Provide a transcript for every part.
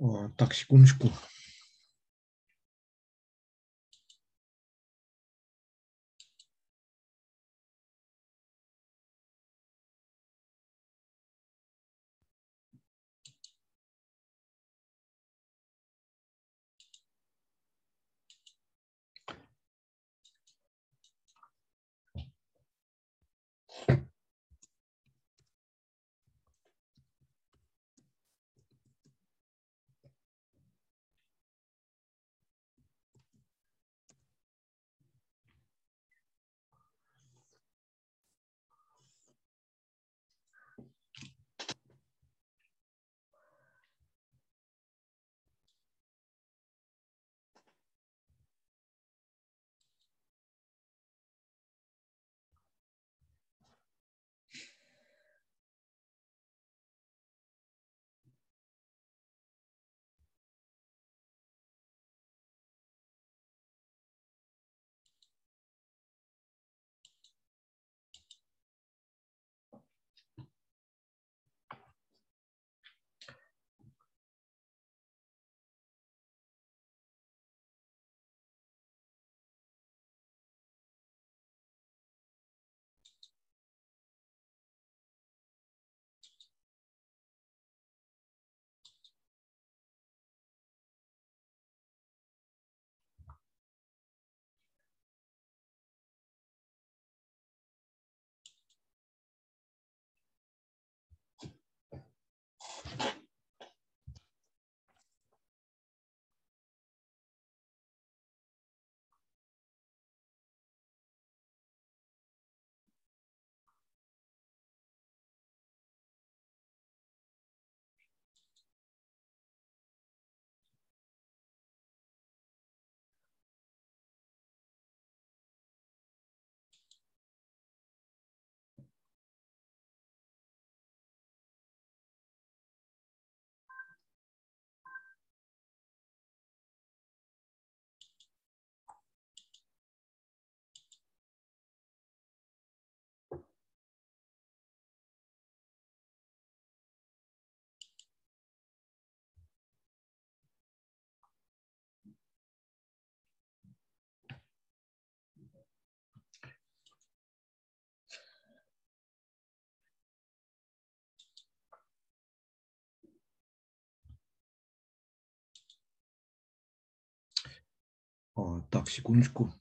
А, Так, секундочку. Так, секундочку.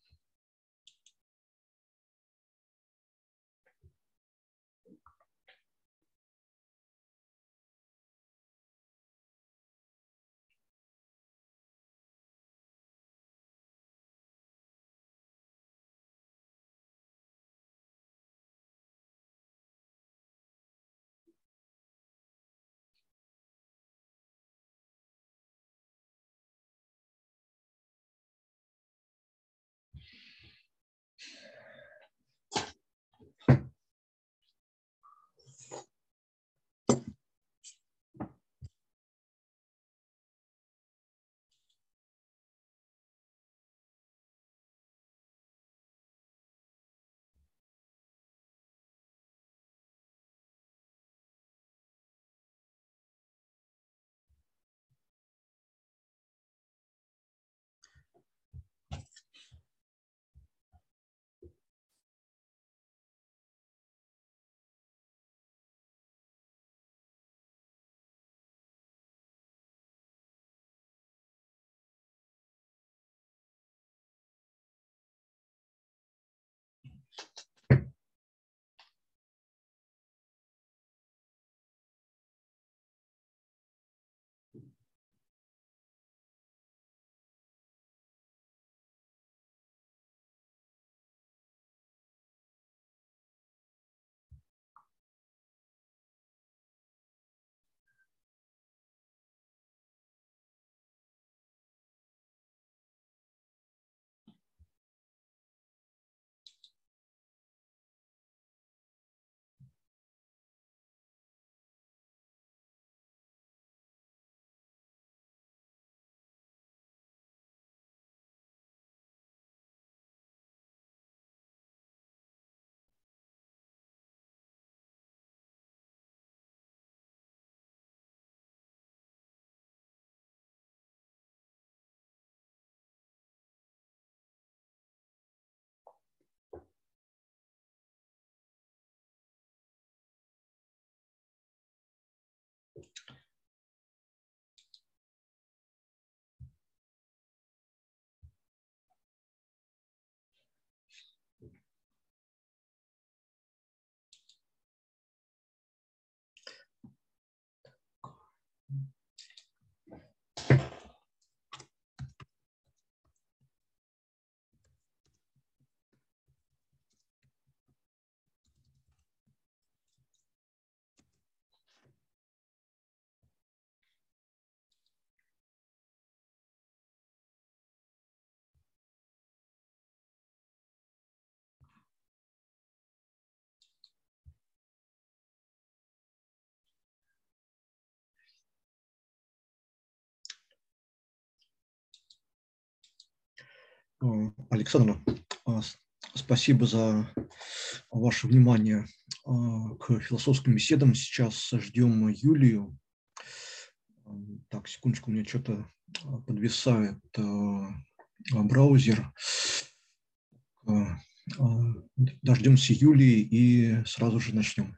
Александр, спасибо за ваше внимание к философским беседам. Сейчас ждем Юлию. Так, секундочку, у меня что-то подвисает браузер. Дождемся Юлии и сразу же начнем.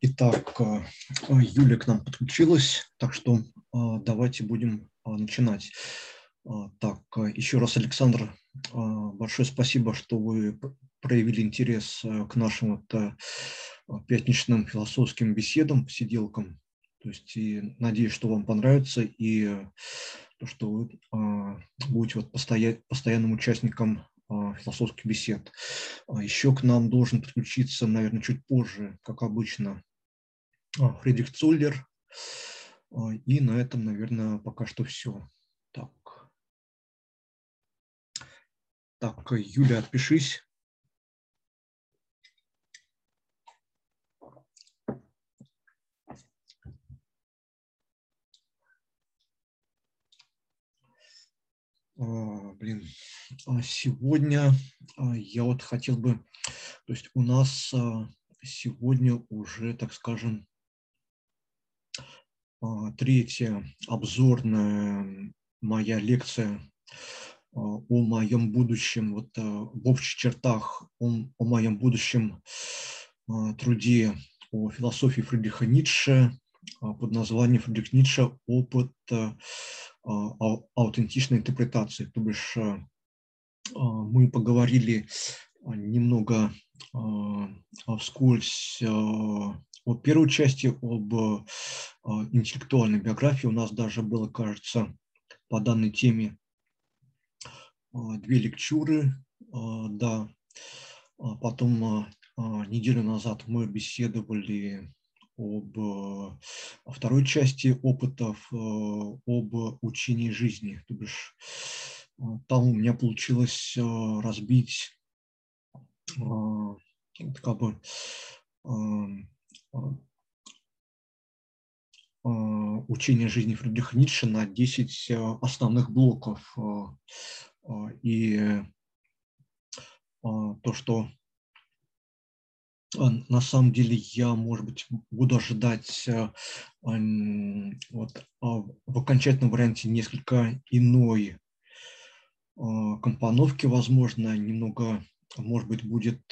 Итак, Юля к нам подключилась, так что давайте будем начинать. Так, еще раз, Александр, большое спасибо, что вы проявили интерес к нашим вот пятничным философским беседам, посиделкам. То есть и надеюсь, что вам понравится, и то, что вы будете вот постоянным участником а, философских бесед. А еще к нам должен подключиться, наверное, чуть позже, как обычно, а, Фридрих Цоллер. И на этом, наверное, пока что все. Так. Так, Юля, отпишись. Блин, а сегодня а, я вот хотел бы, то есть у нас сегодня уже, так скажем, третья обзорная моя лекция о моем будущем, вот в общих чертах о, о моем будущем труде о философии Фридриха Ницше под названием Фридрих Ницше. «Опыт а, аутентичной интерпретации. То бишь а, мы поговорили немного вскользь о первой части, об интеллектуальной биографии. У нас даже было, кажется, по данной теме две лекчуры, да. Потом неделю назад мы беседовали об э, второй части опытов, э, об учении жизни. То бишь, э, там у меня получилось разбить как бы учения жизни Фридриха Ницше на 10 основных блоков. И то, что на самом деле я, может быть, буду ожидать вот, в окончательном варианте несколько иной компоновки, возможно, немного, может быть, будет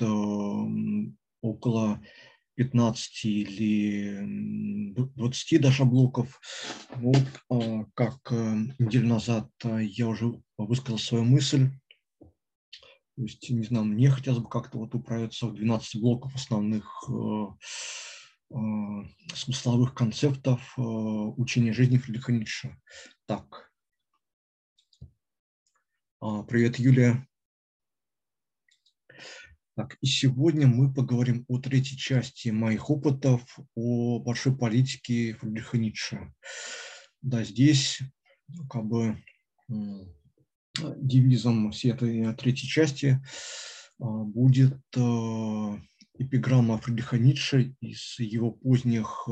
около 15 или 20 даже блоков. Вот а, как э, неделю назад э, я уже высказал свою мысль. То есть, не знаю, мне хотелось бы как-то вот управиться в 12 блоков основных э, смысловых концептов учения жизни Фридриха Ницше. Так. А, привет, Юлия. Так, и сегодня мы поговорим о третьей части моих опытов о большой политике Фридриха Ницше. Да, здесь как бы девизом всей этой третьей части а, будет а, эпиграмма Фридриха Ницше из его поздних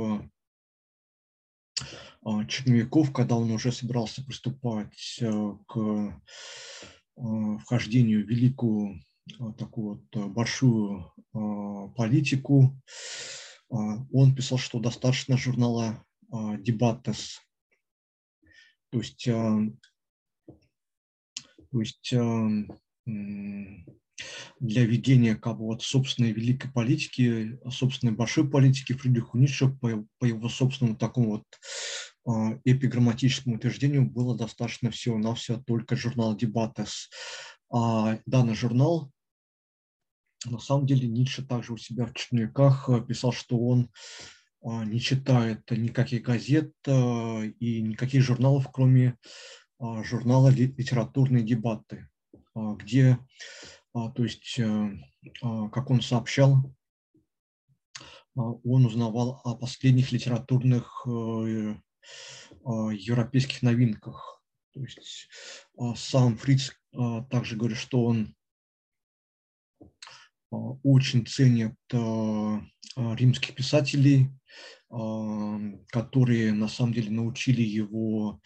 а, черновиков, когда он уже собирался приступать к вхождению в великую такую вот большую политику. Он писал, что достаточно журнала Дебатес. То есть, то есть для ведения как бы, вот, собственной великой политики, собственной большой политики Фридриху Ницше по, по его собственному такому вот эпиграмматическому утверждению было достаточно всего-навсего только журнал Дебатес. А данный журнал на самом деле Ницше также у себя в черновиках э, писал, что он а, не читает никаких газет э, и никаких журналов, кроме журнала «Литературные дебаты», а, где, то есть, э, как он сообщал, он узнавал о последних литературных европейских новинках. То есть сам Фриц также говорит, что он а, очень ценят а, а, римских писателей, которые на самом деле научили его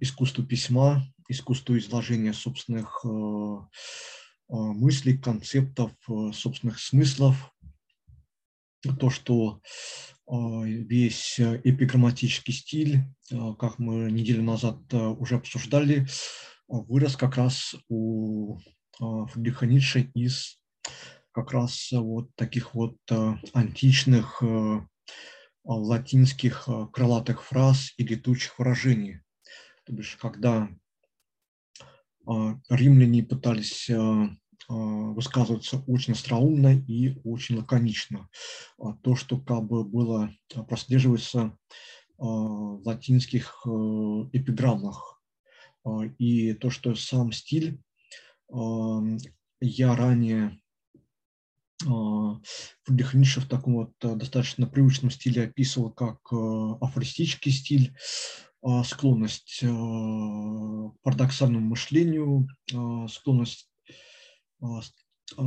искусству письма, искусству изложения собственных мыслей, концептов, собственных смыслов. То, что весь эпиграмматический стиль, как мы неделю назад уже обсуждали, вырос как раз у Фридриха Ницше из как раз вот таких вот э, античных э, латинских э, крылатых фраз и летучих выражений. То бишь, когда римляне пытались высказываться очень остроумно и очень лаконично. То, что как бы было прослеживается в латинских эпиграммах. И то, что сам стиль я ранее Фридрих Ницше в таком вот э, достаточно привычном стиле описывал как э, афористический стиль, а, склонность э, к парадоксальному мышлению, а, склонность а,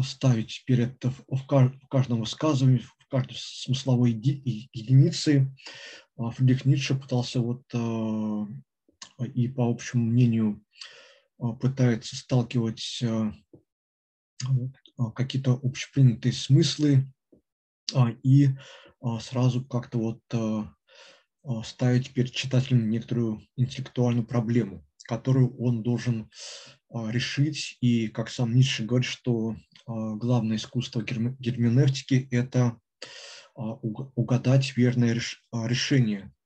ставить перед в каждом высказывании, в каждой смысловой единице. Фридрих Ницше пытался вот и по общему мнению а, пытается сталкивать а, а, какие-то общепринятые смыслы и сразу как-то вот ставить перед читателем некоторую интеллектуальную проблему, которую он должен решить. И, как сам Ницше говорит, что главное искусство герменевтики – это угадать верное решение а,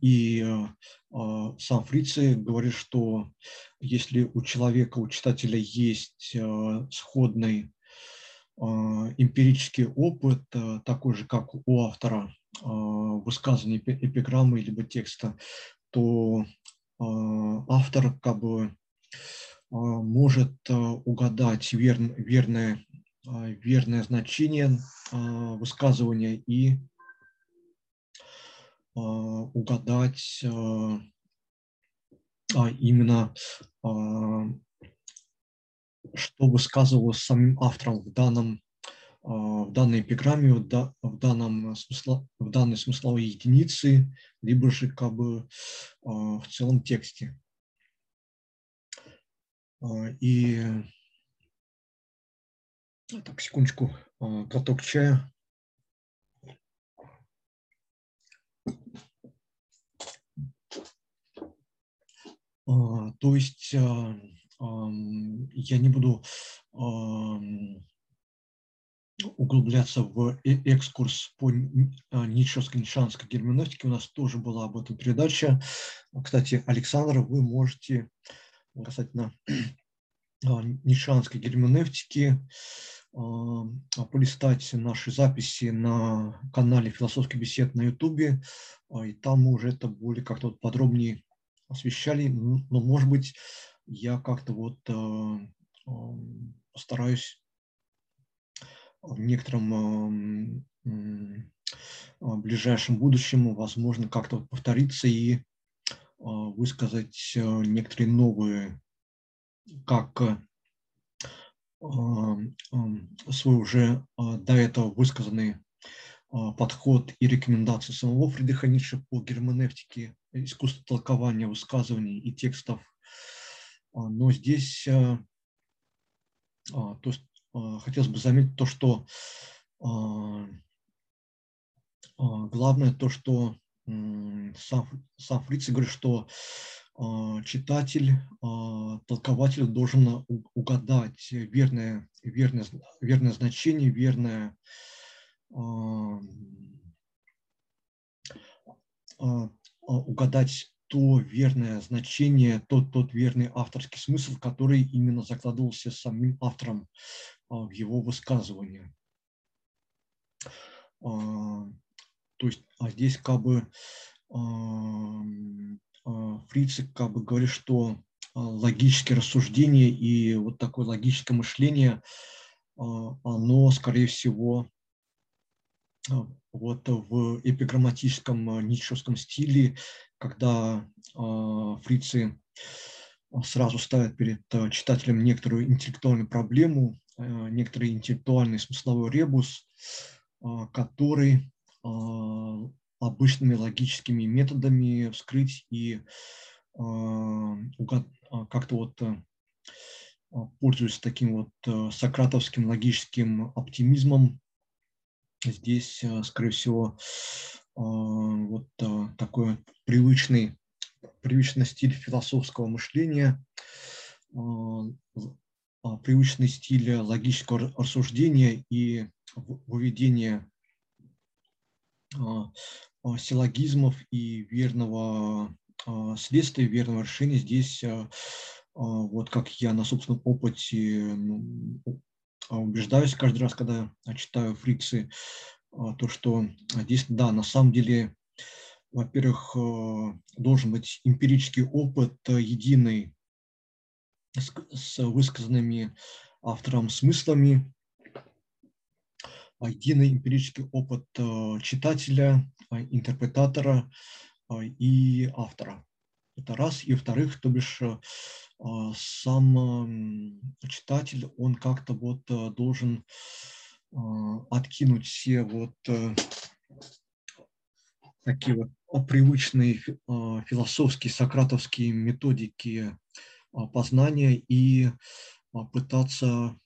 и а, а, сам Фрице говорит, что если у человека, у читателя есть сходный эмпирический опыт, такой же, как у автора высказывания эпиграммы либо текста, то автор как бы может угадать вер, верное, верное значение высказывания и а, угадать а, а именно что высказывалось самим автором в данном в данной эпиграмме, в, данном смысло, в данной смысловой единице, либо же как бы в целом тексте. И так, секундочку, глоток чая. То есть я не буду углубляться в э, экскурс по а, ницшевско-нишанской герменевтике. У нас тоже была об этом передача. Кстати, Александр, вы можете касательно а, нишанской герменевтики а, полистать наши записи на канале «Философский бесед» на Ютубе, и там мы уже это более как-то подробнее освещали, но, может быть, я как-то вот постараюсь в некотором ближайшем будущем, возможно, как-то повториться и а, высказать э, некоторые новые, как э, свой уже а, до этого высказанный а, подход и рекомендации самого Фридриха Ницше по герменевтике, искусству толкования высказываний и текстов. Но здесь э, то есть, хотелось бы заметить то, что главное то, что сам, сам Фриц говорит, что читатель, толкователь должен угадать верное, верное, верное значение, верное угадать то верное значение, тот, тот верный авторский смысл, который именно закладывался самим автором в его высказывании. То есть а здесь как бы а, Фрицы как бы говорит, что а, логические рассуждения и вот такое логическое мышление, а, оно, скорее всего, вот в эпиграмматическом ницшевском стиле, когда фрицы сразу ставят перед читателем некоторую интеллектуальную проблему, некоторый интеллектуальный смысловой ребус, который а, обычными логическими методами вскрыть и а, а, как-то вот пользуясь таким вот сократовским логическим оптимизмом, здесь, э, скорее всего, вот такой привычный, привычный стиль философского мышления, привычный стиль логического рассуждения и выведения а, а, силлогизмов и верного а, следствия, верного решения здесь, вот как я на собственном опыте ну, убеждаюсь каждый раз, когда читаю фрикции, то, что здесь, да, на самом деле, во-первых, должен быть эмпирический опыт единый с высказанными автором смыслами, единый эмпирический опыт читателя, а, интерпретатора а, и автора. Это раз. И во-вторых, то бишь а, сам читатель, он как-то вот э, должен откинуть все вот такие вот привычные философские, сократовские методики познания и пытаться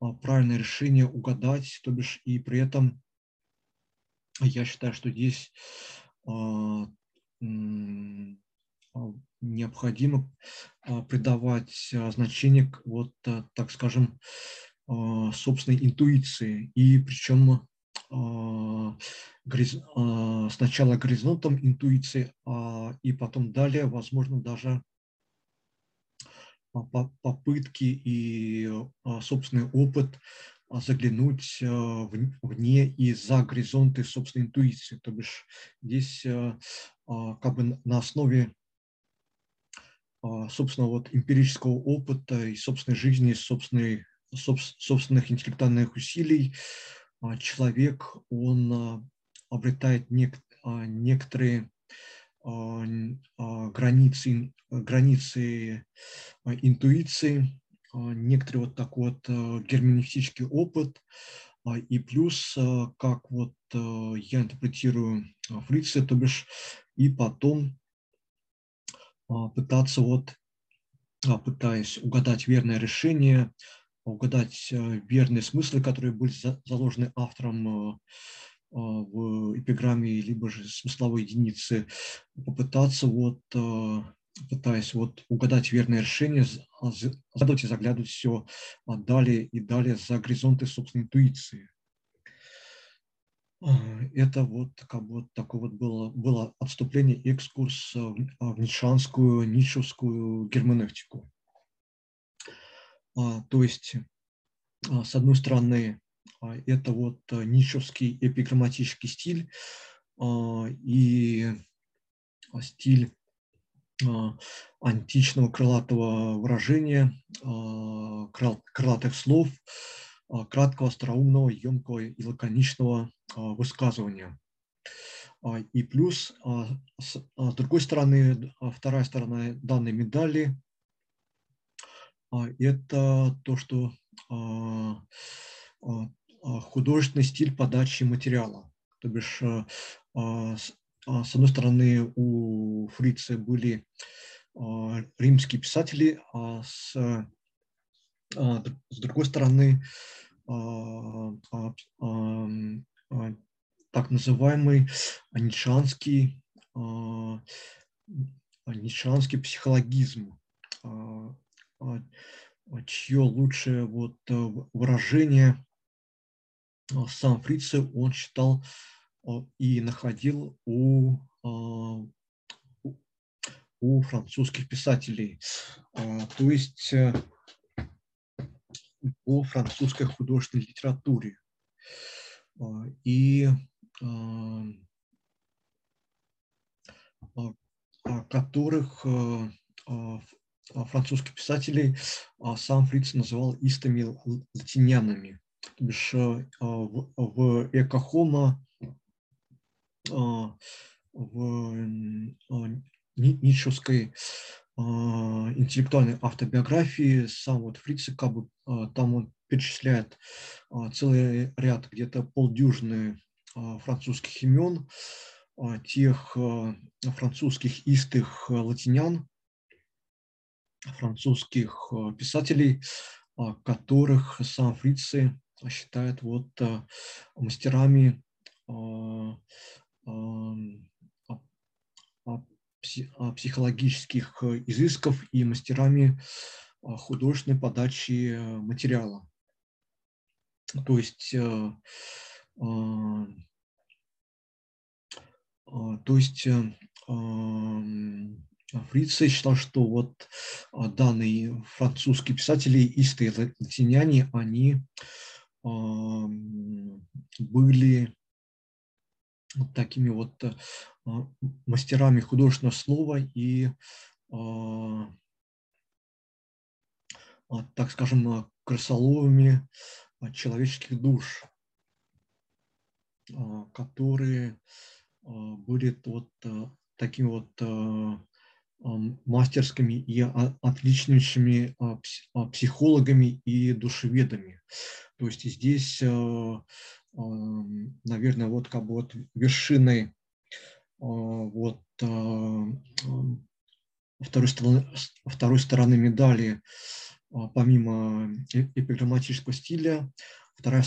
а, правильное решение угадать, то бишь и при этом я считаю, что здесь а, а, необходимо придавать значение, вот, так скажем, собственной интуиции. И причем сначала горизонтом интуиции, и потом далее, возможно, даже попытки и а, собственный опыт а, заглянуть а, вне и за горизонты собственной интуиции. То бишь здесь как бы на основе собственного вот эмпирического опыта и собственной жизни, собственной, собственных интеллектуальных усилий человек, он обретает нек, некоторые а, а, границы, границы а, интуиции, некоторый вот такой вот герменевтический опыт, И плюс, как вот я интерпретирую Фрица, то бишь, и потом пытаться вот, пытаясь угадать верное решение, угадать верные смыслы, которые были заложены автором в эпиграмме, либо же смысловой единицы, попытаться вот пытаясь вот угадать верное решение, заглядывать и заглядывать все далее и далее за горизонты собственной интуиции. А, это вот как вот такое вот было, было отступление, экскурс в ницшанскую, ницшевскую герменевтику. А, то есть, а, с одной стороны, это вот ницшевский эпиграмматический стиль и стиль а, античного крылатого выражения, а, крылатых слов, а, краткого, остроумного, емкого и лаконичного высказывания. И плюс, с другой стороны, вторая сторона данной медали – это то, что художественный стиль подачи материала. То бишь а, с одной стороны, у Фрица были а, римские писатели, а с, а, с другой стороны, так называемый нишанский, нишанский психологизм, чье лучшее вот выражение сам Фрице он считал и находил у, а, у французских писателей, а, то есть по французской художественной литературе. А, и которых э, французских писателей сам Фриц называл истыми латинянами. То бишь э, в Экохома а, в а, ницшевской а, интеллектуальной автобиографии сам вот Фриц как бы там он перечисляет целый ряд, где-то полдюжины французских имен, тех французских истых латинян, французских писателей, которых сам Фрице считает вот мастерами психологических э, изысков и мастерами а, художественной подачи э, материала. То есть, э, а, а, то есть Фрице считал, что вот данные французские писатели, истые латиняне, они были вот такими вот э, а, мастерами художественного слова и, а, а, так скажем, крысоловыми человеческих душ, которые были вот такими вот мастерскими и отличнейшими психологами и душеведами. То есть здесь наверное, вот как бы вот вершиной а, вот а, второй стороны, второй стороны медали, а, помимо эпиграмматического стиля, вторая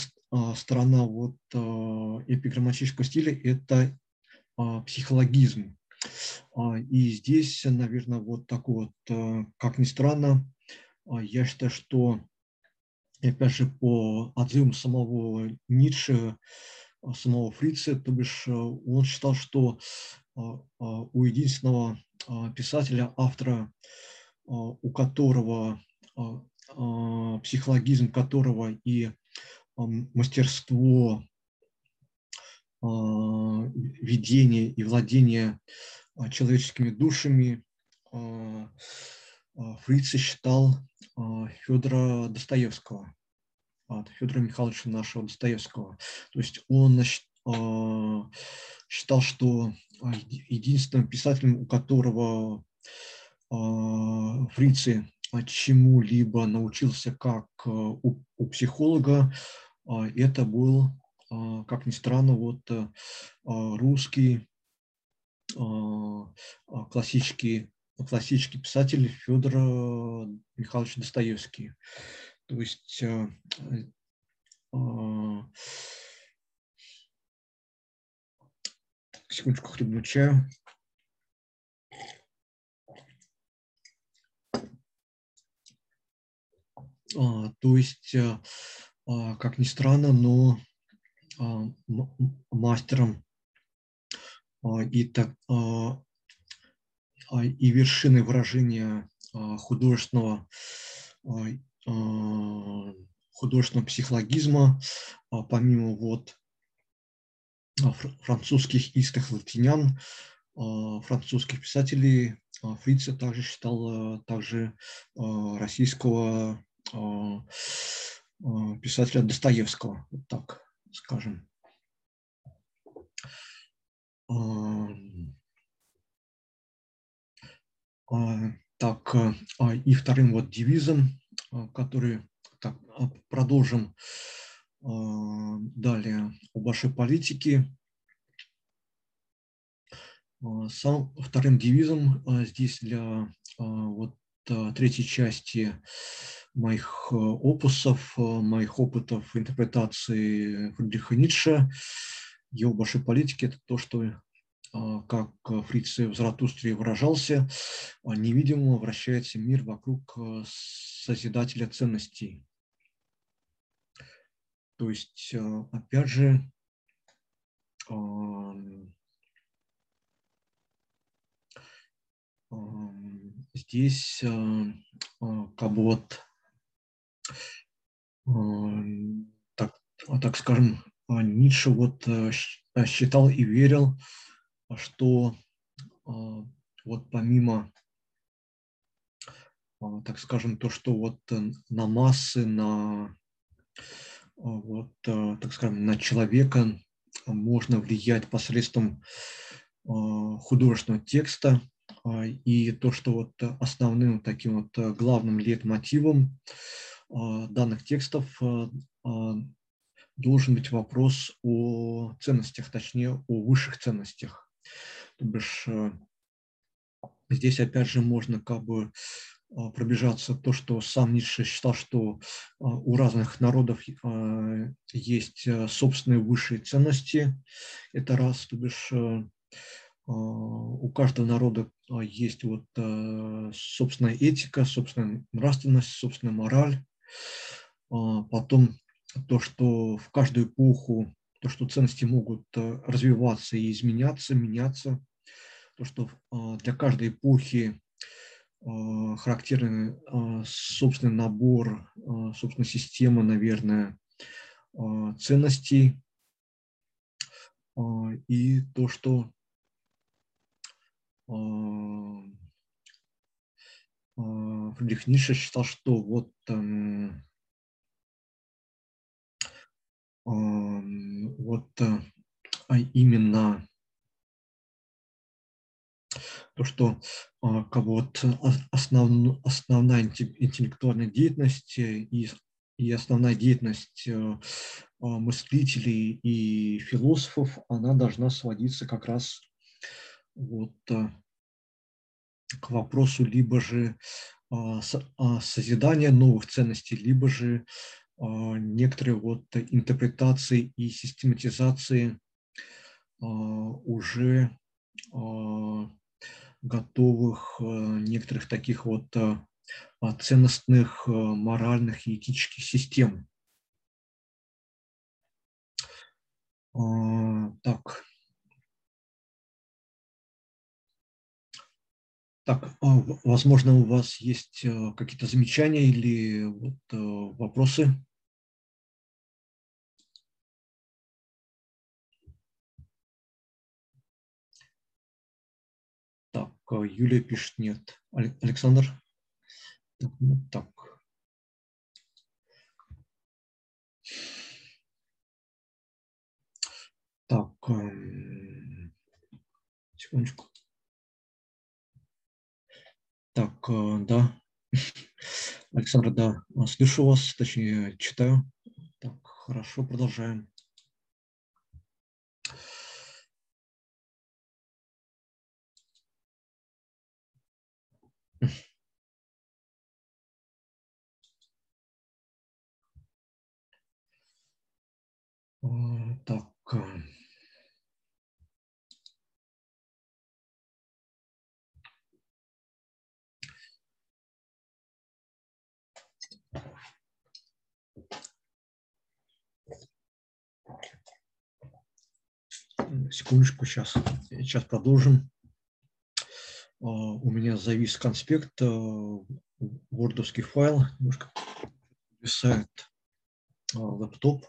сторона вот эпиграмматического стиля – это психологизм. И здесь, наверное, вот такой вот, как ни странно, я считаю, что и опять же, по отзывам самого Ницше, а, самого Фрица, то бишь э, он считал, что а, а, у единственного писателя, автора, у которого психологизм которого и мастерство ведения и владения человеческими душами Фрица считал Федора Достоевского, Федора Михайловича нашего Достоевского. То есть он считал, что единственным писателем, у которого Фрицы чему-либо научился как у, у психолога, это был, как ни странно, вот русский классический, классический писатель Федор Михайлович Достоевский. То есть секундочку хлебну чаю. А, то есть, а, а, как ни странно, но мастером и, так, и вершиной выражения художественного художественного психологизма, помимо вот французских истых латинян, французских писателей, Фрица также считал также российского а, а, писателя Достоевского, вот так скажем. А, так, и вторым вот девизом, который так, продолжим далее о вашей политике. Сам, вторым девизом здесь для вот третьей части моих э, опусов, э, моих опытов интерпретации Фридриха Ницше, его большой политики, это то, что, э, как Фриц в Заратустре выражался, невидимо вращается мир вокруг Созидателя ценностей. То есть, опять же, здесь вот так, так скажем, Ницше вот считал и верил, что а, вот помимо, а, так скажем, то, что вот э, на массы, на а, вот, так скажем, на человека можно влиять посредством художественного текста, и то, что вот основным таким вот главным лейтмотивом а, данных текстов а, а, должен быть вопрос о ценностях, точнее о высших ценностях. То бишь, здесь опять же можно как бы пробежаться то, что сам Ницше считал, что у разных народов есть собственные высшие ценности. Это раз, то бишь у каждого народа есть вот собственная этика, собственная нравственность, собственная мораль. А, потом то, что в каждую эпоху, то, что ценности могут э, развиваться и изменяться, меняться, то, что а, для каждой эпохи а, характерный собственный набор, собственная система, наверное, ценностей, и то, что Фридрих Ницше считал, что вот эм, вот э, а именно то, что а, вот основ, основная интеллектуальная деятельность и, и основная деятельность э, а, мыслителей и философов, она должна сводиться как раз вот э, к вопросу либо же созидания новых ценностей, либо же некоторые вот интерпретации и систематизации уже готовых некоторых таких вот ценностных, моральных и этических систем. Так, Так, а, возможно, у вас есть какие-то замечания или вот вопросы? Юлия пишет нет. Александр? Так, ну, так. Так, эм, секундочку. Так, э, да. Александр, да, слышу вас, точнее, читаю. Так, Хорошо, продолжаем. Так. Секундочку, сейчас, сейчас продолжим. А, у меня завис конспект, вордовский файл, немножко висает а, лэптоп.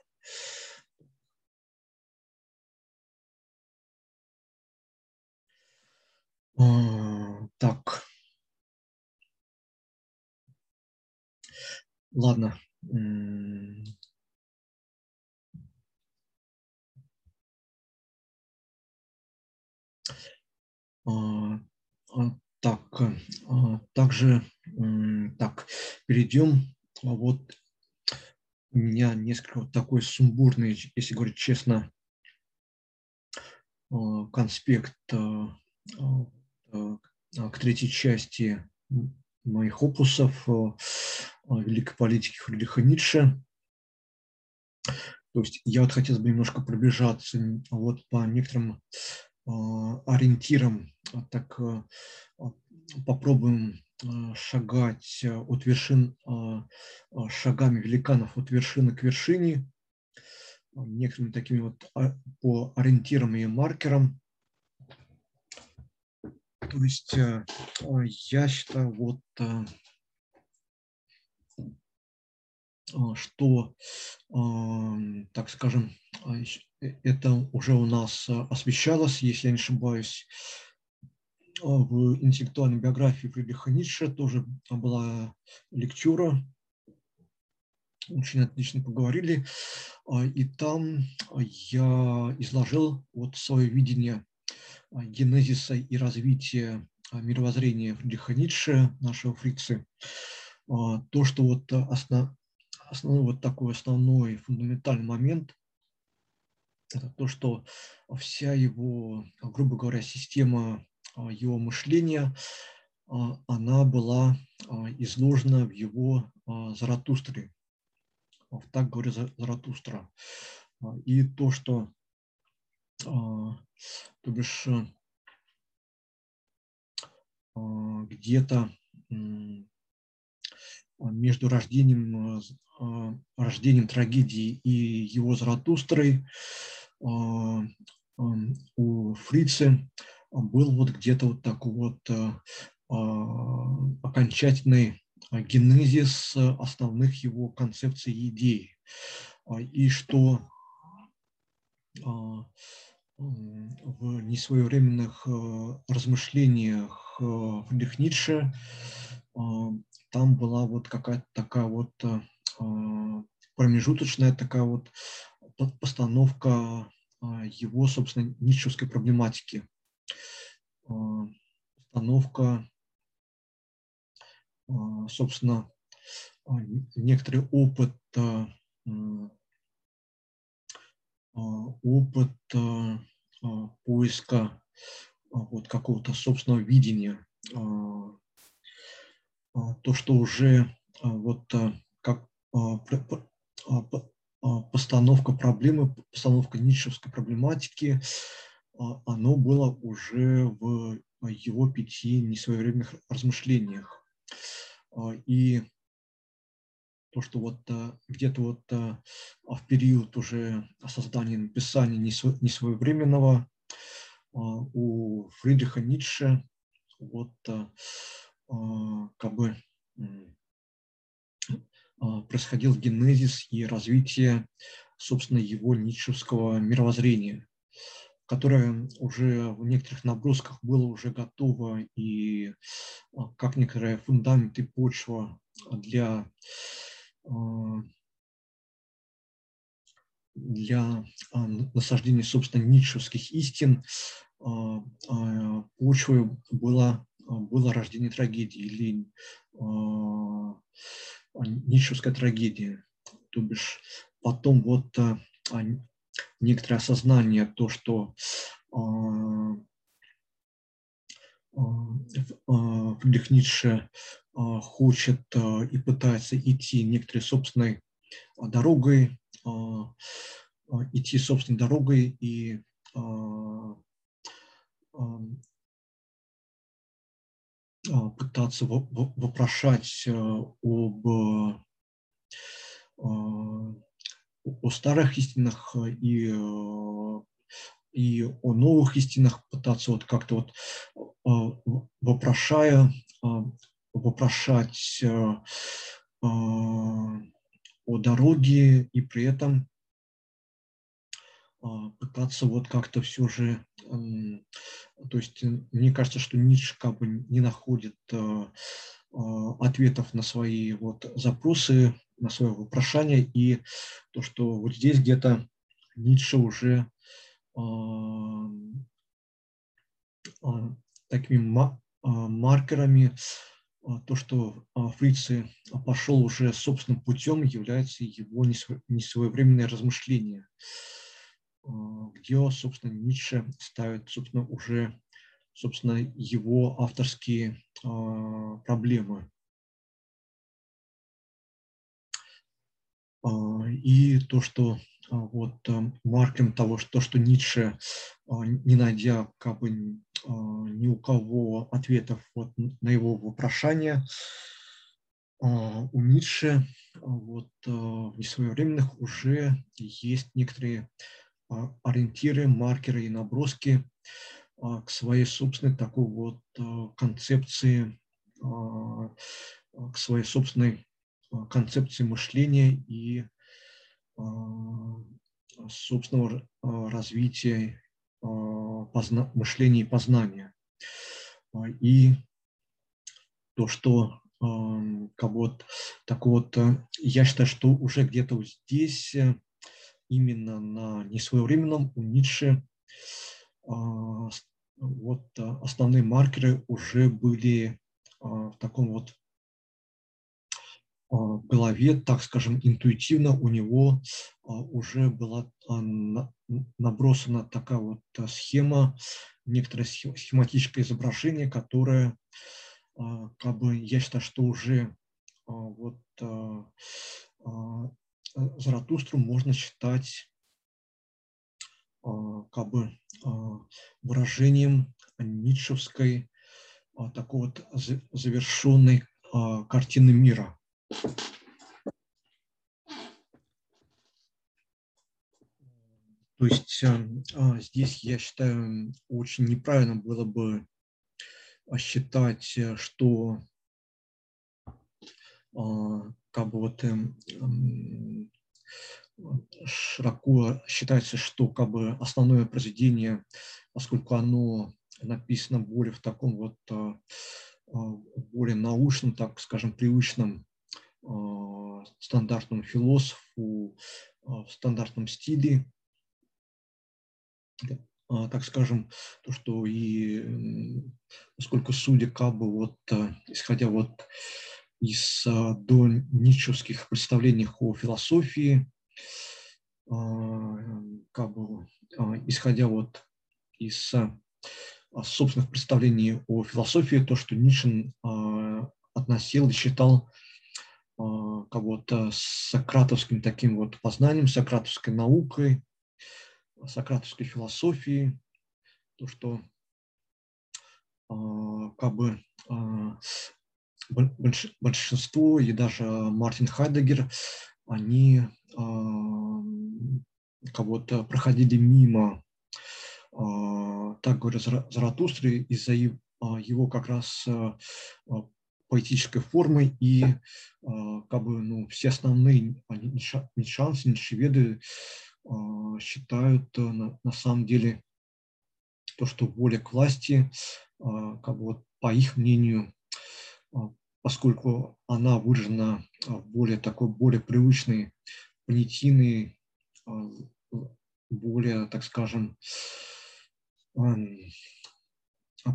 Так. Ладно. Так, также так, перейдем. Вот у меня несколько вот такой сумбурный, если говорить честно, конспект к третьей части моих опусов великой политики Фридриха Ницше. То есть я вот хотел бы немножко пробежаться вот по некоторым ориентирам, так попробуем шагать от вершин, шагами великанов от вершины к вершине, некоторыми такими вот по ориентирам и маркерам. То есть я считаю, вот что, так скажем, это уже у нас освещалось, если я не ошибаюсь, в интеллектуальной биографии Фридриха Ницше тоже была лектура, очень отлично поговорили, и там я изложил вот свое видение генезиса и развития мировоззрения Фридриха Ницше, нашего фрицы, то, что вот основ, основной вот такой основной фундаментальный момент – это то, что вся его, грубо говоря, система его мышления, она была изложена в его Заратустре. Так говорит Заратустра. И то, что, то бишь, где-то между рождением, рождением трагедии и его Заратустрой у Фрицы был вот где-то вот такой вот э, а, окончательный генезис основных его концепций и идей. А, и что а, в несвоевременных э, размышлениях э, Ницше там была вот какая-то такая вот промежуточная такая вот постановка его, собственно, ницшевской проблематики. Установка, а, собственно, а, некоторый опыт, а, опыт поиска вот какого-то собственного видения, то, что уже вот как постановка проблемы, постановка ницшевской проблематики, а, оно было уже в его пяти несвоевременных размышлениях. А, и то, что вот а, где-то вот в период уже создания написания несвоевременного у Фридриха Ницше вот как бы происходил генезис и развитие, собственно, его ницшевского мировоззрения которое уже в некоторых набросках было уже готово и а, как некоторые фундаменты почва для, а, для а, насаждения, собственно, ницшевских истин, почвой было, было рождение трагедии или ницшевская трагедия. То бишь потом вот некоторое осознание, то, что Фридрих Ницше хочет и пытается идти некоторой собственной дорогой, идти собственной дорогой и пытаться вопрошать об о старых истинах и и о новых истинах пытаться вот как-то вот вопрошая, вопрошать о дороге и при этом пытаться вот как-то все же, то есть мне кажется, что Ницше как бы не находит ответов на свои вот запросы, на свое вопрошание, и то, что вот здесь где-то Ницше уже такими маркерами то, что Фрицы пошел уже собственным путем, является его несвоевременное размышление, где, собственно, Ницше ставит, собственно, уже собственно, его авторские проблемы. И то, что а, вот маркером того, что, что Ницше, а, не найдя как бы а, ни у кого ответов вот на его вопрошание, у Ницше вот в несвоевременных уже есть некоторые ориентиры, маркеры и наброски к своей собственной такой вот концепции, к своей собственной концепции мышления и а, собственного а, развития а, позна, мышления и познания. И то, что как вот так вот, я считаю, что уже где-то вот здесь, именно на несвоевременном у Ницше, вот основные маркеры уже были в таком вот в голове, так скажем, интуитивно у него а, уже была а, набросана такая вот а, схема, некоторое схематическое изображение, которое, как бы, я считаю, что уже вот Заратустру можно считать как бы выражением ницшевской такой вот завершенной картины мира. То есть эм, а, здесь, я считаю, очень неправильно было бы а, считать, э, что а, как бы вот эм, широко считается, что как бы основное произведение, поскольку оно написано более в таком вот более научном, так скажем, привычном стандартному философу в стандартном стиле, так скажем, то, что и поскольку судя как бы вот, а, исходя вот из а, до ницшевских представлений о философии, как бы исходя вот из собственных представлений о философии, то, что Ницше относил и считал как вот сократовским таким вот познанием, сократовской наукой, сократовской философии, то, что а, как бы а, большинство и даже Мартин Хайдегер, они а, кого-то проходили мимо, так говоря, Заратустры из-за его как раз поэтической формы и как бы ну, все основные нишанцы, нишеведы считают э, на, на самом деле то, что воля к власти, а, как бы вот по их мнению, а, поскольку она выражена в более такой, более привычной, понятийной, более, так скажем,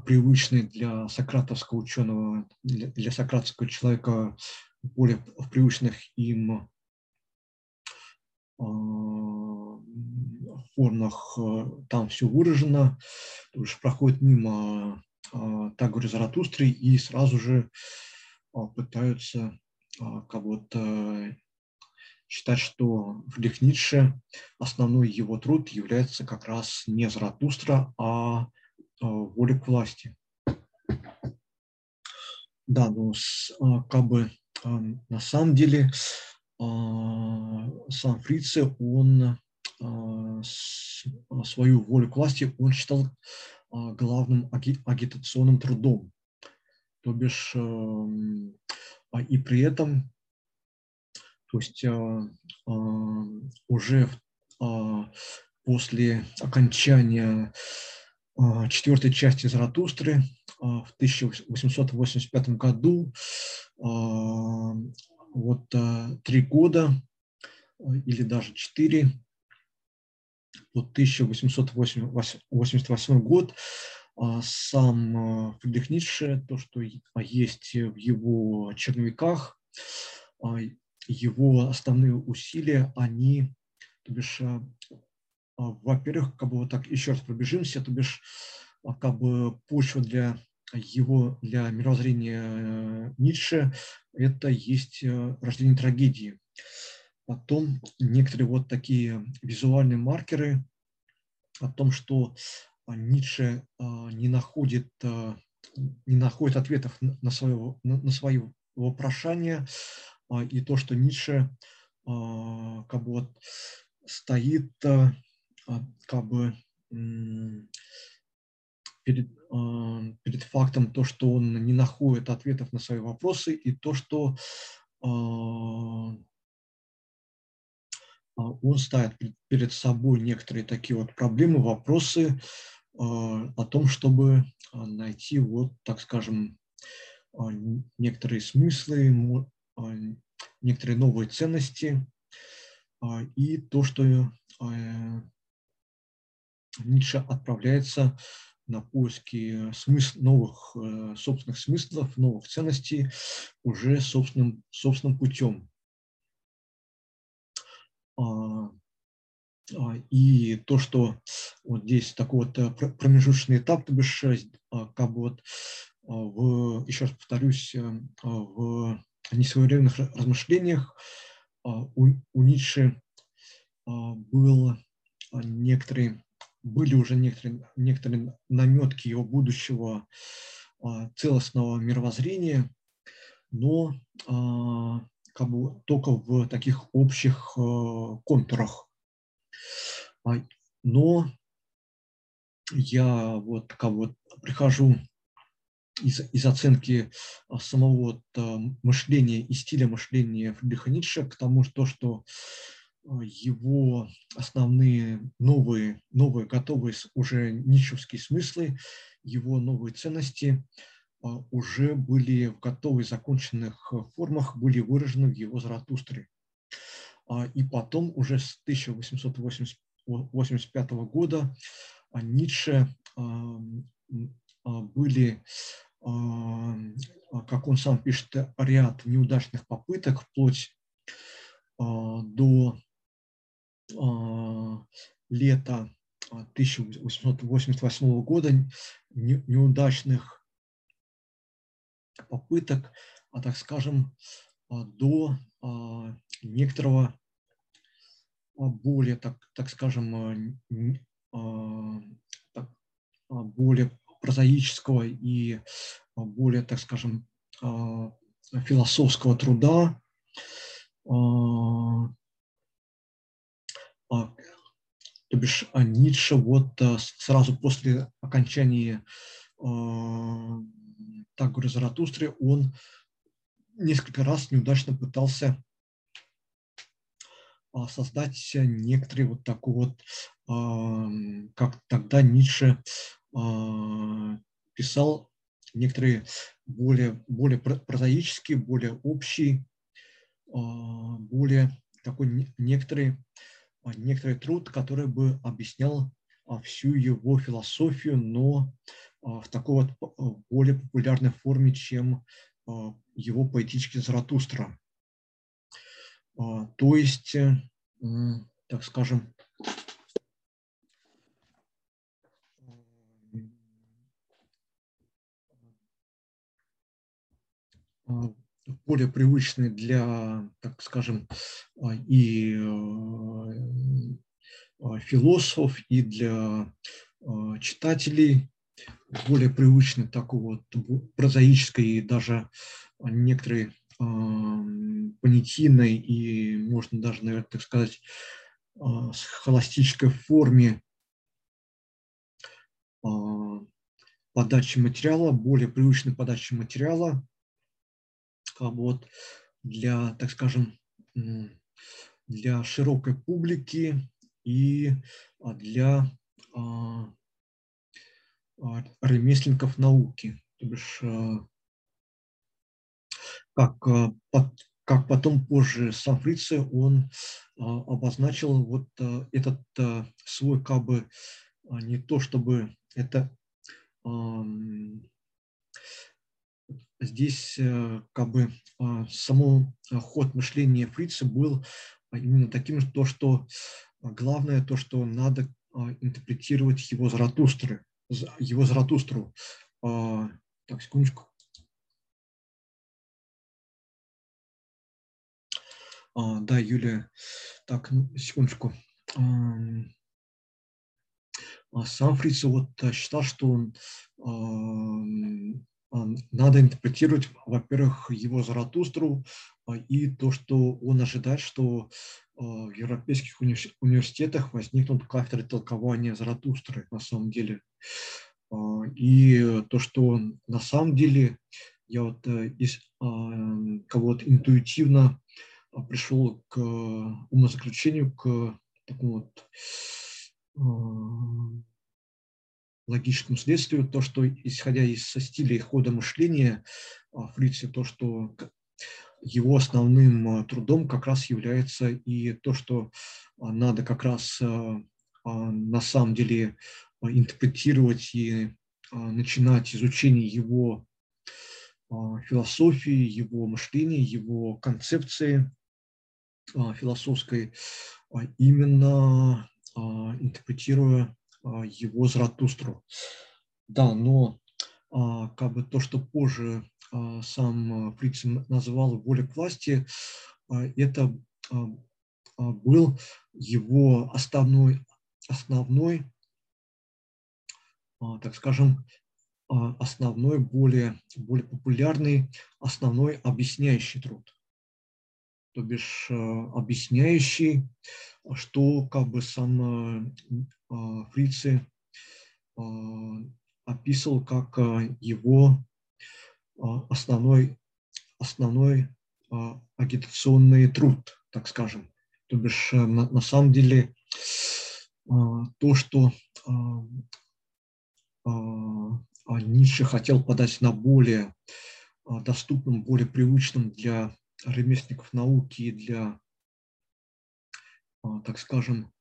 привычной для сократовского ученого, для, для сократовского человека, более в привычных им формах там все выражено, то есть проходит мимо Тагора Заратустры и сразу же пытаются как будто считать, что Фридрих Ницше, основной его труд является как раз не Заратустра, а воля к власти. Да, ну, как бы на самом деле сам Фрице, он свою волю к власти он считал главным агитационным трудом. То бишь, и при этом то есть а, а, уже а, после окончания четвертой части Заратустры в 1885 году вот три года или даже четыре, вот 1888 год, сам Фридрих Ницше, то, что есть в его черновиках, его основные усилия, они, то бишь, а, а, во-первых, как бы вот так еще раз пробежимся, то бишь, а, как бы почва для его, для мировоззрения э, Ницше, это есть э, рождение трагедии. Потом некоторые вот такие визуальные маркеры о том, что Ницше не находит, не находит ответов на свое, на свое вопрошание, а, и то, что Ницше а, как бы вот стоит а, как бы перед, перед фактом то, что он не находит ответов на свои вопросы, и то, что он ставит перед собой некоторые такие вот проблемы, вопросы о том, чтобы найти вот, так скажем, некоторые смыслы, а, некоторые новые ценности а, и то, что а, Ницше отправляется на поиски смысл, новых э, собственных смыслов, новых ценностей уже собственным, собственным путем. И то, что вот здесь такой вот э, промежуточный этап, то бишь, как бы вот в, еще раз повторюсь, э, в несвоевременных размышлениях а, у, у Ницше а, был некоторые, были уже некоторые, некоторые наметки его будущего а, целостного мировоззрения, но как бы только в таких общих контурах. Но я вот как бы прихожу из, из оценки а, самого вот, а, мышления и стиля мышления Фридриха Ницше к тому, что, что а, его основные новые, новые готовые уже ницшевские смыслы, его новые ценности уже были в готовых законченных формах, были выражены в его Заратустре. И потом уже с 1885 года Ницше были а, как он сам пишет, ряд неудачных попыток вплоть а, до а, лета 1888 года неудачных попыток, а так скажем, до некоторого более, так, так скажем, более прозаического и а, более, так скажем, а, философского труда, а, то бишь Ницше вот сразу после окончания Тагора Заратустры он несколько раз неудачно пытался создать некоторый вот такой вот, как тогда Ницше а, писал некоторые более, более прозаические, более общие, а, более такой некоторый, а, некоторый труд, который бы объяснял всю его философию, но в такой вот более популярной форме, чем его поэтический Заратустра. То есть, так скажем, более привычны для, так скажем, и философов, и для читателей, более привычны такой вот прозаической и даже некоторые понятийной и, можно даже, наверное, так сказать, с холостической форме подачи материала, более привычной подачи материала, вот, для, так скажем, для широкой публики и для ремесленников науки. То бишь, как, как потом позже сам Фрице, он обозначил вот этот свой как бы не то чтобы это здесь как бы само ход мышления Фрица был именно таким, то, что главное то, что надо интерпретировать его Заратустры, его Заратустру. А, так, секундочку. А, да, Юлия. Так, ну, секундочку. А, сам Фриц вот считал, что он надо интерпретировать, во-первых, его Заратустру и то, что он ожидает, что в европейских уни университетах возникнут кафедры толкования Заратустры на самом деле. А, и то, что на самом деле я вот э, из а, кого-то интуитивно а, пришел к умозаключению, к такому вот логическому следствию, то, что, исходя из стиля и хода мышления Фрица, то, что его основным трудом как раз является и то, что надо как раз на самом деле а, интерпретировать и а, начинать изучение его а, философии, его мышления, его концепции философской, именно интерпретируя его Заратустру. Да, но как бы то, что позже сам Фриц назвал воля к власти, это был его основной, основной а, так скажем, а, основной, более, более популярный, основной объясняющий труд. То бишь а, объясняющий, что как бы сам Фрице описывал как его основной, основной агитационный труд, так скажем. То бишь на, на самом деле то, что а, а Ницше хотел подать на более а, доступном, более привычном для ремесленников науки и для, так скажем,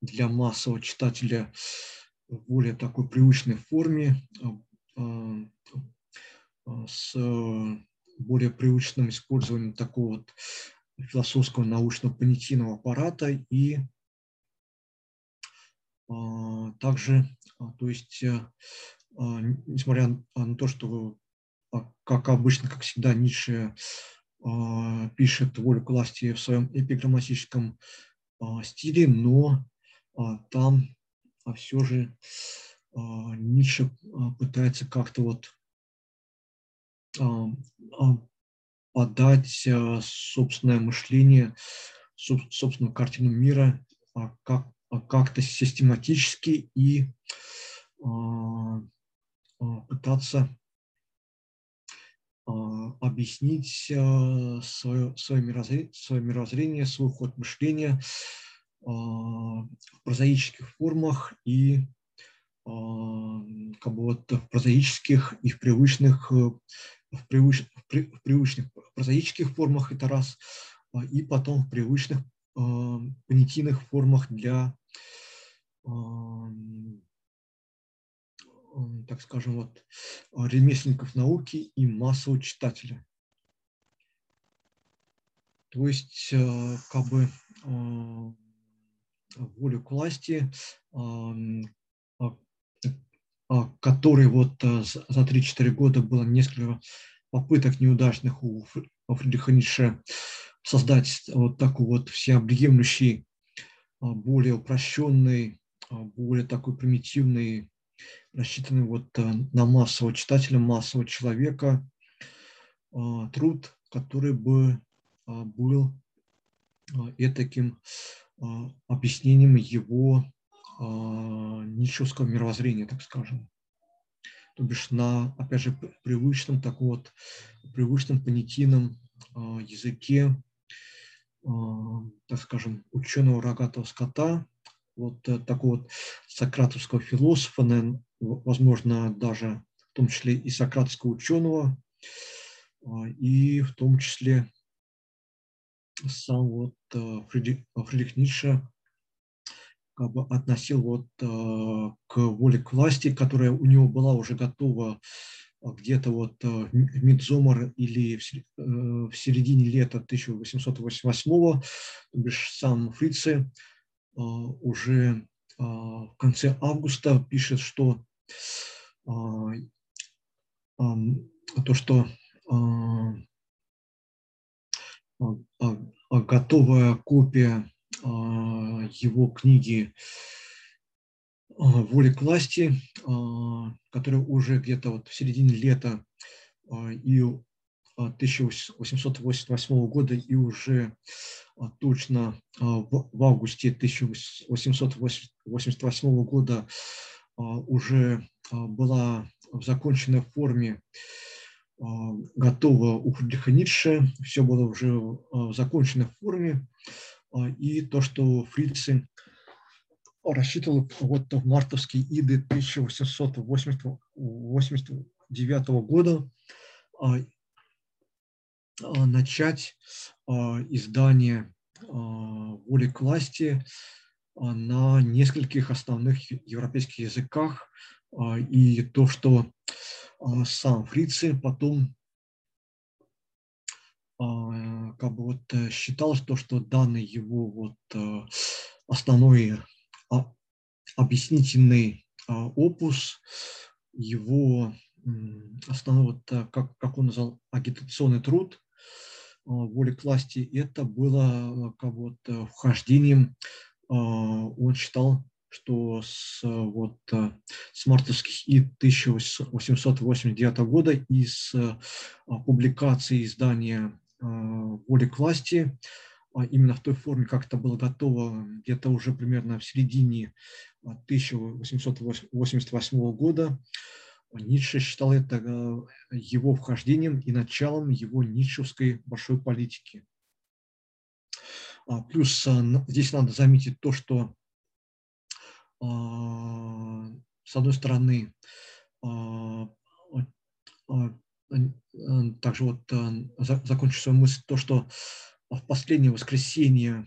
для массового читателя в более такой привычной форме, с более привычным использованием такого вот философского научного понятийного аппарата и а, также, а, то есть, а, несмотря на то, что, как обычно, как всегда, Ницше пишет волю к власти в своем эпиграмматическом стиле, но там все же Ницше пытается как-то вот подать собственное мышление, собственную картину мира как как-то систематически и а, а, пытаться а, объяснить свое, свое, мирозрение, свой ход мышления в прозаических формах и как бы вот в прозаических и в привычных, в, привыч, в привычных прозаических формах это раз, и потом в привычных понятийных формах для так скажем, вот, ремесленников науки и массового читателя. То есть, как бы волю к власти, который вот за 3-4 года было несколько попыток неудачных у Фридриха Ницше создать вот такой вот всеобъемлющий, более упрощенный, более такой примитивный, рассчитанный вот на массового читателя, массового человека труд, который бы был и таким объяснением его ничевского мировоззрения, так скажем. То бишь на, опять же, привычном, так вот, привычном понятийном языке, так скажем, ученого рогатого скота, вот э, такого сократовского философа, наверное, возможно, даже в том числе и сократского ученого, и в том числе сам вот э, Фридрих, Ницше как бы относил вот э, к воле к власти, которая у него была уже готова э, где-то вот в Мидзомар или в середине лета 1888 то бишь сам Фрице уже в конце августа пишет, что то, что готовая копия его книги «Воля к власти», которая уже где-то вот в середине лета и 1888 года и уже точно в августе 1888 года уже была в законченной форме готово у Фридриха Ницше, все было уже в законченной форме, и то, что Фрицы рассчитывал вот в мартовские иды 1889 года начать издание «Воли к власти» на нескольких основных европейских языках, и то, что сам Фрицы потом как бы вот э, считал, что, что данный его вот э, основной а, объяснительный опус, его основной, вот, э, как, как он назвал, агитационный труд воли к власти, это было как вот вхождением, он считал, что с, вот, э, с мартовских и 1889 года и с э, публикации издания э, «Воли к власти», а именно в той форме, как это было готово где-то уже примерно в середине 1888 года, Ницше считал это его вхождением и началом его ницшевской большой политики. А плюс здесь надо заметить то, что а, с одной стороны, а, а, также вот закончу свою мысль, то, что в последнее воскресенье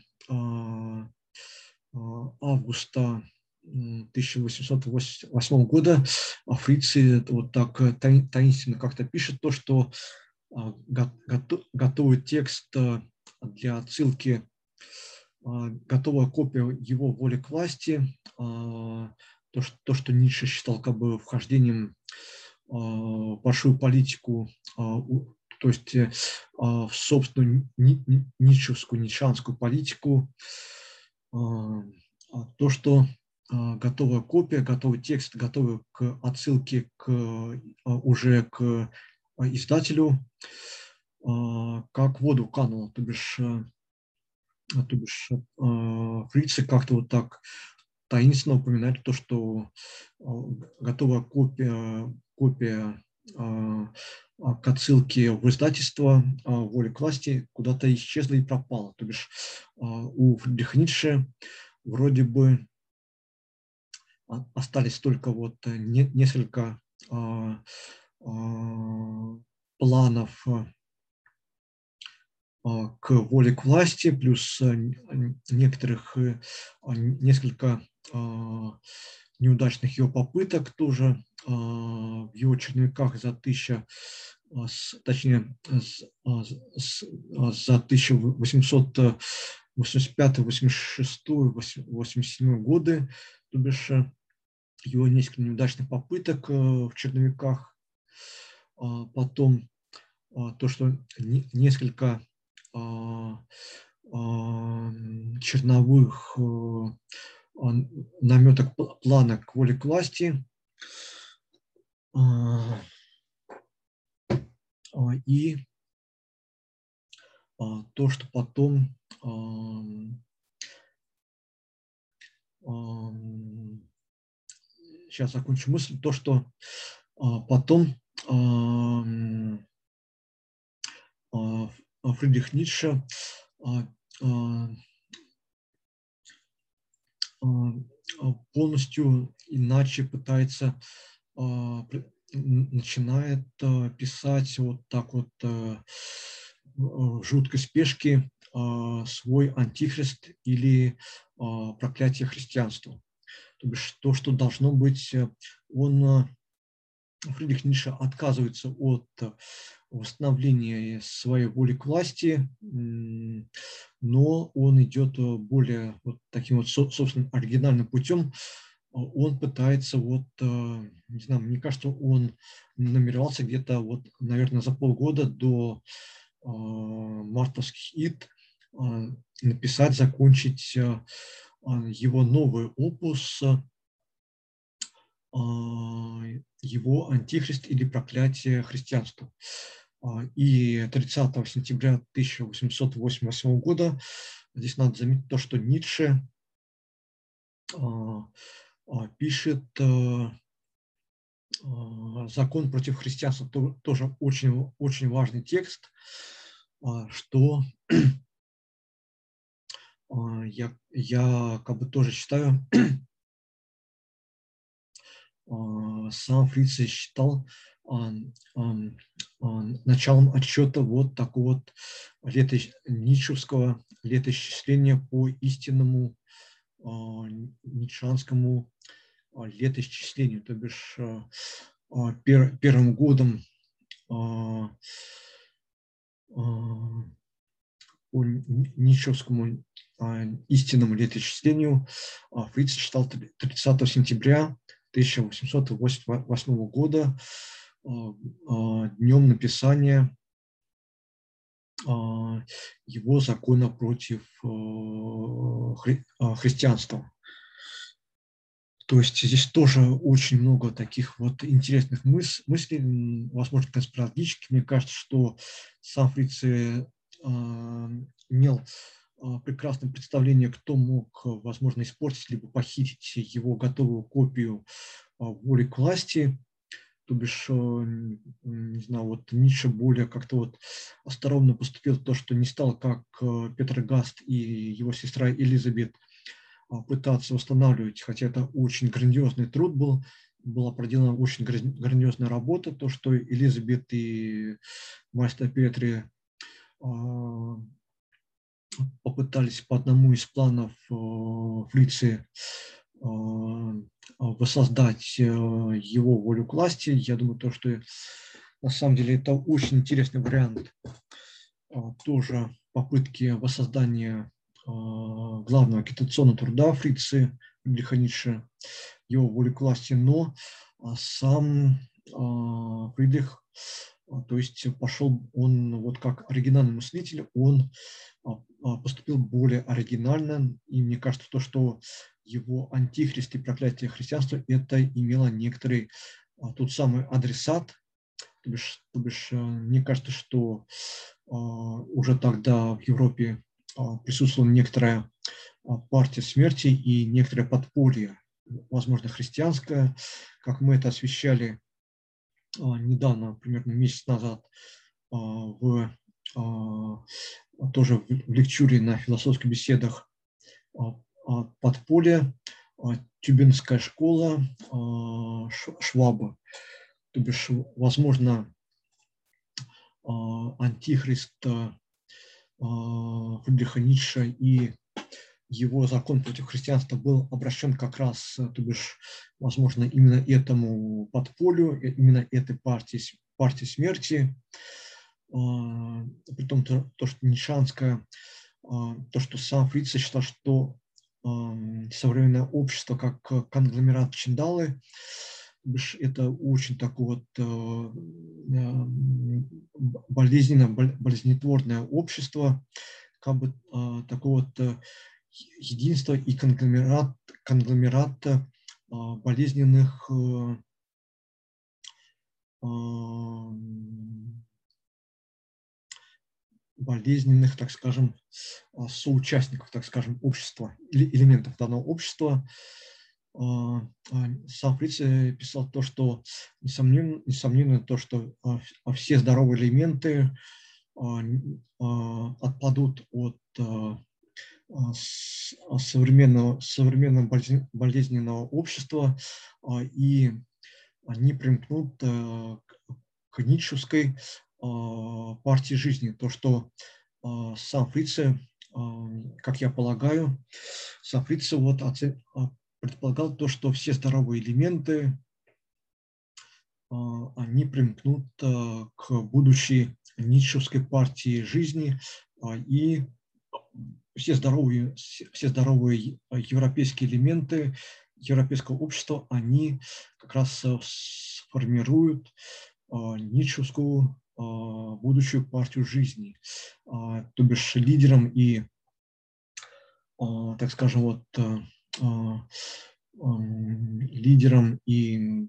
августа 1808 года фрицы вот так таинственно как-то пишет то, что готовый текст для отсылки а, готовая копия его воли к власти, а, то, что, то, что Ницше считал как бы вхождением а, в большую политику, то есть э, в собственную ницшевскую, ницшанскую политику, то, что готовая копия, готовый текст, готовый к отсылке к, уже к издателю, как воду канула, то бишь а, то бишь а, фрицы как-то вот так таинственно упоминали то, что а, готовая копия, копия к отсылке в издательство «Воля к власти» куда-то исчезла и пропала. То бишь у Фридриха Ницше вроде бы остались только вот несколько планов а, к воле к власти, плюс э, некоторых, э, а, несколько а, неудачных его попыток тоже в его черновиках за с, точнее, с, с, за 1800 85, 86, 87 годы, то бишь э, его несколько неудачных попыток э, в черновиках, а потом а, то, что несколько а, черновых э, наметок плана к воле к власти. И то, что потом сейчас закончу мысль, то, что а, потом а, Фридрих Ницше полностью иначе пытается, начинает писать вот так вот в жуткой спешке свой антихрист или проклятие христианства. То бишь то, что должно быть, э, он, э, Фридрих Ницше отказывается от восстановления своей воли к власти, но он идет э, более вот таким вот, собственно, оригинальным путем. Он пытается вот, не знаю, мне кажется, он намеревался где-то вот, наверное, за полгода до мартовских ид написать, закончить его новый опус, его антихрист или проклятие христианства. И 30 сентября 1888 года здесь надо заметить то, что Ницше пишет закон против христианства, тоже очень, очень важный текст, что а, я, я как бы тоже считаю, а, сам Фриц считал а, началом отчета вот такого вот лето, Ницшевского летоисчисления по истинному ницшанскому летоисчислению, то бишь пер, первым годом по Ницшевскому а, истинному летоисчислению а, Фриц считал 30 сентября 1888 года а, днем написания его закона против хри христианства. То есть здесь тоже очень много таких вот интересных мыс мыслей, возможно, конспирологических. Мне кажется, что сам Фриц имел а, прекрасное представление, кто мог, возможно, испортить либо похитить его готовую копию а, воли к власти. То бишь, не знаю, вот Ницше более как-то вот осторожно поступил то, что не стал, как Петр Гаст и его сестра Элизабет, пытаться восстанавливать, хотя это очень грандиозный труд был, была проделана очень грандиозная работа, то, что Элизабет и мастер Петри попытались по одному из планов э, Фриции э, воссоздать э, его волю к власти. Я думаю, то, что на самом деле это очень интересный вариант тоже попытки воссоздания главного агитационного труда Фриции Фридриха его воли к власти, но сам Фридрих, то есть пошел он вот как оригинальный мыслитель, он а, поступил более оригинально, и мне кажется, то, что его антихрист и проклятие христианства, это имело некоторый а, тот самый адресат, то бишь, то бишь э, мне кажется, что а, уже тогда в Европе присутствовала некоторая партия смерти и некоторое подполье, возможно, христианское, как мы это освещали недавно, примерно месяц назад, в тоже в лекчуре на философских беседах а, а, подполье, а, Тюбинская школа, Шваба. То бишь, возможно, антихрист Фридриха Ницше и его закон против христианства был обращен как раз, то бишь, возможно, именно этому подполю, именно этой партии партия смерти, при том, то, то что Нишанская, то, что сам Фриц считал, что современное общество как конгломерат Чиндалы, это очень такое вот болезненное, болезнетворное общество, как бы такое вот единство и конгломерат, конгломерат болезненных болезненных, так скажем, соучастников, так скажем, общества или элементов данного общества. А, а, сам Фриц писал то, что несомненно, несомненно то, что все здоровые элементы отпадут от современного, современного болезненного общества и они примкнут к ницшевской а, партии жизни. То, что а, сам Фрице, а, как я полагаю, сам Фрице вот предполагал то, что все здоровые элементы, они примкнут к будущей ницшевской партии жизни и все здоровые, все здоровые европейские элементы европейского общества, они как раз сформируют ницшевскую а, будущую партию жизни, а, то бишь лидером и, а, так скажем, вот лидером и,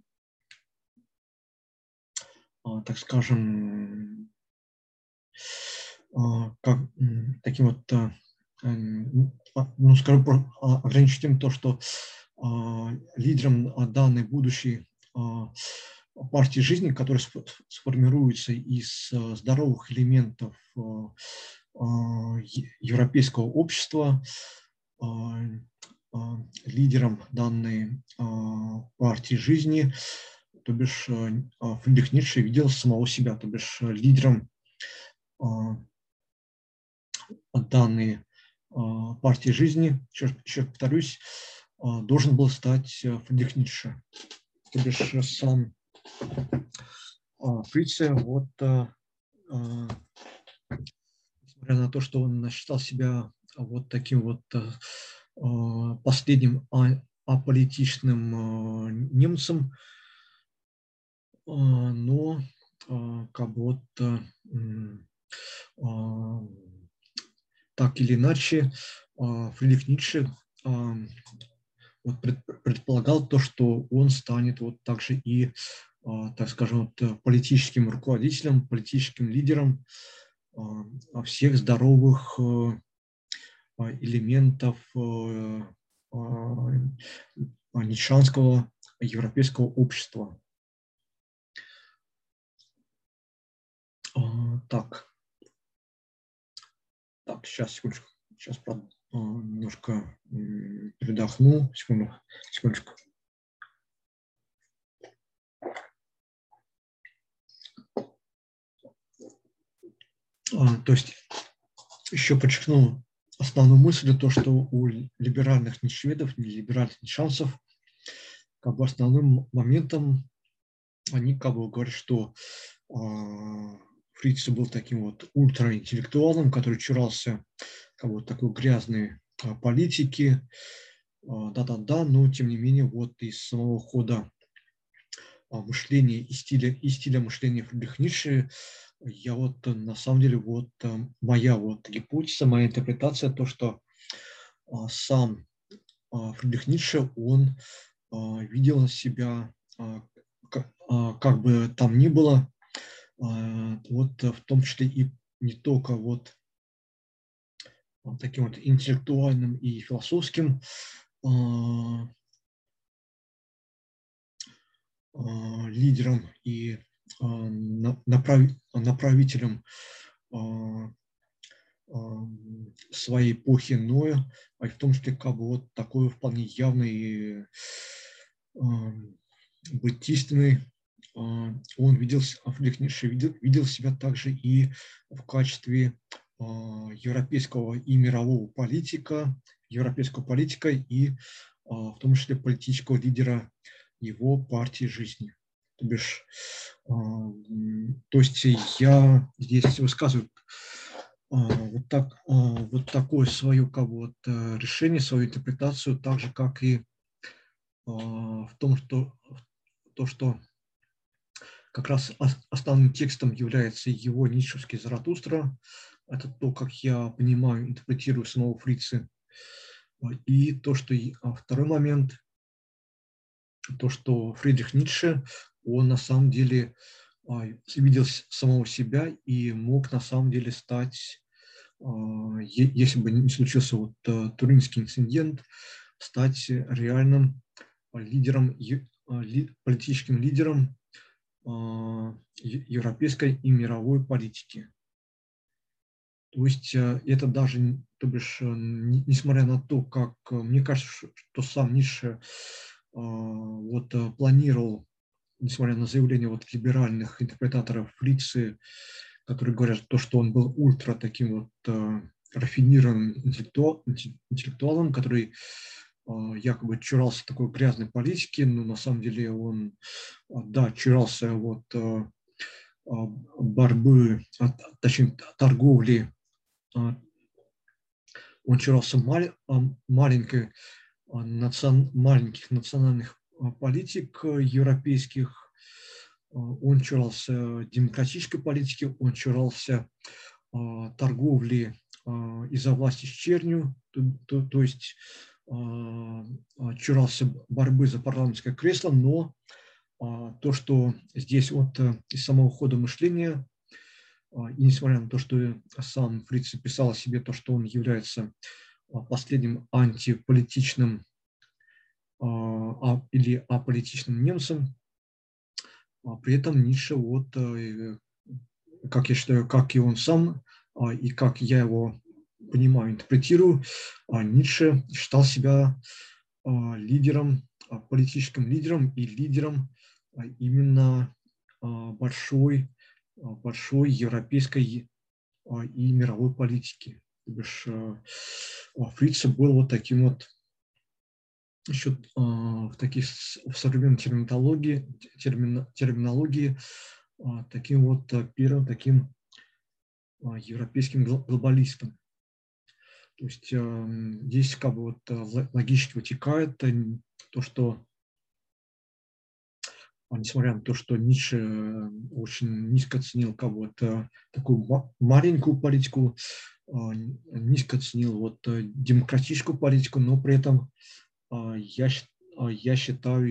так скажем, как, таким вот, ну, скажу, ограничить тем то, что лидером данной будущей партии жизни, которая сформируется из э, здоровых элементов э, э, европейского общества, лидером данной партии жизни, то бишь Фридрих Ницше видел самого себя, то бишь лидером данной партии жизни, еще, повторюсь, должен был стать Фридрих Ницше, то бишь сам Фрице, вот, а, а, несмотря на то, что он считал себя вот таким вот а, последним аполитичным немцем, но как вот так или иначе Фридрих Ницше предполагал то, что он станет вот также и а, так скажем, вот, э, политическим руководителем, политическим лидером а, всех здоровых э, а, элементов э, нишанского европейского общества. Так, так, сейчас, секундочку, сейчас немножко передохну, секунду, секундочку. А, то есть еще подчеркну основную мысль, то, что у либеральных нишведов, не либеральных нишансов, как бы основным моментом они как бы говорят, что э, Фриц был таким вот ультраинтеллектуалом, который чурался как бы такой грязной э, политики, да-да-да, но тем не менее вот из самого хода мышления и стиля, и стиля мышления Фридриха Ницше я вот э, на самом деле вот э, моя вот гипотеза, моя интерпретация, то, что а, сам а, Фридрих Ницше, он а, видел себя, как бы там ни было, вот в том числе и не только вот таким вот интеллектуальным и философским лидером и а, направителем а, а, своей эпохи, но и в том числе как бы вот такой вполне явный истинный, он видел, видел, видел себя также и в качестве европейского и мирового политика, европейского политика и в том числе политического лидера его партии жизни. То бишь, то есть я здесь высказываю вот, так, вот такое свое как вот, решение, свою интерпретацию, так же, как и в том, что то, что как раз основным текстом является его Ницшевский Заратустра. Это то, как я понимаю, интерпретирую самого Фрицы. И то, что а второй момент, то, что Фридрих Ницше, он на самом деле а, видел самого себя и мог на самом деле стать, а, если бы не случился вот э, Туринский инцидент, стать реальным лидером, политическим лидером европейской и мировой политики. То есть э, это даже, то бишь, э, несмотря на то, как мне кажется, что сам Ницше вот планировал несмотря на заявления вот либеральных интерпретаторов Фрицы, которые говорят то, что он был ультра таким вот э, рафинированным интеллектуал, интеллектуалом, который э, якобы чурался такой грязной политики, но на самом деле он, э, да, чурался вот э, э борьбы, точнее торговли, э, он чурался мал, маленькой, национ, маленьких национальных а, политик э, европейских, а, он чурался демократической политики, он чурался торговли из-за власти с чернью, то, то, то есть чурался борьбы за парламентское кресло, но то, что здесь вот э, из самого хода мышления, и несмотря на то, что сам Фриц писал о себе то, что он является последним антиполитичным а, или аполитичным немцам. А при этом Ницше, вот, э, как я считаю, как и он сам, а, и как я его понимаю, интерпретирую, Ницше считал себя лидером, политическим лидером и лидером именно большой, большой европейской и мировой политики. То бишь Фрица был вот таким вот еще в таких в современной терминологии, термин, терминологии а, таким вот а, первым таким а, европейским глобалистом. То есть здесь как бы вот логически вытекает то, что несмотря на то, что Ницше э, очень низко бы вот такую маленькую политику, низко оценил вот демократическую политику, но при этом а, я, а, я считаю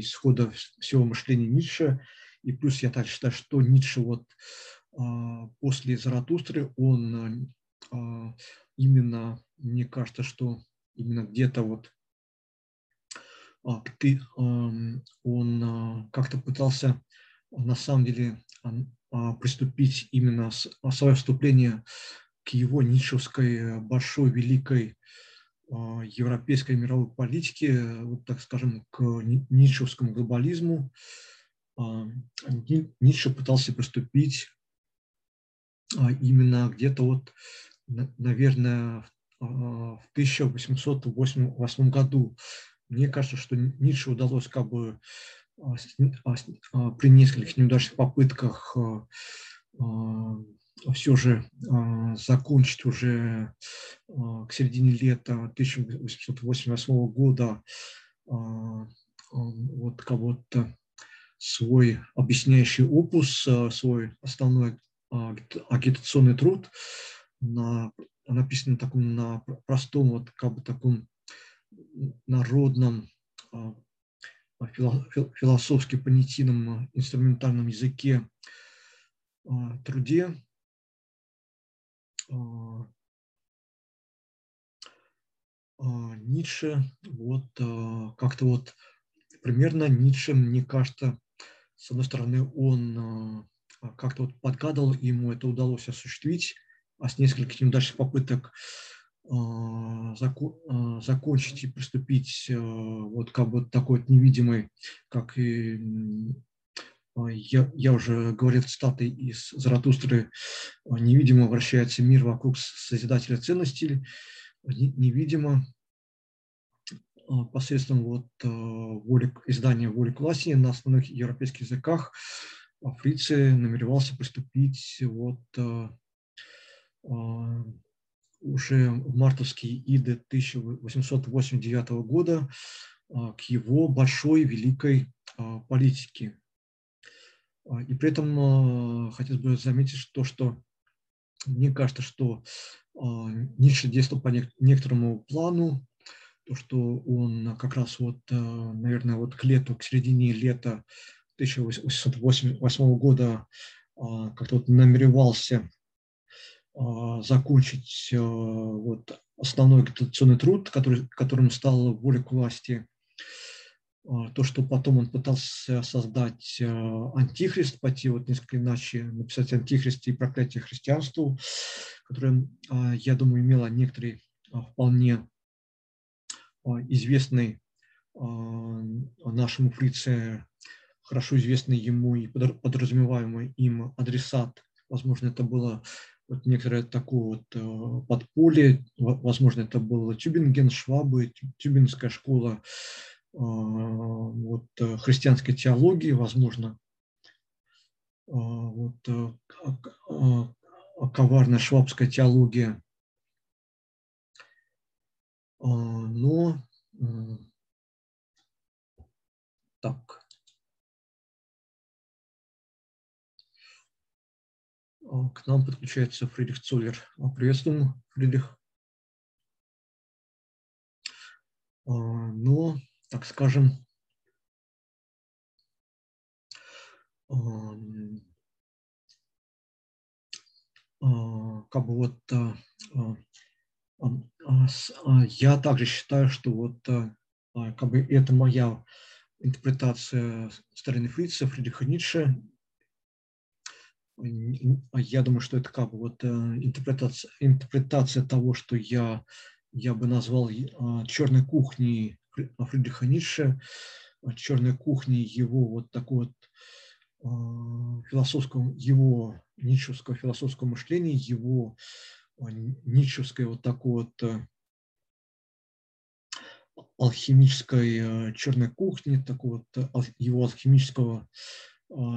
исхода всего мышления Ницше, и плюс я так считаю, что Ницше вот а, после Заратустры, он именно, мне кажется, что именно где-то вот ты, он как-то пытался на самом деле приступить именно свое вступление к его ницшевской большой, великой а, европейской мировой политики, вот так скажем, к ницшевскому глобализму. А, Ницше пытался поступить а, именно где-то вот, наверное, в 1808 году. Мне кажется, что Ницше удалось как бы при нескольких неудачных попытках все же а, закончить уже а, к середине лета 1888 года а, вот кого-то свой объясняющий опус, свой основной агитационный труд, на, написан на таком на простом, вот как бы таком народном философски понятийном инструментальном языке труде, Ницше, вот а, как-то вот примерно Ницше, мне кажется, с одной стороны, он как-то вот подгадал, ему это удалось осуществить, а с нескольких неудачных попыток закончить и приступить вот как бы такой вот невидимый, как и я, я уже говорил цитаты из Заратустры, невидимо вращается мир вокруг Созидателя ценностей, невидимо посредством вот воли, издания «Воли к власти» на основных европейских языках Фрице намеревался приступить вот уже в мартовские иды 1889 года к его большой, великой политике. И при этом хотелось бы заметить то, что мне кажется, что Ницше действовал по некоторому плану, то, что он как раз вот, наверное, вот к лету, к середине лета 1808 года как-то вот намеревался закончить вот основной агитационный труд, который, которым стал воля к власти – а, то, что потом он пытался создать а, антихрист, пойти вот несколько иначе, написать антихрист и проклятие христианству, которое, а, я думаю, имело некоторый вполне известный нашему фрице, хорошо известный ему и подразумеваемый им адресат. Возможно, это было вот некоторое такое вот подполье, возможно, это было Тюбинген, Швабы, Тюбинская школа а, вот, э, христианской теологии, возможно, вот, э, а, коварная швабская теология. Но так. К нам подключается Фридрих Цоллер. Приветствуем, Фридрих. Но так скажем, как бы вот я также считаю, что вот как бы это моя интерпретация старины Фрица, Фридриха Ницше. Я думаю, что это как бы вот интерпретация, интерпретация того, что я, я бы назвал черной кухней Фридриха Ницше, черной кухни его вот такой вот а, философского, его ницшевского философского мышления, его а, ницшевской вот такой вот алхимической черной кухни, такого вот его алхимического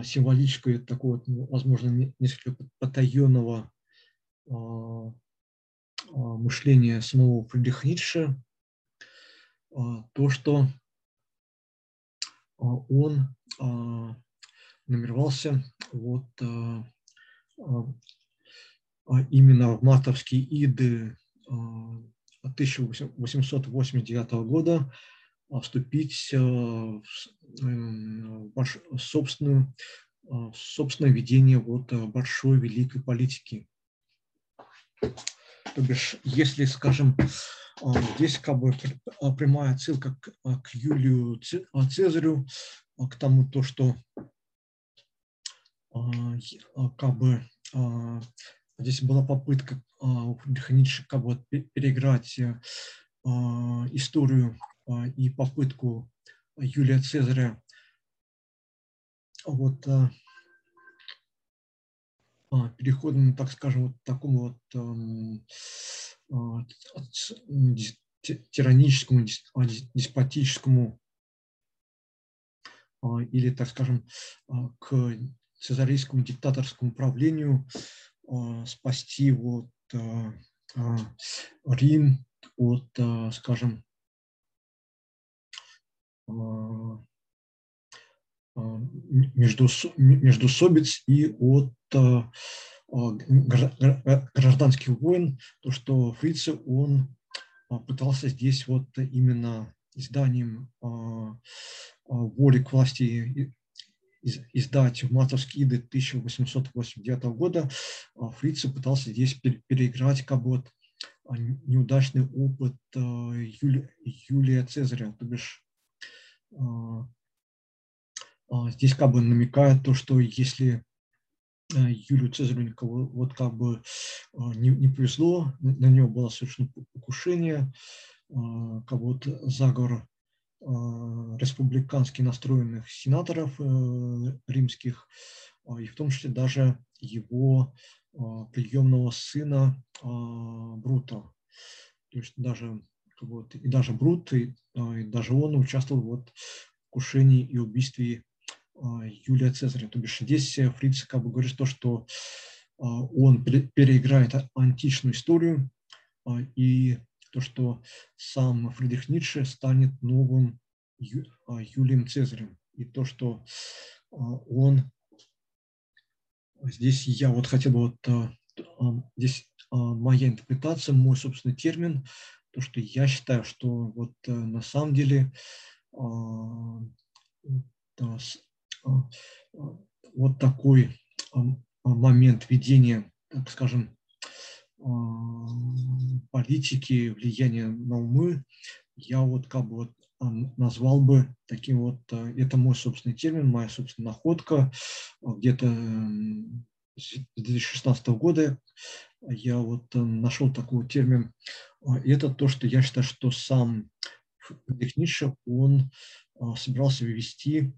символического, такого, ну, возможно, несколько потаенного мышления самого Фридриха Ницше, то, что а, он а, намеревался вот именно в мартовские иды 1889 года вступить в собственную, собственное ведение вот большой великой политики. То бишь, если, скажем, а, здесь как бы а, прямая отсылка к, а, к Юлию Цезарю, к тому, то, что как бы здесь была попытка Ницше как бы переиграть историю и попытку Юлия Цезаря. Вот переходом, так скажем, вот такому вот тираническому, деспотическому а, или, так скажем, а, к цезарийскому диктаторскому правлению а, спасти вот Рим от, скажем, между, междусобиц и от гражданских войн, то, что Фрице, он а, пытался здесь вот именно изданием а, а, воли к власти издать в Матовские иды 1889 года, Фрице пытался здесь переиграть как бы вот неудачный опыт Юли, Юлия Цезаря, то бишь здесь как бы намекает то, что если Э, Юлию Цезаренникову вот как бы э, не, не повезло, на него было совершено покушение, э, как вот заговор республикански настроенных сенаторов римских, и в том числе даже его приемного сына Брута. То есть даже вот, и даже Брут, и, и даже он участвовал вот в кушении и убийстве Юлия Цезаря. То бишь здесь Фриц как бы говорит то, что он переиграет античную историю, и то, что сам Фридрих Ницше станет новым Юлием Цезарем. И то, что он здесь я вот хотел бы вот здесь моя интерпретация, мой собственный термин, то, что я считаю, что вот на самом деле вот такой момент ведения, так скажем, политики, влияния на умы, я вот как бы вот назвал бы таким вот, это мой собственный термин, моя собственная находка, где-то с 2016 года я вот нашел такой термин, это то, что я считаю, что сам Ницше, он собирался ввести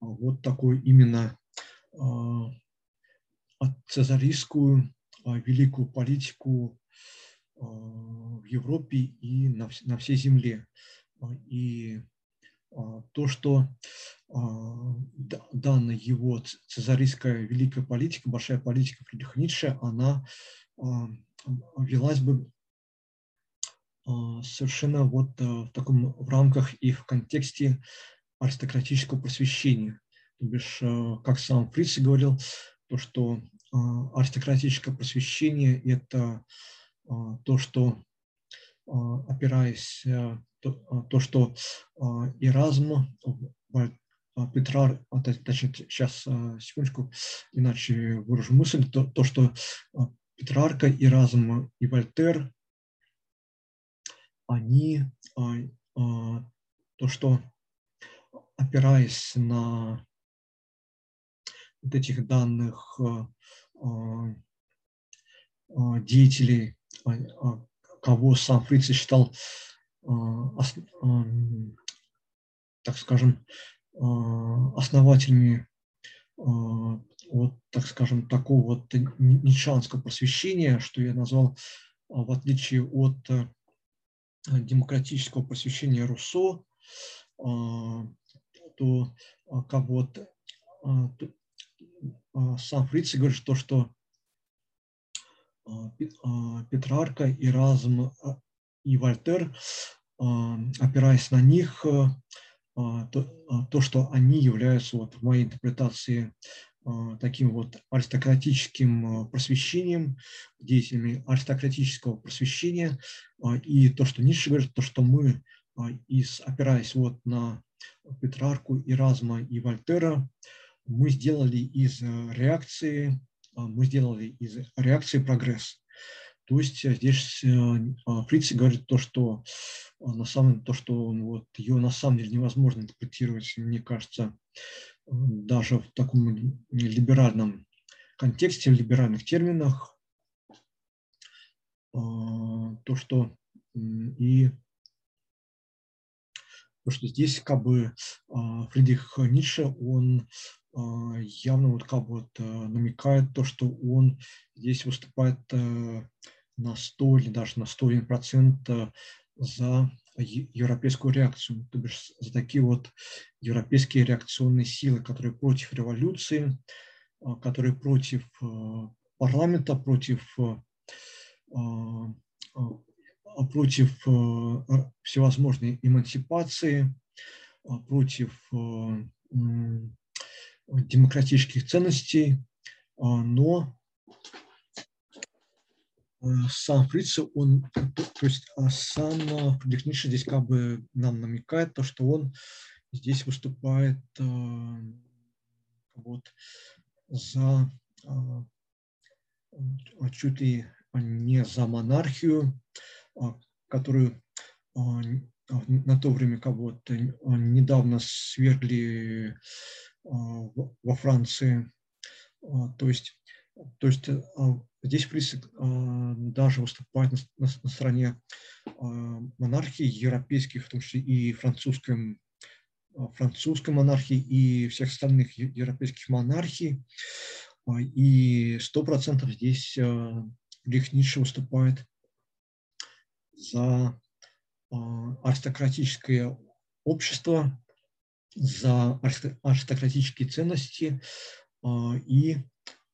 вот такую именно цезарийскую великую политику в Европе и на, на всей земле. И то, что данная его цезарийская великая политика, большая политика Фридриха Ницше, она велась бы совершенно вот в таком в рамках и в контексте аристократического просвещения. То бишь, как сам Фриц говорил, то, что аристократическое просвещение – это то, что, опираясь, то, то что Иразм, Петрар, точнее, сейчас, секундочку, иначе выражу мысль, то, то что Петрарка, Иразм и Вольтер, они, то, что опираясь на вот этих данных деятелей, кого сам Фриц считал, так скажем, основателями вот, так скажем, такого вот ничанского просвещения, что я назвал, в отличие от демократического просвещения Руссо, то как вот сам Фриц говорит, что, что Петрарка, Иразм и Вольтер, опираясь на них, то, то, что они являются, вот, в моей интерпретации, таким вот аристократическим просвещением, деятелями аристократического просвещения, и то, что Ницше говорит, то, что мы, из, опираясь вот на Петрарку, Иразма и Вольтера, мы сделали из реакции, мы сделали из реакции прогресс. То есть э, здесь э, а, Фриц говорит то, что а, на самом то, что вот ее на самом деле невозможно интерпретировать, мне кажется, даже в таком либеральном контексте, в либеральных терминах, а, то, что и то, что здесь как бы Фридрих Ницше, он явно вот как бы вот намекает то, что он здесь выступает на 100 или даже на 101% за европейскую реакцию, то бишь за такие вот европейские реакционные силы, которые против революции, а, которые против а, парламента, против, а, против всевозможной эмансипации, против демократических ценностей, но Э, сам Фриц, он, то, есть а сам э, Фридрих здесь как бы нам намекает то, что он здесь выступает э, вот за чуть ли не за монархию, которую на то время вот недавно свергли во Франции. То есть, то есть Здесь Фрис даже выступает на, на, стороне а, монархии европейских, в том числе и французской, а, французской монархии и всех остальных европейских монархий. А, и сто процентов здесь Лих Ницше выступает за аристократическое общество, за аристократические ценности и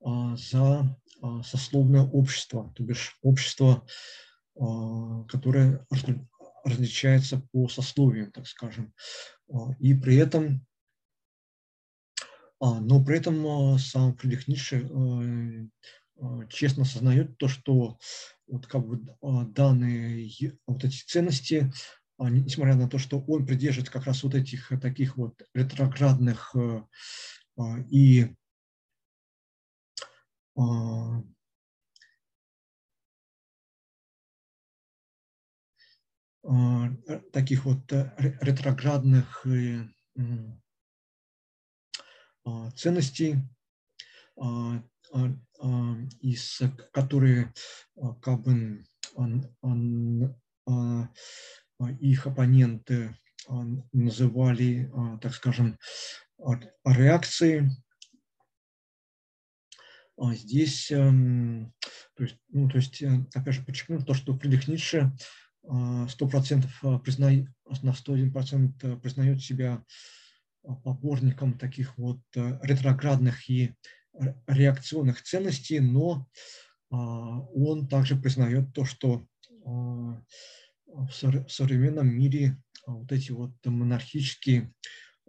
за сословное общество, то бишь общество, которое различается по сословиям, так скажем. И при этом, но при этом сам Фридрих Ницше честно осознает то, что вот как бы данные вот эти ценности, несмотря на то, что он придерживается как раз вот этих таких вот ретроградных и таких вот э, ретроградных э, ценностей, из которые как бы их оппоненты называли, так скажем, реакцией. А здесь, эм, то есть, ну, то есть, э, опять же, подчеркну то, что Фридрих Ницше 100% а, признает, на 101% э, признает себя а, поборником таких вот э, ретроградных и реакционных ценностей, но он также признает то, что в современном мире вот эти вот монархические,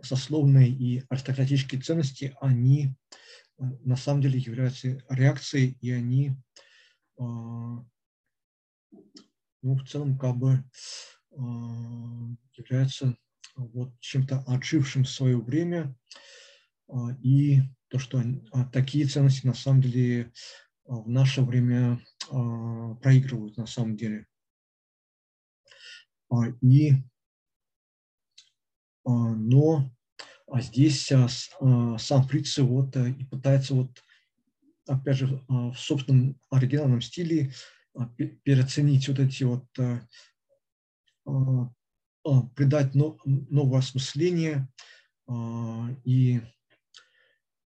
сословные и аристократические ценности, они на самом деле являются реакцией, и они а, ну, в целом как бы а, являются вот чем-то отжившим свое время. А, и то, что такие ценности на самом деле в наше время проигрывают на самом деле. И, но а здесь а, а, сам Фриц вот и пытается вот, опять же, в собственном оригинальном стиле переоценить вот эти вот, придать новое осмысление и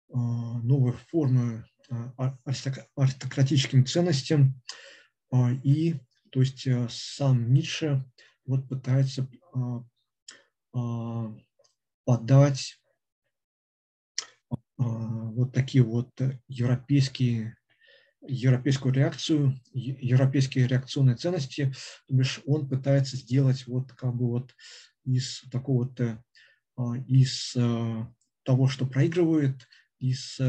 новые формы аристократическим ценностям. И, то есть, э, сам Ницше вот пытается подать а, вот такие вот европейские, европейскую реакцию, европейские реакционные ценности, то бишь он пытается сделать вот как бы вот из такого вот, а, из а, того, что проигрывает, из,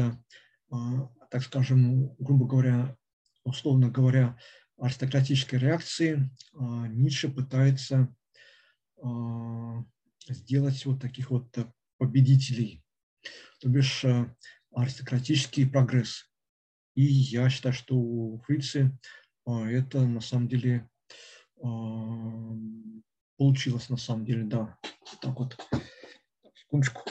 так скажем, грубо говоря, условно говоря, аристократической реакции, Ницше пытается сделать вот таких вот э, победителей, то бишь э, аристократический прогресс. И я считаю, что у Фрицы э, это на самом деле получилось на самом деле, да. Так вот, секундочку.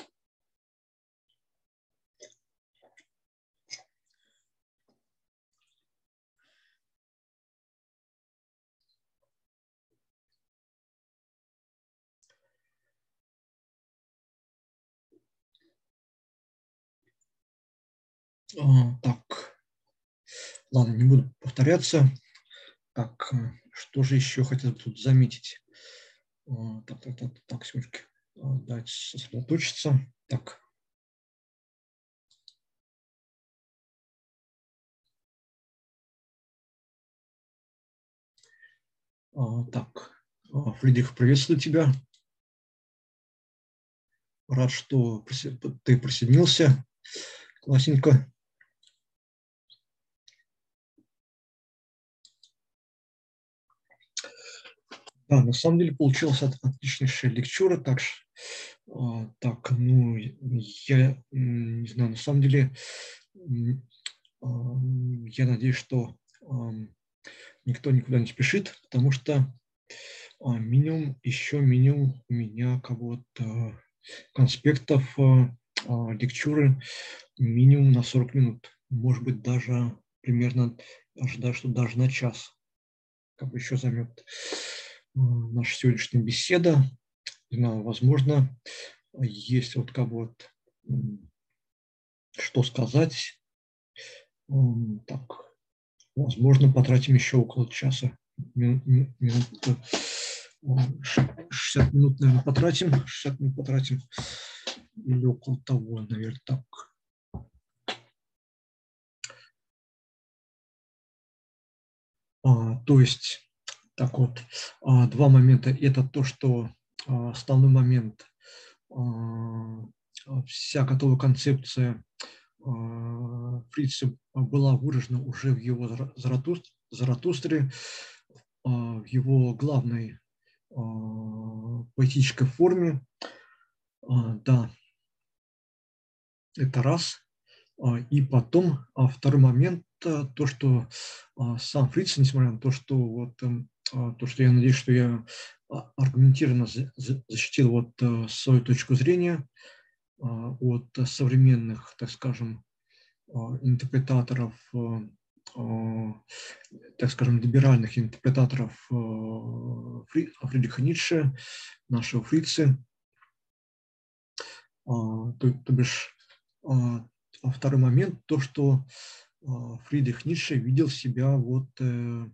Так, ладно, не буду повторяться. Так, э, что же еще хотел тут заметить? А, так, так, так, так, секундочки. А, дайте сосредоточиться. Так. Так, Фридрих, приветствую тебя. Рад, что ты присоединился. Классненько. Да, на самом деле получилась отличнейшая лектура. Так, а, так, ну, я не знаю, на самом деле, я надеюсь, что никто никуда не спешит, потому что а, минимум, еще минимум у меня кого-то конспектов а, лектуры минимум на 40 минут, может быть, даже примерно, ожидаю, что даже на час, как бы еще займет наша сегодняшняя беседа. Знаю, возможно, есть вот как вот что сказать. Так, возможно, потратим еще около часа. минут, минут 60 минут, наверное, потратим. 60 минут потратим. Или около того, наверное, так. А, то есть, так вот, а, два момента. Это то, что а, основной момент, а, вся готовая концепция Фрица была выражена уже в его Заратустре, в его главной поэтической форме. Да, это раз. И потом второй момент, то, что сам Фриц, несмотря на то, что вот эм, то, что я надеюсь, что я аргументированно защитил вот свою точку зрения, а, от современных, так скажем, а, интерпретаторов, а, так скажем, либеральных интерпретаторов Фридриха Ницше, нашего Фрицы. То, то бишь, второй момент, то, что Фридрих Ницше видел себя вот э,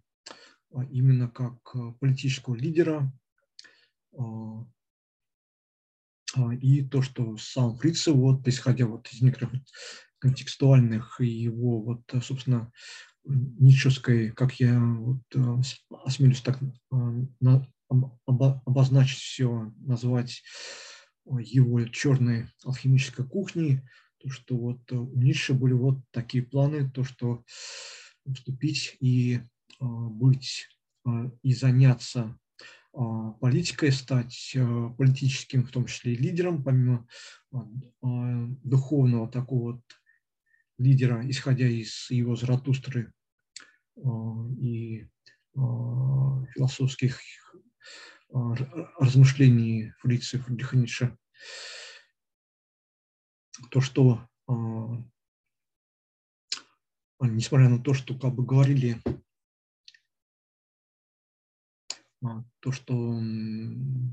именно как политического лидера, а, и то, что сам Фриц, вот, исходя вот из некоторых контекстуальных его, вот, собственно, нитшевской, как я вот, э, осмелюсь так э, обозначить все, назвать его черной алхимической кухней, то, что вот у Ницше были вот такие планы, то, что вступить и э, быть и заняться а, политикой, стать политическим, в том числе и лидером, помимо духовного такого вот лидера, исходя из его Заратустры и философских размышлений Фрица Фридриха Ницше. То, что, несмотря на то, что как бы говорили то, что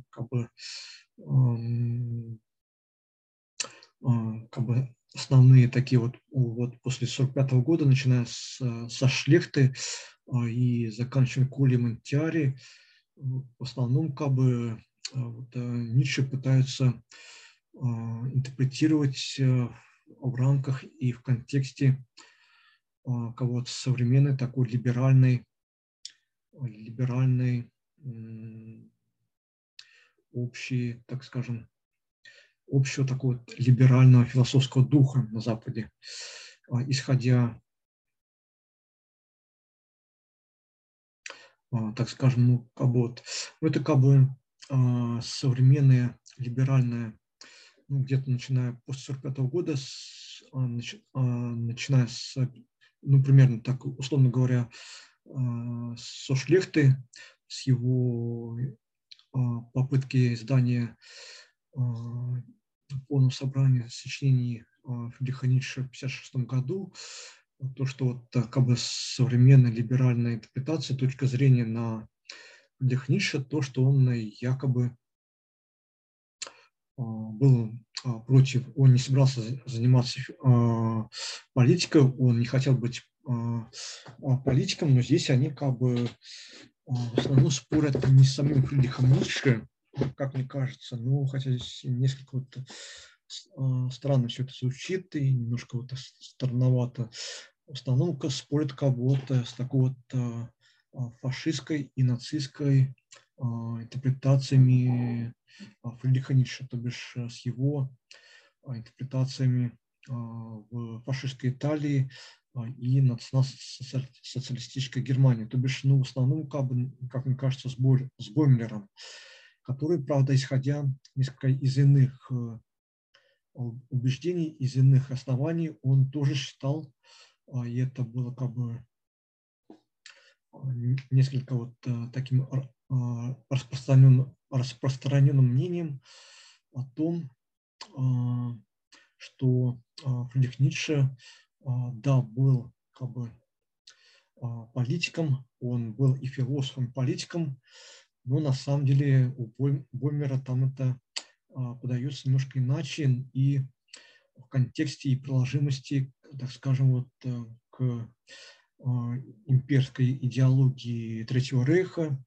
как бы, а, как бы основные такие вот, вот после 45 -го года, начиная с, со Шлехты а, и заканчивая Коли Монтиари, в основном как бы вот, Ницше пытаются интерпретировать в рамках и в контексте кого-то современной такой либеральной, либеральной общие, так скажем, общего такого либерального философского духа на Западе, а, исходя, а, так скажем, ну, вот, ну, это как бы а, современная либеральная, ну, где-то начиная после 45 года, с, начиная с, ну, примерно так, условно говоря, со Шлехты, с его а, попытки издания а, полного собрания сочинений а, Фридриха Ницше в 1956 году, то, что вот как бы современная либеральная интерпретация, точка зрения на Фридриха Ницше, то, что он якобы был против, он не собирался заниматься политикой, он не хотел быть политиком, но здесь они как бы в основном спорят не с самим Фридрихом Ницше, как мне кажется, но хотя здесь несколько вот а, странно все это звучит и немножко вот странновато. В основном спорят будто с такой вот а, а, фашистской и нацистской интерпретациями Фридриха Ницше, то бишь с его интерпретациями в фашистской Италии, а, и национал-социалистической Германии, то бишь, ну, в основном, как, бы, как мне кажется, с, Бой, с Боймлером, который, правда, исходя несколько из иных э, убеждений, из иных оснований, он тоже считал, а, и это было как бы а, несколько вот э, таким распространенным, распространенным мнением о том, что Фридрих Ницше а, да, был как бы. А, политиком, он был и философом, и политиком, но на самом деле у Боймера там это а, подается немножко иначе и в контексте и приложимости, так скажем, вот э, к имперской идеологии Третьего Рейха,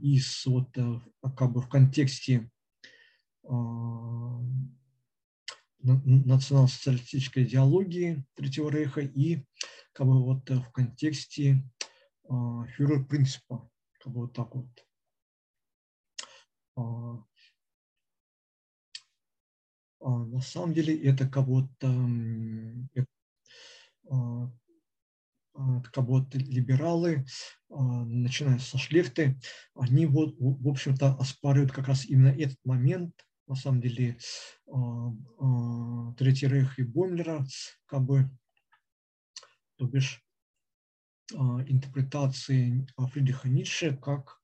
из вот как бы в контексте национал-социалистической идеологии Третьего Рейха и как бы вот в контексте фюрер-принципа, как бы вот так вот. На самом деле это как будто как будто либералы, начиная со Шлефты, они вот, в общем-то, оспаривают как раз именно этот момент, на самом деле, Третий Рейх и Бомлера, как бы, то бишь, интерпретации Фридриха Ницше как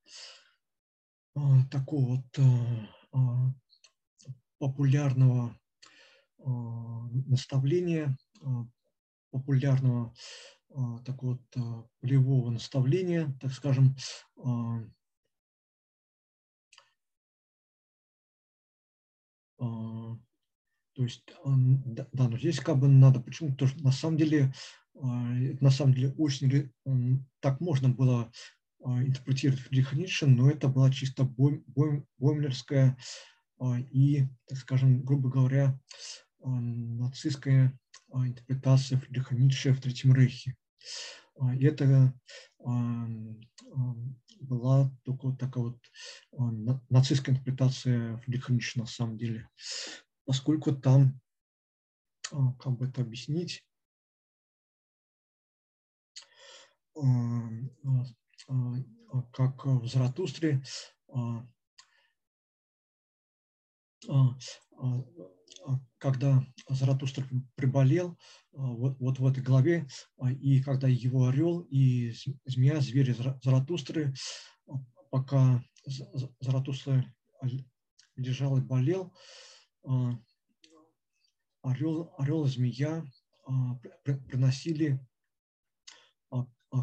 такого вот популярного наставления, популярного такого вот полевого наставления, так скажем, то есть, да, но здесь как бы надо, почему? Потому что на самом деле, на самом деле очень так можно было интерпретировать Фридриха Ницше, но это была чисто боймлерская и, так скажем, грубо говоря, нацистская интерпретация Фридриха Ницше в Третьем Рейхе. И это была только такая вот нацистская интерпретация Фридриха Ницше на самом деле, поскольку там, как бы это объяснить, как в Заратустре когда Заратустра приболел, вот, вот в этой главе, и когда его орел и змея, звери Заратустры, пока Заратустра лежал и болел, орел, орел и змея приносили,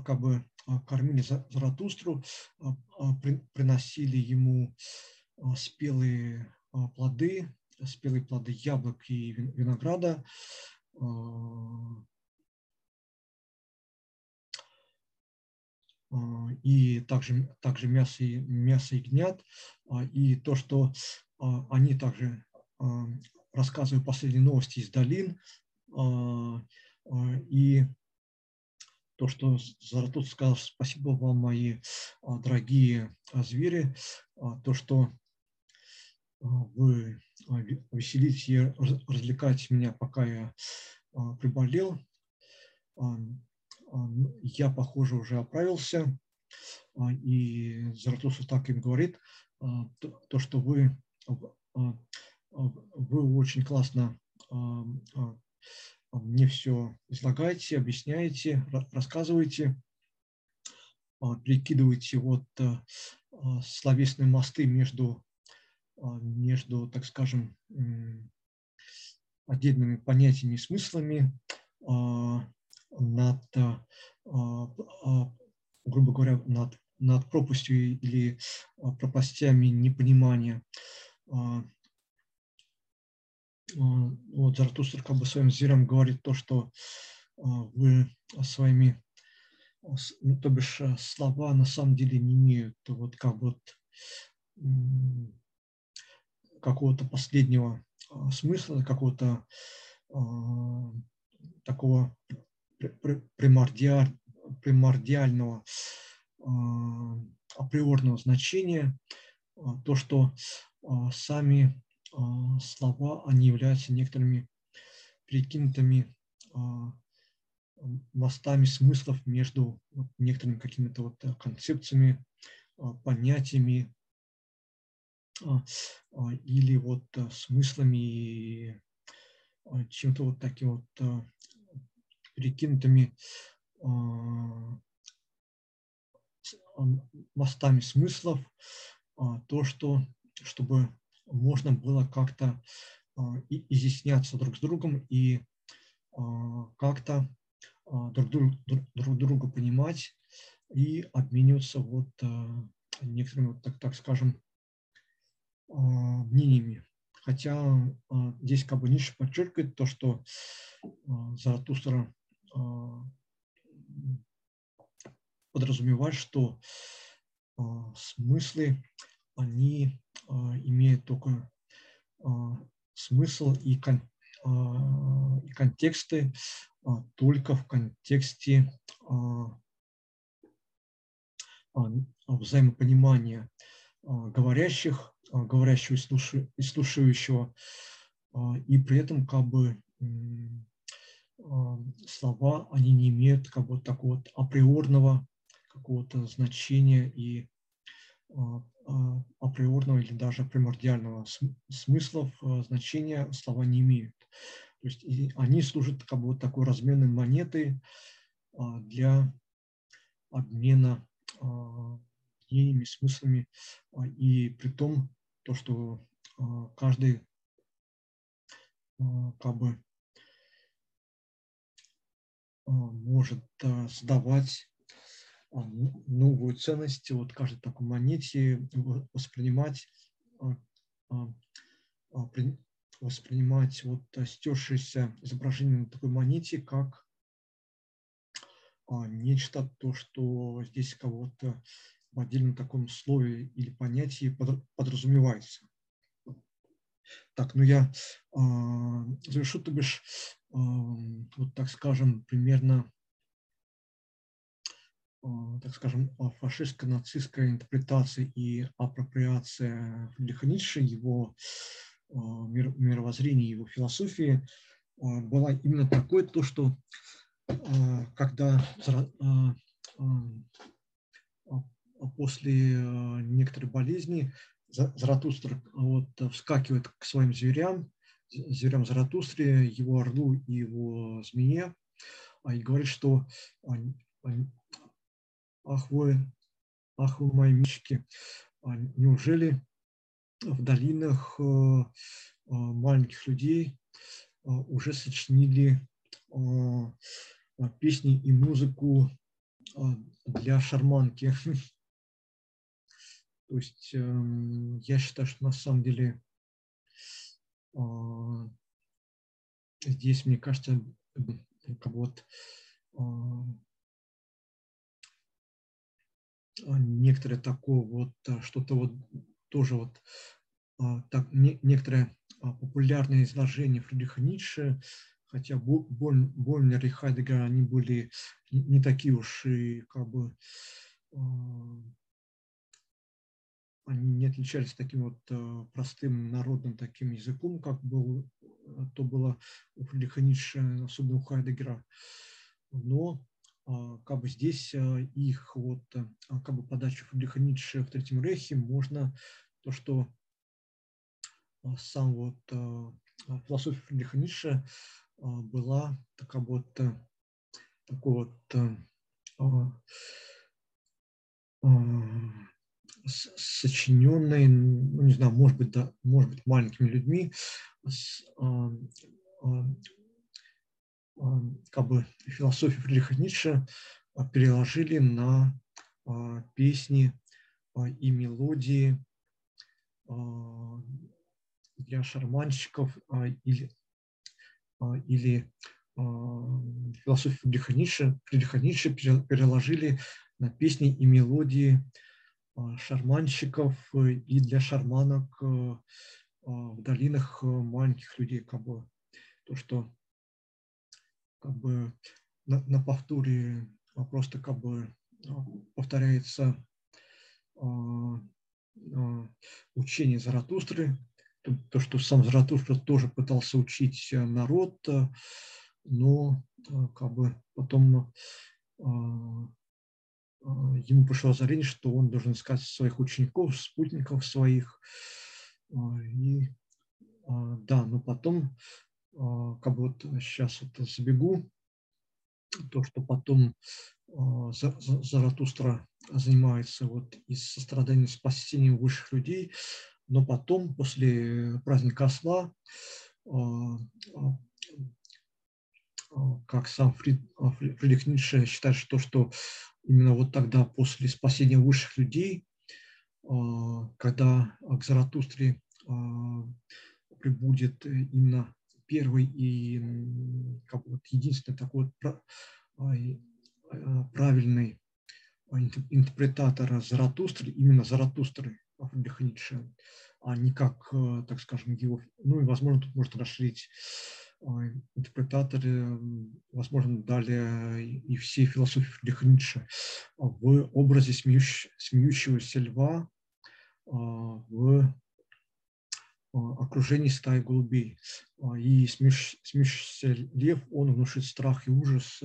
как бы кормили Заратустру, приносили ему спелые плоды, спелые плоды яблок и винограда. А, а, и также, также мясо, и, мясо ягнят, а, и то, что они также рассказывают последние новости из долин, и то, что Заратут сказал, спасибо вам, мои дорогие звери, то, что вы веселите и развлекаете меня, пока я приболел. Я, похоже, уже оправился. И Заратусу так им говорит, то, что вы, вы очень классно мне все излагаете, объясняете, рассказываете, перекидываете вот словесные мосты между а, между, так скажем, отдельными понятиями и смыслами а, над, а, грубо говоря, над, над пропастью или пропастями непонимания. Вот Заратустр как бы своим зверям говорит то, что вы своими, то бишь слова на самом деле не имеют вот как вот какого-то последнего а, смысла, какого-то а, такого примордиаль, примордиального а, априорного значения, то, что сами слова, они являются некоторыми перекинутыми мостами смыслов между некоторыми какими-то вот концепциями, понятиями, или вот э, смыслами а, чем-то вот таким вот перекинутыми мостами смыслов, то, что, чтобы можно было как-то изъясняться друг с другом и как-то друг, друг, друг друга понимать и обмениваться вот некоторыми, вот так, так скажем, а, мнениями. Хотя а, здесь как бы Ницше подчеркивает то, что а, Заратустра подразумевать, что смыслы, они имеют только смысл и, кон, и контексты только в контексте взаимопонимания говорящих, говорящего и слушающего, и при этом как бы слова, они не имеют как бы такого вот априорного какого-то значения и априорного или даже примордиального смысла значения слова не имеют. То есть они служат как бы вот такой разменной монетой для обмена мнениями, смыслами, и при том то, что каждый как бы может сдавать новую ценность вот каждой такой монете, воспринимать, воспринимать вот стершееся изображение на такой монете как нечто, то, что здесь кого-то в отдельном таком слове или понятии подразумевается. Так, ну я э, завершу, то бишь, э, вот так скажем, примерно, э, так скажем, фашистско-нацистская интерпретация и апроприация Фридриха его э, мир, мировоззрения, его философии э, была именно такой, то, что э, когда э, э, после некоторой болезни Заратустра вот, вскакивает к своим зверям, зверям Заратустре, его орлу и его змее, а и говорит, что ах вы, ах вы мои мечки, а неужели в долинах э, э, маленьких людей э, уже сочинили песни и музыку для шарманки. То есть эм, я считаю, что на самом деле а, здесь, мне кажется, как вот а, некоторое такое вот а, что-то вот тоже вот так, некоторое популярное изложение Фридриха Ницше, хотя Больнер и Хайдегер, они были не такие уж и как бы они не отличались таким вот э, простым народным таким языком, как был, э, то было у Фридриха Ницше, особенно у Хайдегера. Но а, как бы здесь э, их вот а, как бы подачу Фридриха Ницше в Третьем Рейхе можно то, что сам вот философия Фридриха Ницше была такая вот такой вот сочиненной, ну, не знаю, может быть, да, может быть, маленькими людьми, с, а, а, а, как бы философию Фридриха Ницше переложили на а, песни а, и мелодии а, для шарманщиков а, или, а, или а, философию Фридриха Ницше, переложили на песни и мелодии а, шарманщиков э, и для шарманок э, в долинах э, маленьких людей, как бы то, что как бы на, на повторе просто как бы повторяется учение Заратустры, то, то, что сам Заратустра тоже пытался учить народ, но как бы потом ему пришло озарение, что он должен искать своих учеников, спутников своих. А, и а, да, но потом, как бы вот сейчас вот забегу, то, что потом Заратустра занимается вот из сострадания спасением высших людей, но потом, после праздника осла, как сам Фридрих Ницше считает, что, что именно вот тогда, после спасения высших людей, а, когда к Заратустре а, прибудет именно первый и как вот единственный такой а, правильный интерпретатора Заратустры, именно Заратустры Фридриха Ницше, а не как, так скажем, его, ну и, возможно, тут может расширить интерпретаторы, возможно, далее и все философии Фридриха Ницше в образе смеющ, смеющегося льва в окружении стаи голубей. И смеющийся лев, он внушит страх и ужас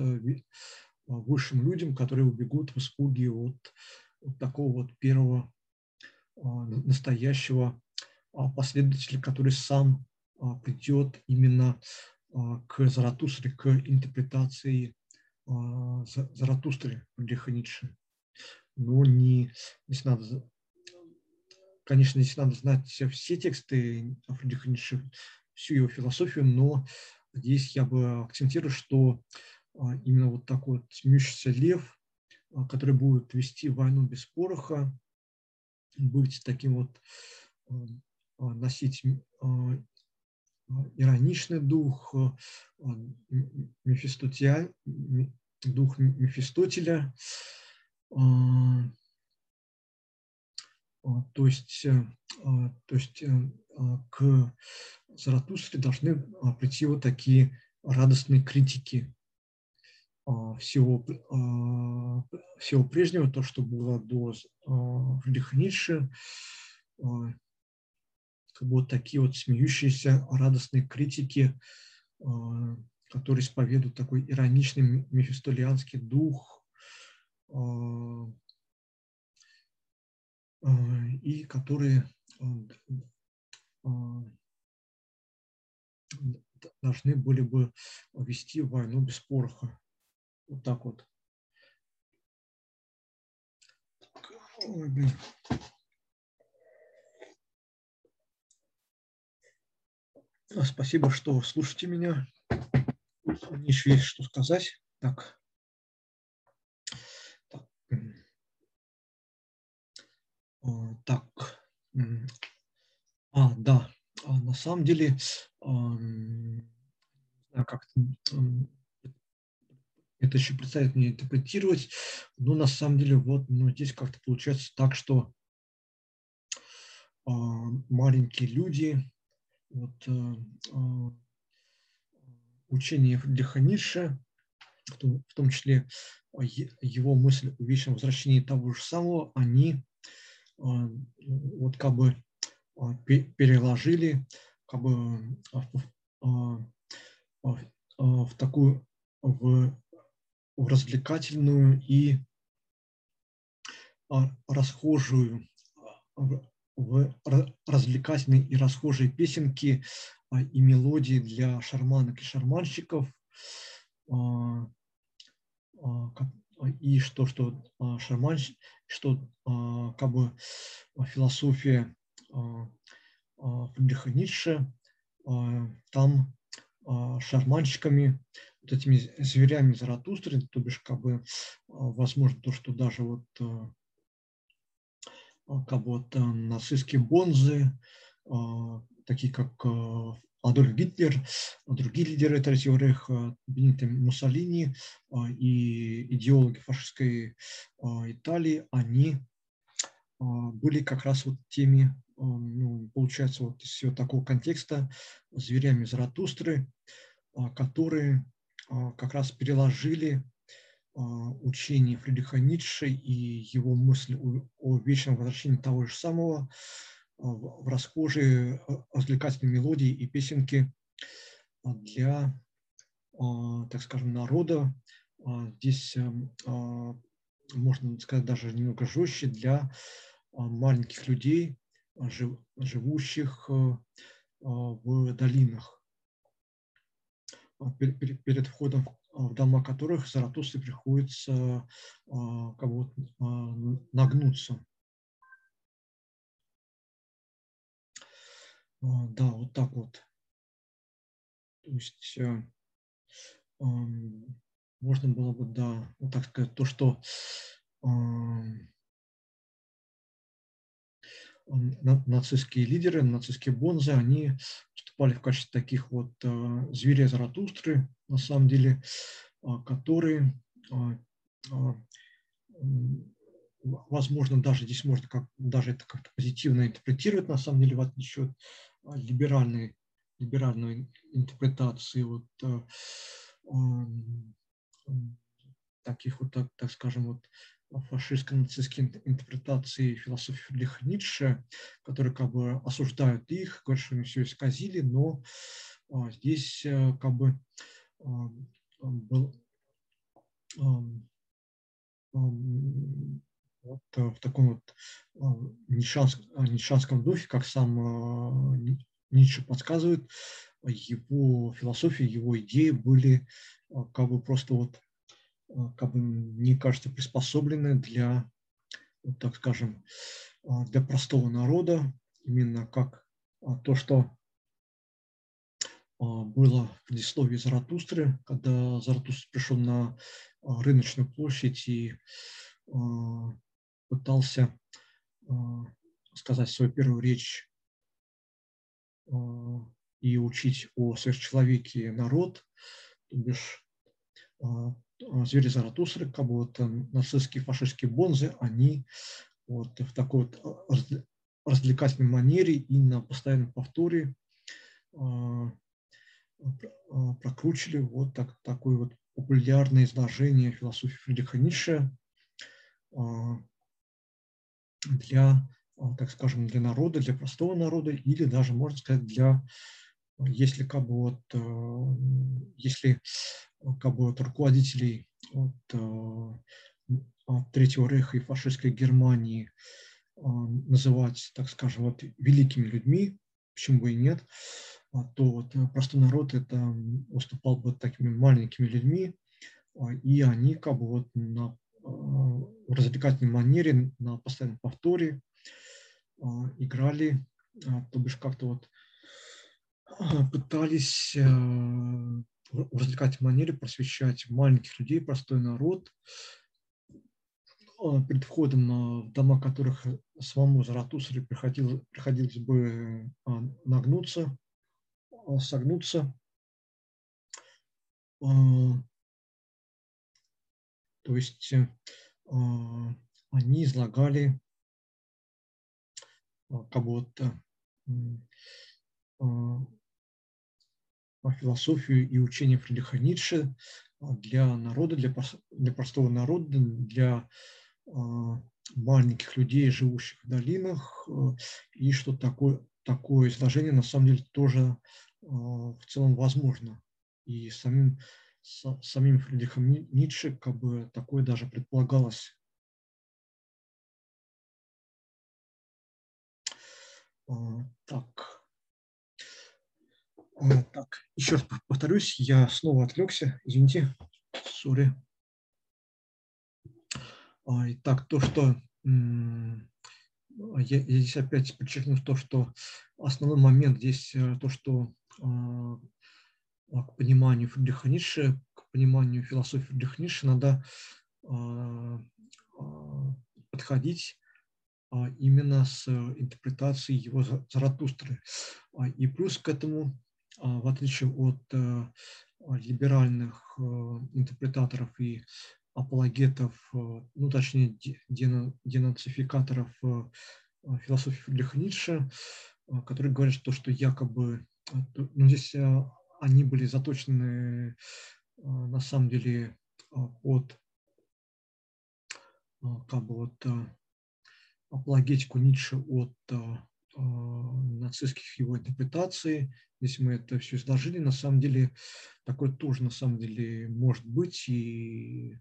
высшим людям, которые убегут в испуге от, от такого вот первого настоящего последователя, который сам а, придет именно а, к Заратустре, к интерпретации а, Заратустры Фридриха Ницше. Но не, здесь надо, конечно, здесь надо знать все тексты Фридриха Ницше, всю его философию, но здесь я бы акцентирую, что именно вот такой вот смеющийся лев, который будет вести войну без пороха, быть таким вот, носить ироничный дух, э, Мефистотия, дух Мефистотеля, э, э, то есть, то есть к Заратустре должны прийти вот такие радостные критики всего, всего прежнего, то, что было до Фридриха Ницше, как бы вот такие вот смеющиеся, радостные критики, а, которые исповедуют такой ироничный мефистолианский дух, а, а, и которые должны были бы вести войну без пороха. Вот так вот. Ой, блин. А, спасибо, что слушаете меня. Мне еще есть что сказать. Так. Так. А, так. А, да. А, на самом деле, как это еще представить мне интерпретировать, но на самом деле вот ну, здесь как-то получается так, что маленькие люди, вот, э, а, учение Фридриха Ницше, в том числе его мысль о вечном возвращении того же самого, они а, вот как бы а, переложили как бы в такую в, в развлекательную и расхожую в развлекательные и расхожие песенки а, и мелодии для шарманок и шарманщиков. А, а, и что, что шарман, что как бы философия Фридриха Ницше, там шарманщиками, вот этими зверями Заратустры, то бишь как бы возможно то, что даже вот как вот нацистские бонзы, а, такие как а, Адольф Гитлер, другие лидеры Третьего Рейха, Бенито Муссолини а, и идеологи фашистской Италии, они были как раз вот теми, ну, получается, вот из всего такого контекста зверями Заратустры, которые как раз переложили а, учение Фридриха Ницше и его мысль о вечном возвращении того же самого а, в расхожие а, развлекательные мелодии и песенки для, так скажем, народа. Здесь можно сказать даже немного жестче для маленьких людей, живущих в долинах. Перед входом в дома которых Заратустры приходится а, как бы, нагнуться. А, да, вот так вот. То есть э, можно было бы, да, вот так сказать, то, что нацистские лидеры, нацистские бонзы, они выступали в качестве таких вот э, зверей Заратустры, на самом деле, а, которые а, а, возможно, даже здесь можно как, даже это как-то позитивно интерпретировать, на самом деле, в отличие от либеральной, либеральной интерпретации вот, таких вот, так, так скажем, вот фашистско-нацистские интерпретации философии Фридриха Ницше, которые как бы осуждают их, говорят, что они все исказили, но а, здесь а, как бы а, был вот в таком вот нишанском духе, как сам Ницше подсказывает, его философия, его идеи были как бы просто вот а, как бы, мне кажется, приспособлены для, так скажем, а, для простого народа, именно как а, то, что было в предисловии Заратустры, когда Заратустра пришел на рыночную площадь и пытался сказать свою первую речь и учить о сверхчеловеке народ, то бишь а, звери Заратустры, как бы вот нацистские фашистские бонзы, они вот в такой вот а, развлекательной манере и на постоянном повторе прокручивали вот так, такое вот популярное изложение философии Фридриха Ницше для, так скажем, для народа, для простого народа или даже, можно сказать, для, если как бы вот, если как бы от руководителей от, э, от Третьего Рейха и фашистской Германии э, называть, так скажем, вот великими людьми, почему бы и нет, а то вот э, простой народ это уступал бы такими маленькими людьми, и они как бы вот на в развлекательной манере, на постоянном повторе играли, то бишь как-то вот пытались в развлекательной манере просвещать маленьких людей, простой народ, а, перед входом в дома которых самому Заратусре приходилось, приходилось бы нагнуться, согнуться. То есть они излагали будто философию и учение Фридриха Ницше а, для народа, для, для простого народа, для а, маленьких людей, живущих в долинах, а, и что такое, такое изложение на самом деле тоже в целом возможно. И самим, самим Фридрихом Ницше как бы такое даже предполагалось. Так. Так, еще раз повторюсь, я снова отвлекся, извините, сори. Итак, то, что я, здесь опять подчеркну то, что основной момент здесь э, то, что а, к пониманию Фридриха Ницше, к пониманию философии Фридриха Ницше надо а, а, подходить именно с интерпретацией его Заратустры. И плюс к этому а, в отличие от э, либеральных э, интерпретаторов и апологетов, э, ну точнее денацификаторов философии Фридриха Ницше, которые говорят, что, что якобы, ну здесь они были заточены на самом деле под как бы вот апологетику Ницше от нацистских его интерпретаций, если мы это все изложили, на самом деле такое тоже на самом деле может быть. И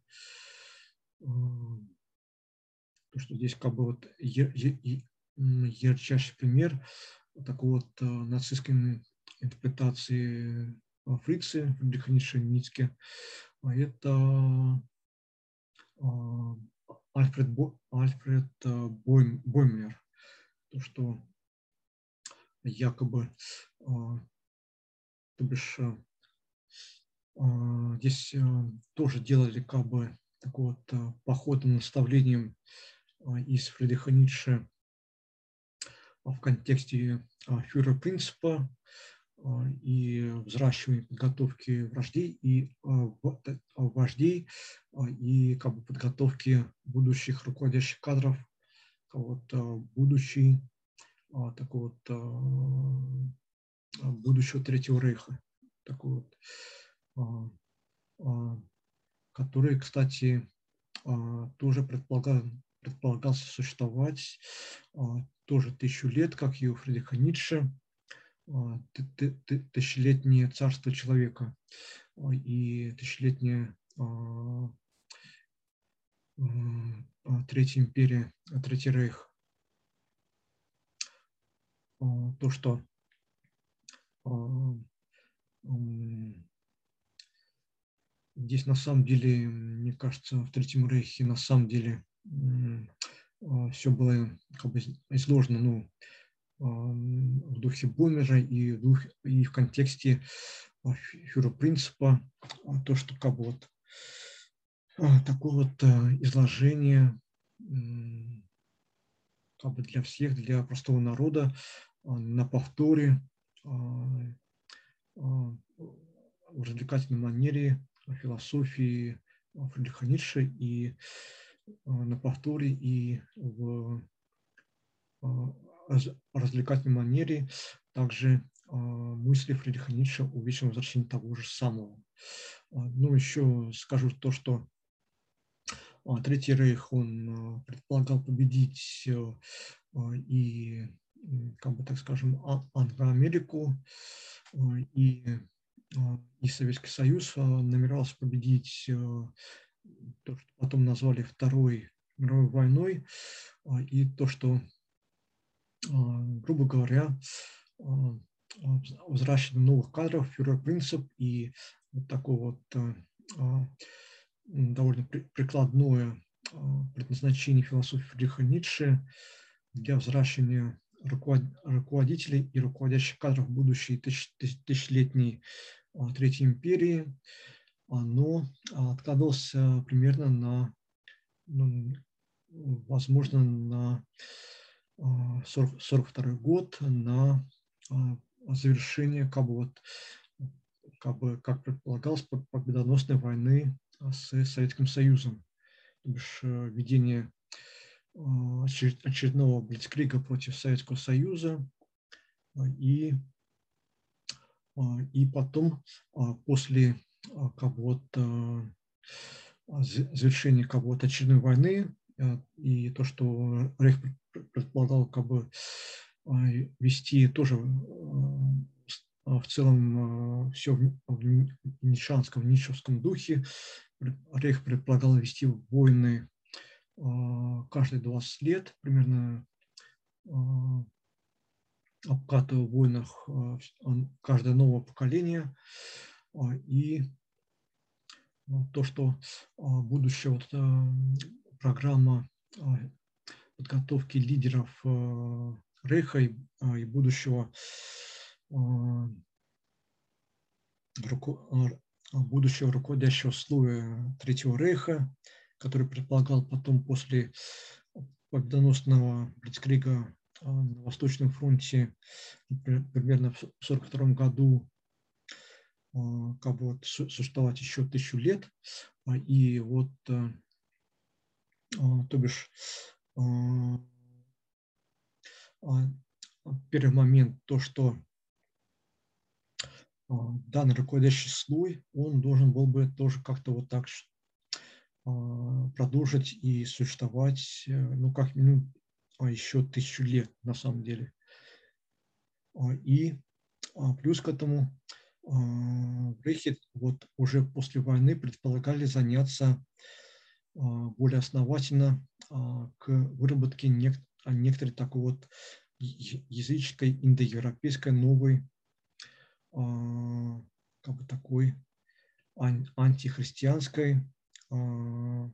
э, то, что здесь как бы вот ярчайший пример такой вот э, нацистской интерпретации Фрицы, Фридриха Ницше а это э, Альфред, Бо, Альфред Бойм. То, что якобы а, то бишь а, а, здесь тоже делали как бы такой вот походным наставлением из Фридриха Ницше в контексте фюрер принципа, и взращивания подготовки вождей и вождей и как бы подготовки будущих руководящих кадров вот будущий такой вот будущего Третьего Рейха. Такой вот, который, кстати, тоже предполагал, предполагался существовать тоже тысячу лет, как и у Фридриха Ницше, тысячелетнее царство человека и тысячелетняя Третья империя, Третий Рейх. То, что здесь на самом деле, мне кажется, в Третьем Рейхе на самом деле все было как бы изложено ну, в духе Бумера и в, духе, и в контексте фюрер-принципа, то, что как бы вот такое вот изложение как бы для всех, для простого народа на повторе в развлекательной манере философии Фридриха Ницше и на повторе и в развлекательной манере также мысли Фридриха Ницше о вечном возвращении того же самого. Ну, еще скажу то, что Третий Рейх, он предполагал победить и как бы так скажем, а, Англо-Америку э, и, э, и Советский Союз э, намеревался победить то, что потом назвали Второй мировой войной, и то, что, грубо говоря, возвращение новых кадров, фюрер-принцип и вот такое вот довольно прикладное предназначение философии Фридриха Ницше для возвращения руководителей и руководящих кадров будущей тысячелетней а, Третьей империи, оно откладывался примерно на, ну, возможно, на 40, а, 42 год, на а, завершение, как бы, вот, как, бы, как предполагалось, победоносной войны с Советским Союзом. То бишь введение а, очередного блицкрига против Советского Союза. А, и, а, и потом, после кого-то завершения кого-то очередной войны, и то, что Рейх предполагал как бы вести тоже в целом все в нишанском, нишевском духе. Рейх предполагал вести войны а, каждые 20 лет примерно а, обкатывая в войнах а, каждое новое поколение. И то, что будущая вот программа подготовки лидеров Рейха и будущего будущего руководящего слоя Третьего Рейха который предполагал потом после победоносного Блицкрига а, на Восточном фронте примерно в 1942 году а, как бы существовать еще тысячу лет. А, и вот, то бишь, первый момент, то, что данный руководящий слой, он должен был бы тоже как-то вот так а, продолжить и существовать, э, ну, как минимум, а, еще тысячу лет на самом деле. А, и плюс к этому в Рейхе вот уже после войны предполагали заняться более основательно к выработке некоторой такой вот языческой индоевропейской новой как бы такой антихристианской а,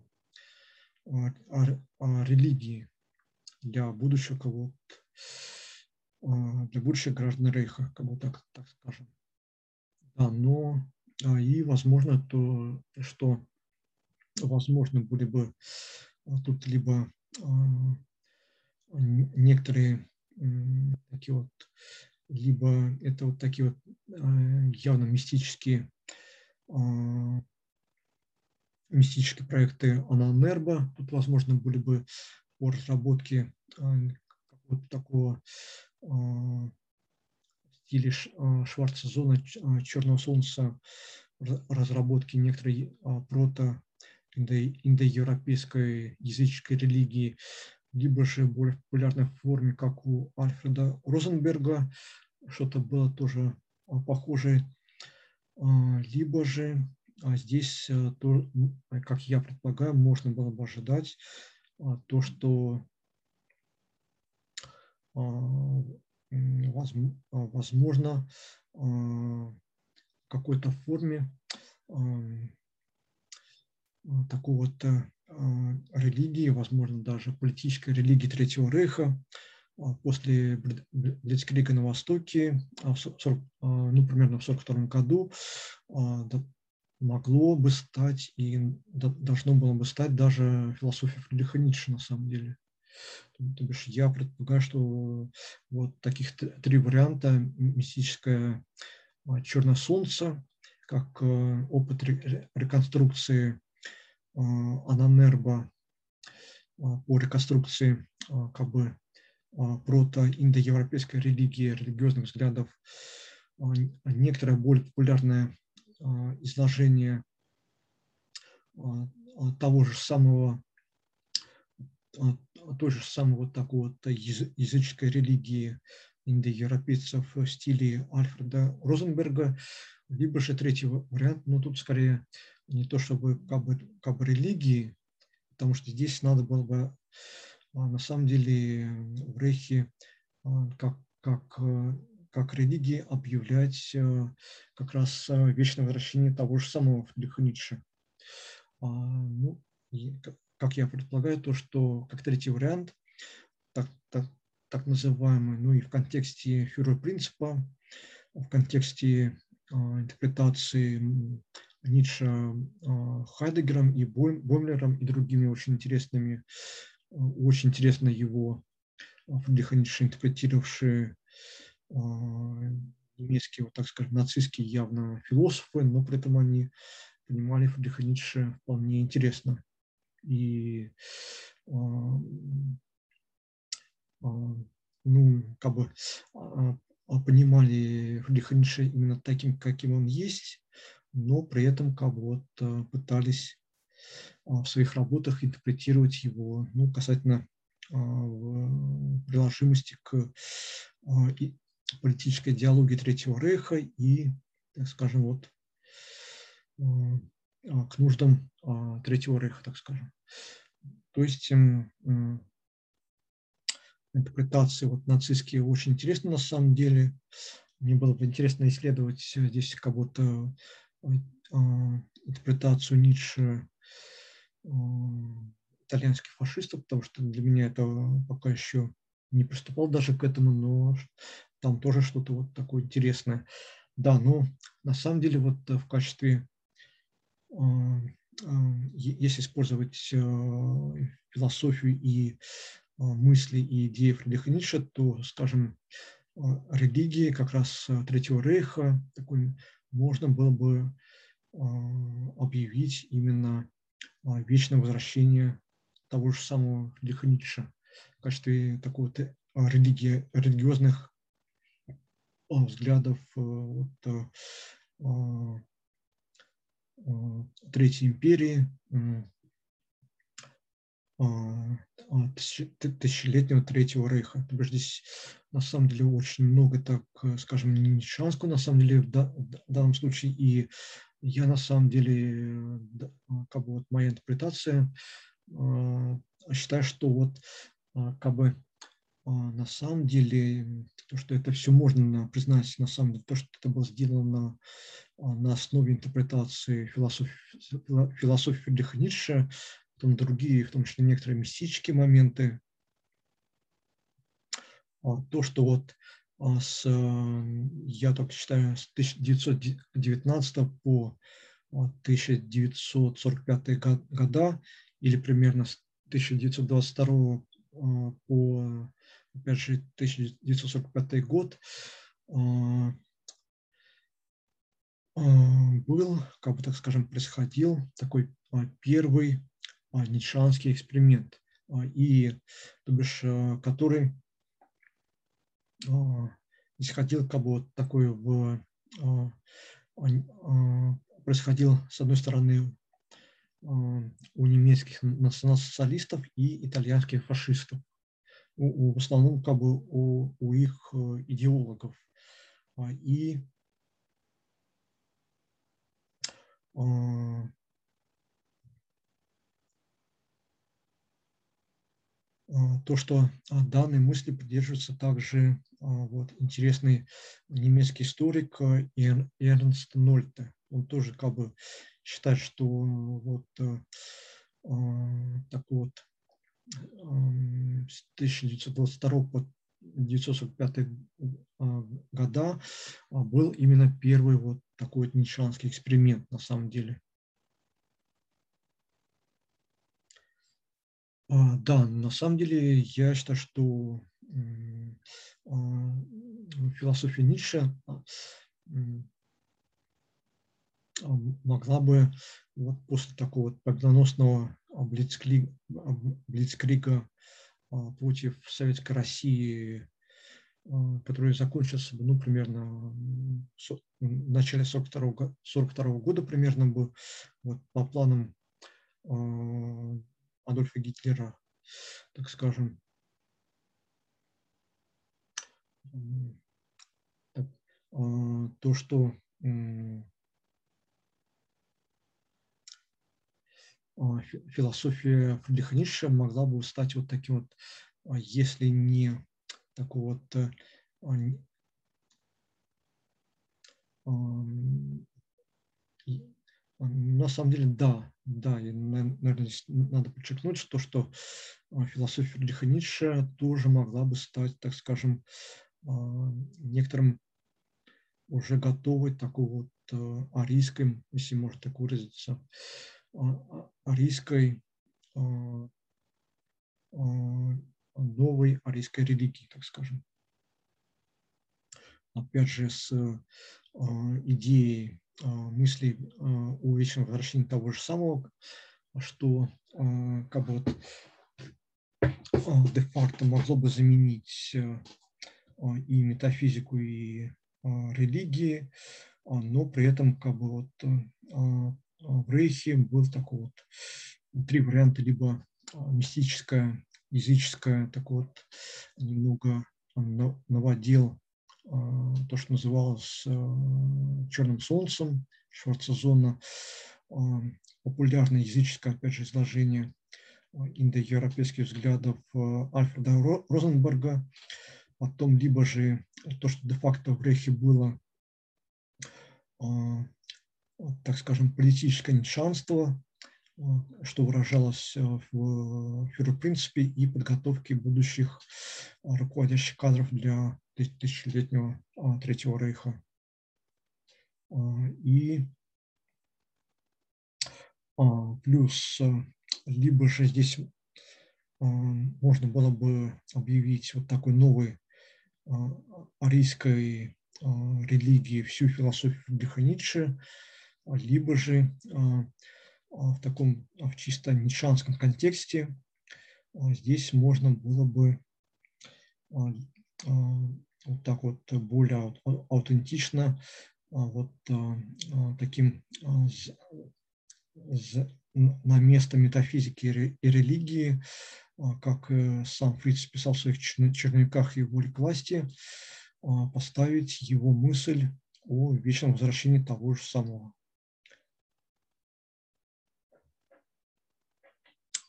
религии для будущего кого для будущих граждан Рейха, как бы так, так скажем. Да, но а, и возможно то, что возможно были бы а, тут либо некоторые такие вот либо это вот такие вот явно мистические мистические проекты Ананербо. Тут, возможно, были бы по разработке какого-то такого стиля Шварца зона Черного Солнца, разработки некоторой прото индоевропейской языческой религии, либо же более популярной форме, как у Альфреда Розенберга, что-то было тоже похожее, либо же а здесь, э, как я предполагаю, можно было бы ожидать а, то, что а, возможно в какой-то форме такого вот религии, возможно, даже политической религии Третьего Рейха после Блицкрига на Востоке, ну, примерно в 1942 году, могло бы стать и должно было бы стать даже философия Фридриха Ницше на самом деле. То бишь я предполагаю, что вот таких три варианта мистическое черное солнце, как э, опыт реконструкции Ананерба а, по реконструкции как бы прото-индоевропейской религии, религиозных взглядов, некоторая более популярная а, изложение а, а, того же самого той же самой вот такой вот языческой религии индоевропейцев в стиле Альфреда Розенберга, либо же третий вариант, но тут скорее не то чтобы как бы, как бы религии, потому что здесь надо было бы на самом деле в Рейхе как, как как религии объявлять э, как раз э, вечное возвращение того же самого Фридриха Ницше. А, ну, как я предполагаю, то, что как третий вариант, так, так, так называемый, ну и в контексте фюрер принципа, в контексте а, интерпретации Ницше а, Хайдегером и Боймлером и другими очень интересными, очень интересно его Фридриха Ницше интерпретировавшие а, немецкие, вот так скажем, нацистские явно философы, но при этом они понимали Фридриха Ницше вполне интересно. И а, а, ну, как бы понимали Фридриха Ницше именно таким, каким он есть, но при этом как бы вот пытались в своих работах интерпретировать его ну, касательно приложимости к политической идеологии Третьего Рейха и, так скажем, вот а, к нуждам а, Третьего Рейха, так скажем. То есть интерпретации вот нацистские очень интересны на самом деле. Мне было бы интересно исследовать здесь как будто э, а, интерпретацию Ницше итальянских фашистов, потому что для меня это пока еще не приступал даже к этому, но там тоже что-то вот такое интересное. Да, ну, на самом деле, вот э, в качестве, если использовать э, философию и а, мысли и идеи Фридриха Ницше, то, скажем, религии как раз э, Третьего Рейха такой, можно было бы объявить именно вечное возвращение того же самого Фридриха Ницше в качестве такого религии, религиозных взглядов э, вот, э, Третьей империи, тысячелетнего Третьего Рейха. То есть здесь на самом деле очень много, так э, скажем, не ничанского на самом деле в, данном случае. И я на самом деле, как бы вот моя интерпретация, считаю, что вот как бы а, на самом деле, то, что это все можно признать, на самом деле, то, что это было сделано а, на основе интерпретации философии, философии Фридриха Ницше, потом другие, в том числе некоторые мистические моменты, а, то, что вот с, я так считаю, с 1919 по 1945 года или примерно с 1922 по опять же, 1945 год, был, как бы так скажем, происходил такой первый ницшанский эксперимент, и, то бишь, который исходил как бы вот такой в происходил, с одной стороны, у немецких национал-социалистов и итальянских фашистов, у, в основном как бы у, у их э, идеологов. А, и а, а, то, что данной мысли придерживается также вот, интересный немецкий историк э, Эрнст Нольте. Он тоже как бы считать, что вот э, а, так вот с 1922 по 1945 а, года а, был именно первый вот такой вот нишанский эксперимент на самом деле. Да, на самом деле я считаю, что философия Ницше могла бы вот после такого победоносного блицкрига, против Советской России, а, который закончился ну, примерно в начале 42 42 года примерно бы, вот, по планам а, Адольфа Гитлера, так скажем. А, то, что А, философия Фридриха Ницше могла бы стать вот таким вот, а, если не такой вот на самом деле, да, да, и, наверное, надо подчеркнуть, что, что философия Фридриха Ницше тоже могла бы стать, так скажем, некоторым уже готовой такой вот э, арийской, если можно так выразиться, арийской, новой арийской религии, так скажем. Опять же, с идеей мыслей о вечном возвращении того же самого, что как бы вот де-факто могло бы заменить и метафизику, и религии, но при этом как бы вот в Рейхе был такой вот три варианта, либо а, мистическое, языческое, так вот немного наводил а, то, что называлось а, черным солнцем, Шварцезона, популярное языческое, опять же, изложение индоевропейских взглядов Альфреда Розенберга, потом либо же то, что де-факто в Рейхе было так скажем, политическое нишанство, э, что выражалось э, в фюрер-принципе и подготовке будущих э, руководящих кадров для тысячелетнего Третьего Рейха. И плюс, либо же здесь можно было бы объявить вот такой новой арийской религии всю философию Фридриха либо же в таком а, в чисто нишанском контексте здесь можно было бы вот так вот более аутентично вот таким на место метафизики и религии, как э, сам Фриц писал в своих черновиках и власти, поставить его мысль о вечном возвращении того же самого.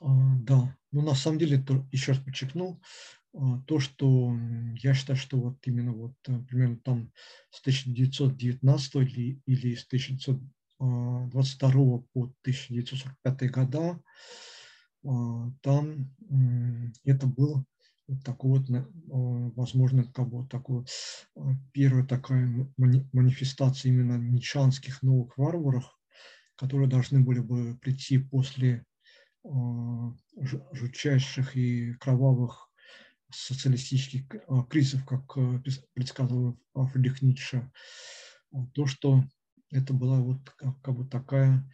Да, ну на самом деле, то, еще раз подчеркнул, а, то, что я считаю, что вот именно вот э, примерно там с 1919 или, или с 1922 по 1945 года а, там это было вот такой вот, возможно, как бы такой первая такая манифестация именно ничанских новых варваров, которые должны были бы прийти после жутчайших и кровавых социалистических кризисов, как предсказывал Фридрих Ницше, то, что это была вот как, как бы такая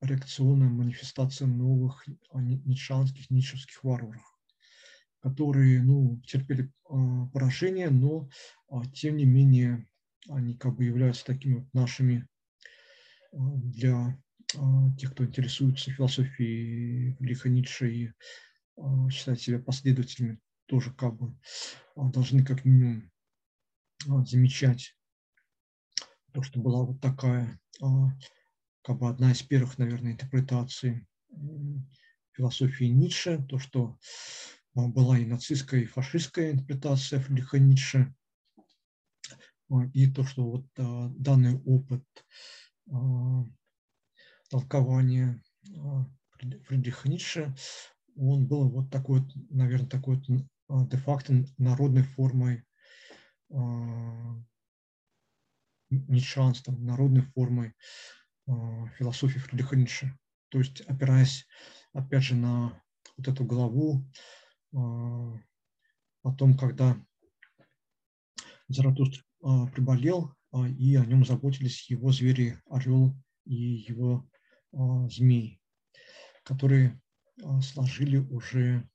реакционная манифестация новых ницшанских, ницшевских варваров, которые ну, терпели поражение, но тем не менее они как бы являются такими вот нашими для тех, кто интересуется философией Лиха Ницше и считает себя последователями, тоже как бы должны как минимум замечать то, что была вот такая, как бы одна из первых, наверное, интерпретаций философии Ницше, то, что была и нацистская, и фашистская интерпретация Фридриха Ницше, и то, что вот данный опыт толкования Фридриха Ницше, он был вот такой, наверное, такой де-факто народной формой ницшанством, народной формой философии Фридриха Ницше. То есть опираясь, опять же, на вот эту главу о том, когда Заратустр приболел, и о нем заботились его звери Орел и его змей, которые сложили уже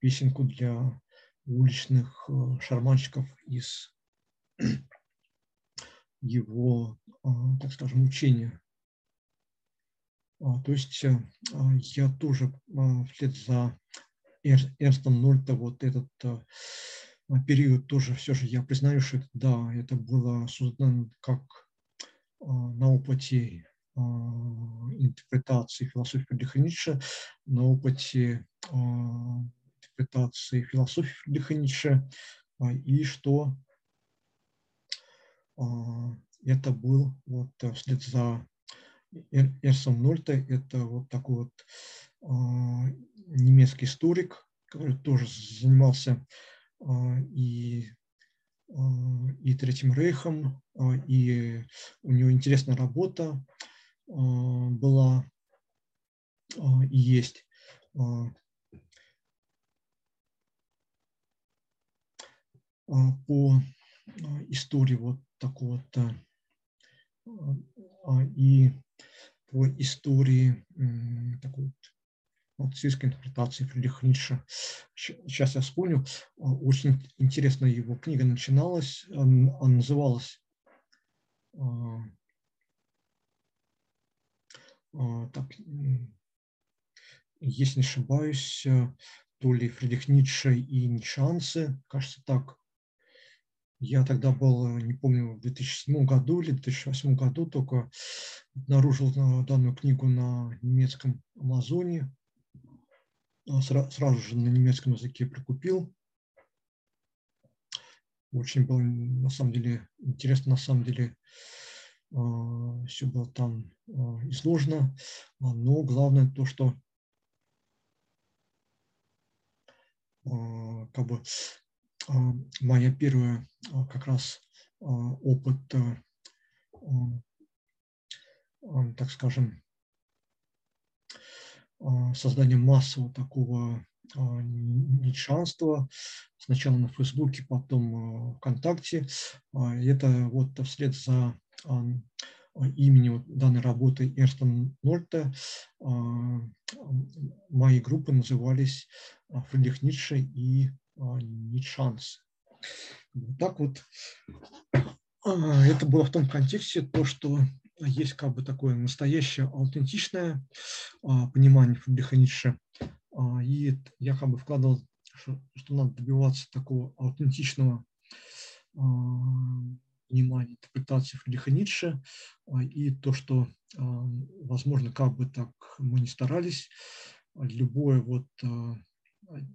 песенку для уличных шарманщиков из его, а, так скажем, учения. А, то есть а, я тоже вслед за Эрстом Нольта вот этот период тоже все же я признаю, что это, да, это было создано как на опыте интерпретации философии Фридриха Ницше, на опыте интерпретации философии Фридриха Ницше, и что это был вот э, вслед за Эрсом Нольте, это вот такой вот немецкий историк, который тоже занимался и, и Третьим Рейхом, и у него интересная работа была и есть. По истории вот такого-то а, и по истории такой вот нацистской интерпретации Фридриха Ницше. Сейчас я вспомню, а, очень интересная его книга начиналась, она называлась а, так, если не ошибаюсь, то ли Фридрих Ницше и Ницшанцы, кажется так, я тогда был, не помню, в 2007 году или 2008 году только обнаружил данную книгу на немецком Амазоне. А, сразу же на немецком языке прикупил. Очень было, на самом деле, интересно, на самом деле, а, все было там а, изложено. Но главное то, что как бы а, моя первая а, как раз а, опыт, так скажем, создания массового такого нитшанства, сначала на Фейсбуке, потом ВКонтакте. Это вот вслед за имени данной работы Эрстон Норта мои группы назывались Фридрих Ницше и а, не шанс. Вот так вот а, это было в том контексте, то, что есть как бы такое настоящее, аутентичное а, понимание Фридриха Ницше. И я как бы вкладывал, что, что надо добиваться такого аутентичного понимания интерпретации Фридриха Ницше. И то, что, возможно, как бы так мы не старались, любое вот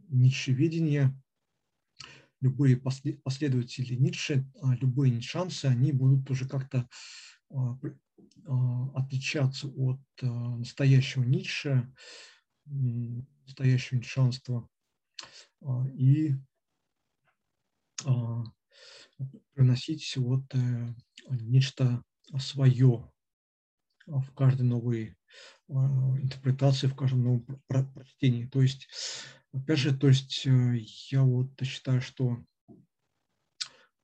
ницшеведение любые последователи Ницше, а, любые ницшанцы, они будут уже как-то а, а, отличаться от настоящего Ницше, настоящего ницшанства и приносить вот э, нечто свое в каждой новой интерпретации, в каждом новом прочтении. То есть Опять же, то есть я вот считаю, что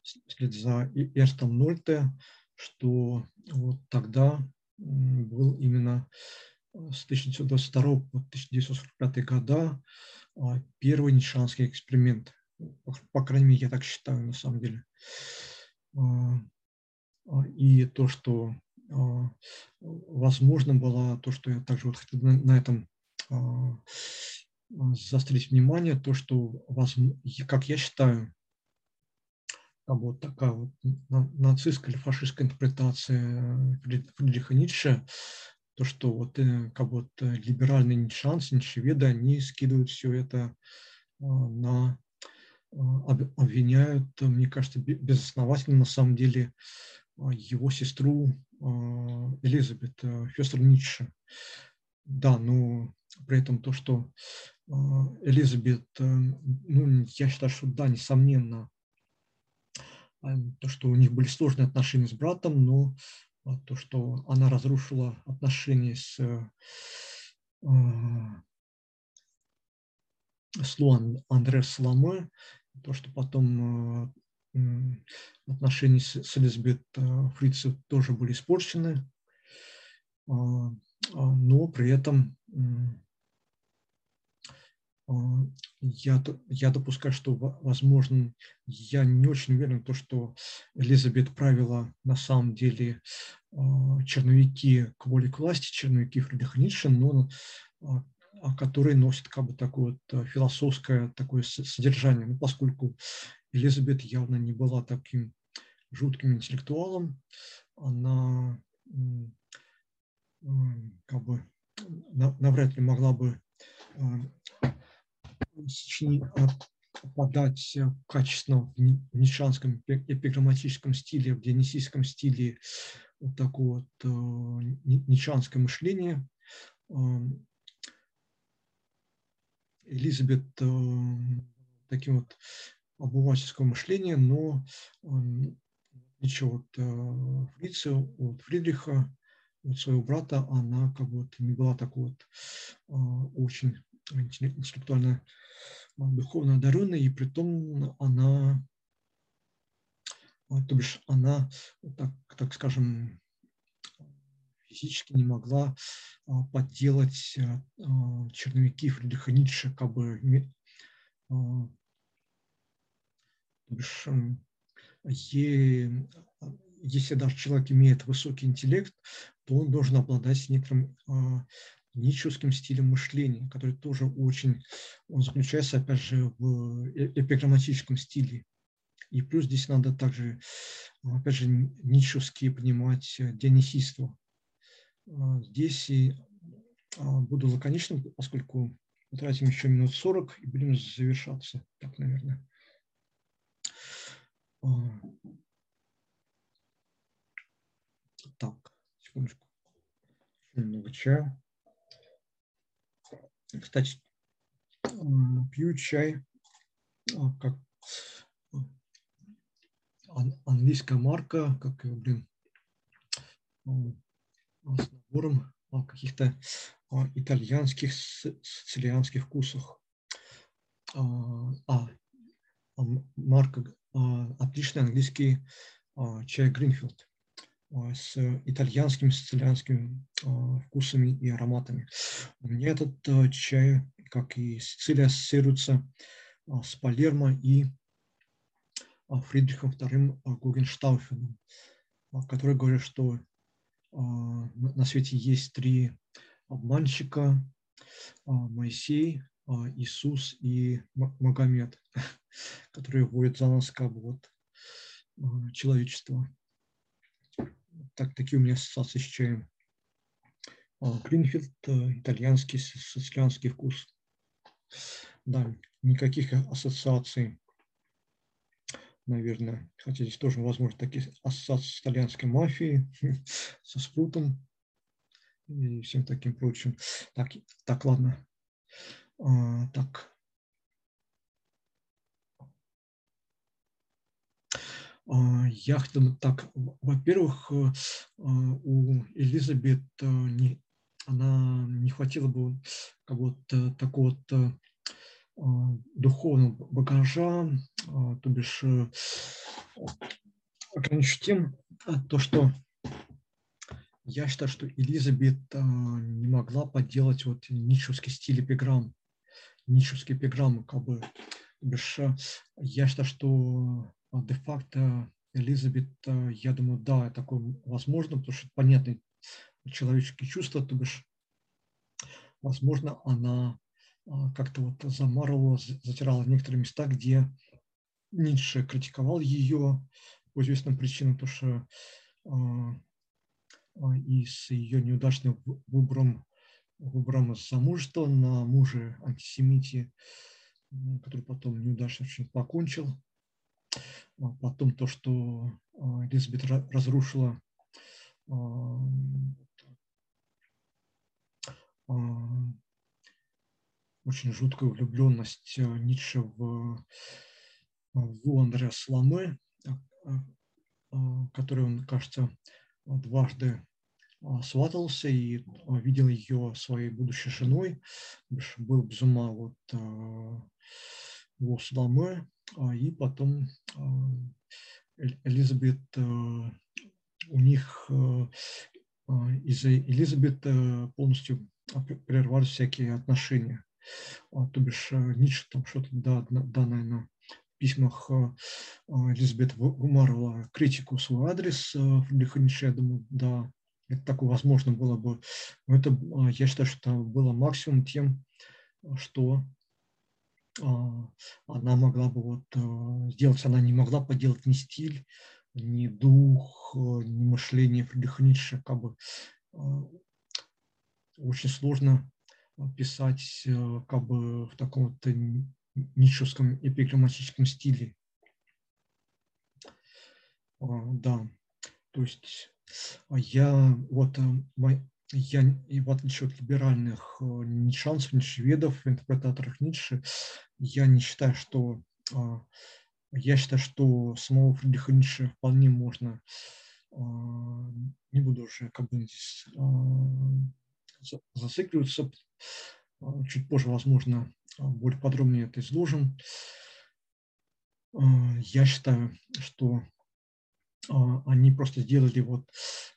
вслед за Эрстом Нольте, что вот тогда был именно с 1922 по 1945 года первый нишанский эксперимент. По крайней мере, я так считаю на самом деле. И то, что возможно было, то, что я также вот хотел на этом заострить внимание, то, что, как я считаю, вот такая вот нацистская или фашистская интерпретация Фридриха Ницше, то, что вот э, как вот э, либеральные ницшанцы, ницшеведы, они скидывают все это а, на а, обвиняют, мне кажется, безосновательно на самом деле а, его сестру Элизабет Фестер Ницше. Да, но при этом то, что Элизабет, э, ну, я считаю, что да, несомненно, то, что у них были сложные отношения с братом, но то, что она разрушила отношения с, э, с Луан Андре Соломе, то, что потом э, отношения с, с Элизабет Фрицев тоже были испорчены, а, а, но при этом а, я, я допускаю, что, возможно, я не очень уверен, то, что Элизабет правила на самом деле черновики к воле к власти, черновики Фридриха Ницше, но а, которые носят как бы такое вот философское такое содержание. Ну, поскольку Элизабет явно не была таким жутким интеллектуалом, она как бы навряд ли могла бы подать качественно в нишанском эпиграмматическом стиле, в дионисийском стиле вот такое вот э, нишанское мышление. Эм, Элизабет э, таким вот обывательского мышления, но эм, ничего вот э, Фрица, вот Фридриха, вот своего брата, она как бы вот не была такой вот очень интеллектуально духовно одаренная, и при том она, то бишь она, так, так скажем, физически не могла а, подделать а, а, черновики Фридриха Ницше, как бы, если даже человек имеет высокий интеллект, то он должен обладать некоторым ницшевским стилем мышления, который тоже очень, он заключается, опять же, в э, эпиграмматическом стиле. И плюс здесь надо также, опять же, ницшевски понимать э, дионисийство. А, здесь и а, буду лаконичным, поскольку потратим еще минут 40 и будем завершаться. Так, наверное. А. Так, секундочку. Немного чая. Кстати, пью чай как английская марка, как, блин, с набором каких-то итальянских сицилианских вкусах. А, а марка, отличный английский чай Гринфилд с итальянскими, сицилианскими вкусами и ароматами. Меня этот чай, как и Сицилия, ассоциируется с Палермо и Фридрихом II Гогенштауфеном, который говорит, что на свете есть три обманщика, Моисей, Иисус и Магомед, которые вводят за нас как бы вот человечество так, такие у меня ассоциации с чаем. Гринфилд, э, итальянский, сицилианский вкус. Да, никаких ассоциаций, наверное, хотя здесь тоже, возможно, такие ассоциации с итальянской мафией, со спрутом и всем таким прочим. Так, так ладно. А, так, А, я хотел так, во-первых, э, а, у Элизабет э, не, она не хватило бы как вот такого вот духовного багажа, то бишь ограничу тем, то, что я считаю, что Элизабет не могла подделать вот ницшевский стиль эпиграмм, ницшевские эпиграммы, как бы, бишь, я считаю, что де-факто Элизабет, я думаю, да, такое возможно, потому что понятны человеческие чувства, то бишь, возможно, она как-то вот замарывала, затирала некоторые места, где Ницше критиковал ее по известным причинам, потому что а, а, и с ее неудачным выбором, выбором замужества на муже антисемите, который потом неудачно очень покончил. Потом то, что Элизабет разрушила очень жуткую влюбленность э, Ницше в, в Андреа Сламе, э, э, который он, кажется, дважды сватался и видел ее своей будущей женой, был без ума вот его Сламе, и потом Элизабет, у них из-за Элизабет полностью прервались всякие отношения. А, то бишь э, Ницше там что-то да, данное на письмах э, а, Элизабет вымарывала критику свой адрес Фридриха Ницше, я думаю, да, это такое возможно было бы. Но это, я считаю, что было максимум тем, что она могла бы вот э, сделать, она не могла поделать ни стиль, ни дух, ни мышление Фридриха Ницше, как бы очень сложно писать э, как бы в таком вот нитшевском эпиграмматическом стиле. А, да, то есть а я вот э, я и в отличие от либеральных э, нитшанцев, нитшеведов, интерпретаторов Ницше, я не считаю, что а, я считаю, что самого Фридриха Ницше вполне можно, не буду уже как бы здесь зацикливаться, а, чуть позже, возможно, а, более подробнее это изложим. А, я считаю, что они просто сделали вот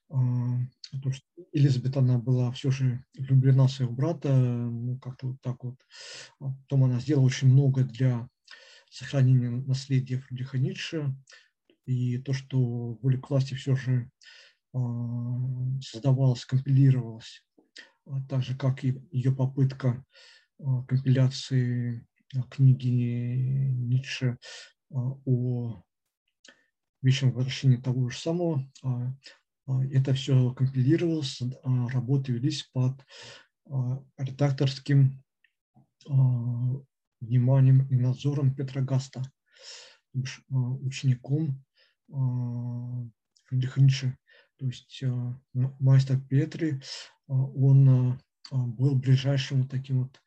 то, что Элизабет, она была все же влюблена в своего брата, ну, как-то вот так вот. Потом она сделала очень много для сохранения наследия Фридриха Ницше. И то, что воля к власти все же создавалась, компилировалась а так же как и ее попытка а, компиляции а, книги Ницше о вечном возвращении того же самого. Это все компилировалось, работы велись под редакторским вниманием и надзором Петра Гаста, учеником Фридриха Ницше. То есть мастер Петри а, он а, а, был ближайшим таким вот,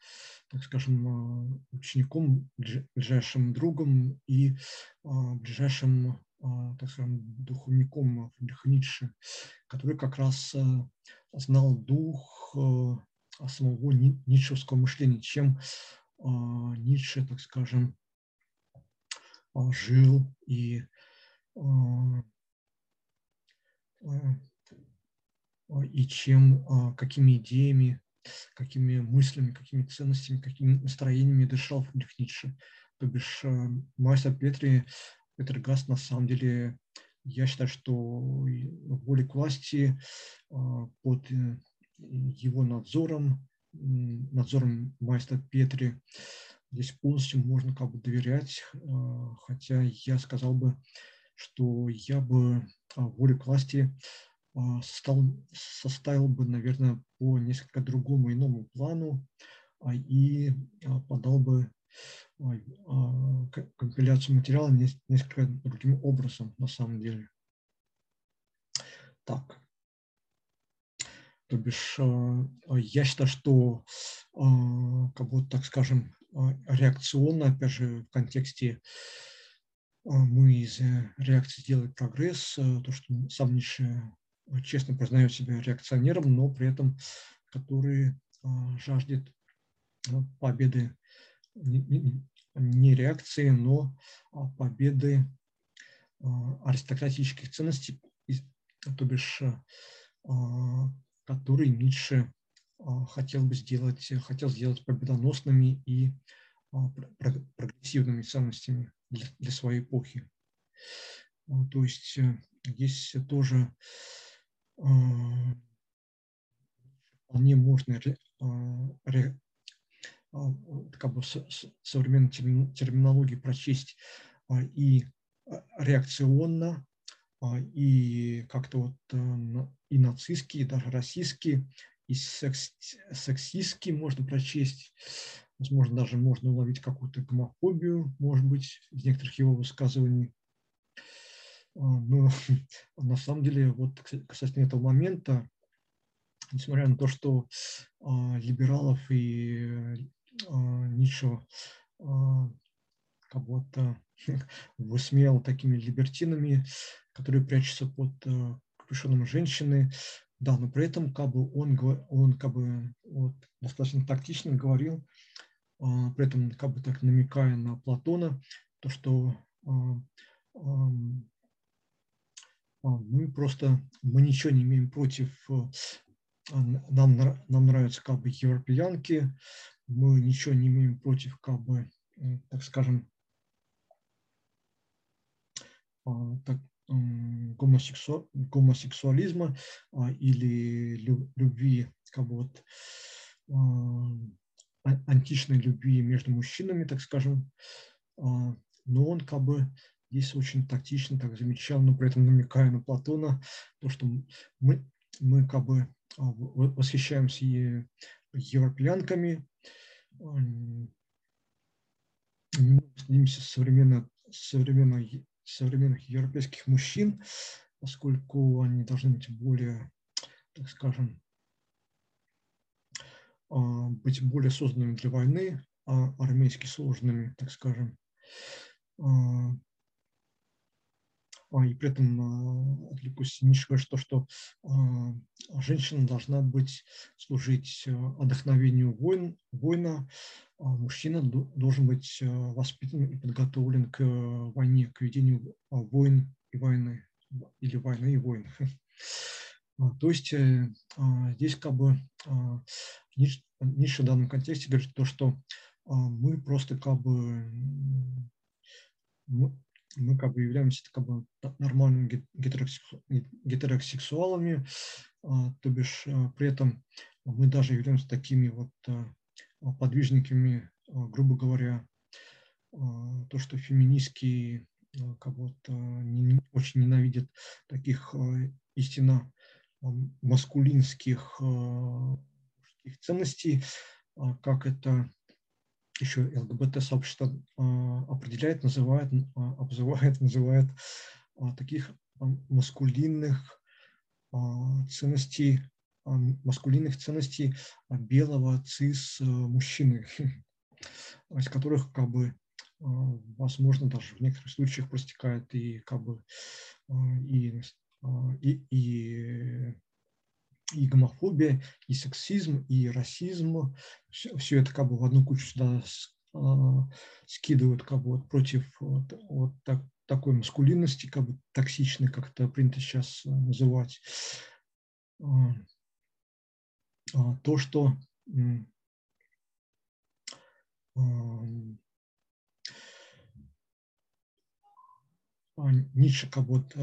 так скажем, учеником, ближайшим другом и ближайшим, так скажем, духовником Ницше, который как раз знал дух самого ницшевского мышления, чем Ницше, так скажем, жил и а, и чем, а, какими идеями, какими мыслями, какими ценностями, какими настроениями дышал Фридрих Ницше. То бишь а, мастер Петри, Петр Гаст на самом деле, я считаю, что воля к власти под э, его надзором, надзором мастера Петри, здесь полностью можно как бы доверять, хотя я сказал бы, что я бы волю к власти а, стал, составил бы, наверное, по несколько другому иному плану а, и а, подал бы компиляцию материала несколько другим образом на самом деле. Так. То бишь, я считаю, что, как бы, так скажем, реакционно, опять же, в контексте мы из реакции сделали прогресс, то, что сам Ницше честно признаю себя реакционером, но при этом который а, жаждет а, победы не реакции, но победы аристократических ценностей, то бишь, которые Ницше хотел бы сделать, хотел сделать победоносными и прогрессивными ценностями для, для своей эпохи. То есть э, здесь тоже вполне можно как бы современной терминологии прочесть и реакционно, и как-то вот э, и нацистские, и даже российские, и секс, сексистские можно прочесть, возможно, даже можно уловить какую-то гомофобию, может быть, из некоторых его высказываний. Но на самом деле, вот касательно этого момента, несмотря на то, что либералов и Ницше как будто высмеял такими либертинами, которые прячутся под капюшоном женщины, да, но при этом как бы он, он как бы вот, достаточно тактично говорил, а, при этом как бы так намекая на Платона, то, что а, а, мы просто, мы ничего не имеем против, нам, нам нравятся как бы европеянки, мы ничего не имеем против как бы, так скажем, так, гомосексу... гомосексуализма а, или любви, как бы вот а, античной любви между мужчинами, так скажем, а, но он как бы здесь очень тактично так замечал, но при этом намекая на Платона, то, что мы, мы как бы восхищаемся европеянками, стремимся современно, современно современных европейских мужчин, поскольку они должны быть более, так скажем, а, быть более созданными для войны, а армейски сложными, так скажем. А, а, и при этом отвлекусь Ницше говорит, что, что женщина должна быть служить отдохновению воин, воина, а мужчина должен быть воспитан и подготовлен к войне, к ведению а, войн и войны, или войны и войн. А, то есть э, здесь как бы Ницше в данном контексте говорит то, что мы просто как бы мы, мы как бы являемся как бы нормальными гетеросексуалами, то бишь при этом мы даже являемся такими вот а, подвижниками, а, грубо говоря, а, то, что феминистские как вот не, очень ненавидят таких истинно маскулинских ценностей, как это еще ЛГБТ-сообщество определяет, называет, обзывает, называет таких маскулинных ценностей маскулинных ценностей белого цис э, из которых как бы а, возможно даже в некоторых случаях простекает и как бы а, и, а, и, и, и гомофобия, и сексизм, и расизм. Все, все это как бы в одну кучу сюда скидывают как бы вот против вот, вот так, такой маскулинности, как бы токсичной, как это принято сейчас называть. А, то, что а, Ницше как вот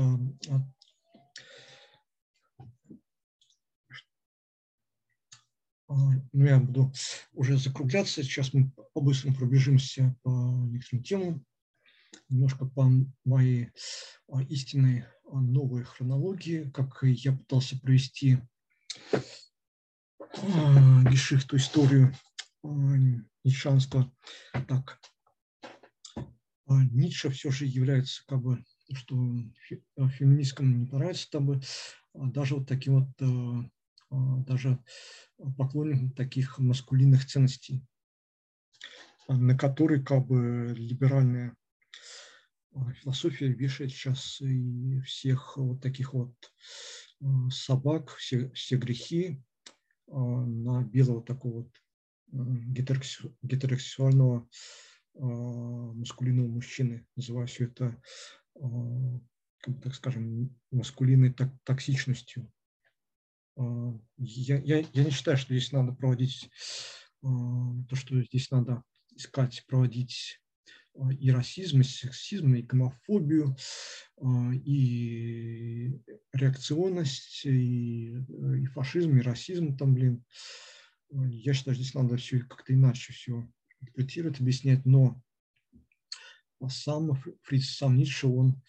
ну, я буду уже закругляться. Сейчас мы по-быстрому пробежимся по некоторым темам, немножко по моей истинной новой хронологии, как я пытался провести Гешихту историю Ницшанского. Так, Ницше все же является как бы, что феминисткам не нравится, там бы даже вот таким вот, даже поклонником таких маскулинных ценностей, на которые как бы либеральная философия вешает сейчас и всех вот таких вот собак, все, все грехи, а, на белого такого вот гетеросексуального маскулинного мужчины. Называю все это, так скажем, маскулинной токсичностью. Я, я, я не считаю, что здесь надо проводить то, что здесь надо искать, проводить и расизм, и сексизм, и гомофобию, и реакционность, и, и фашизм, и расизм там, блин. Я считаю, здесь надо все как-то иначе все интерпретировать, объяснять, но сам Фриц, сам Ницше, он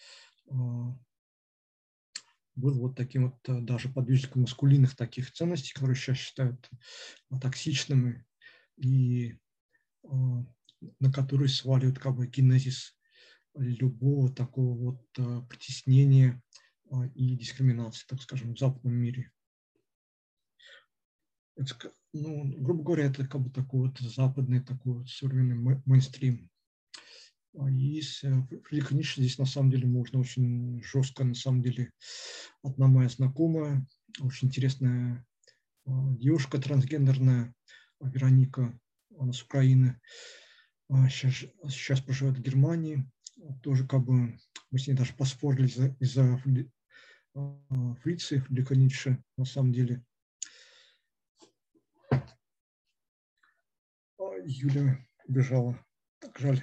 был вот таким вот даже подвижником маскулинных таких ценностей, которые сейчас считают токсичными, и на который сваливают как бы генезис любого такого вот притеснения и дискриминации, так скажем, в западном мире. Это, ну, грубо говоря, это как бы такой вот западный такой вот современный мейнстрим. А и с э, здесь на самом деле можно очень жестко, на самом деле, одна моя знакомая, очень интересная девушка трансгендерная, Вероника, она с Украины, сейчас, а, сейчас проживает в Германии. Тоже как бы мы с ней даже поспорили из-за из Фридриха Ницше, на самом деле. Юля убежала. Так жаль.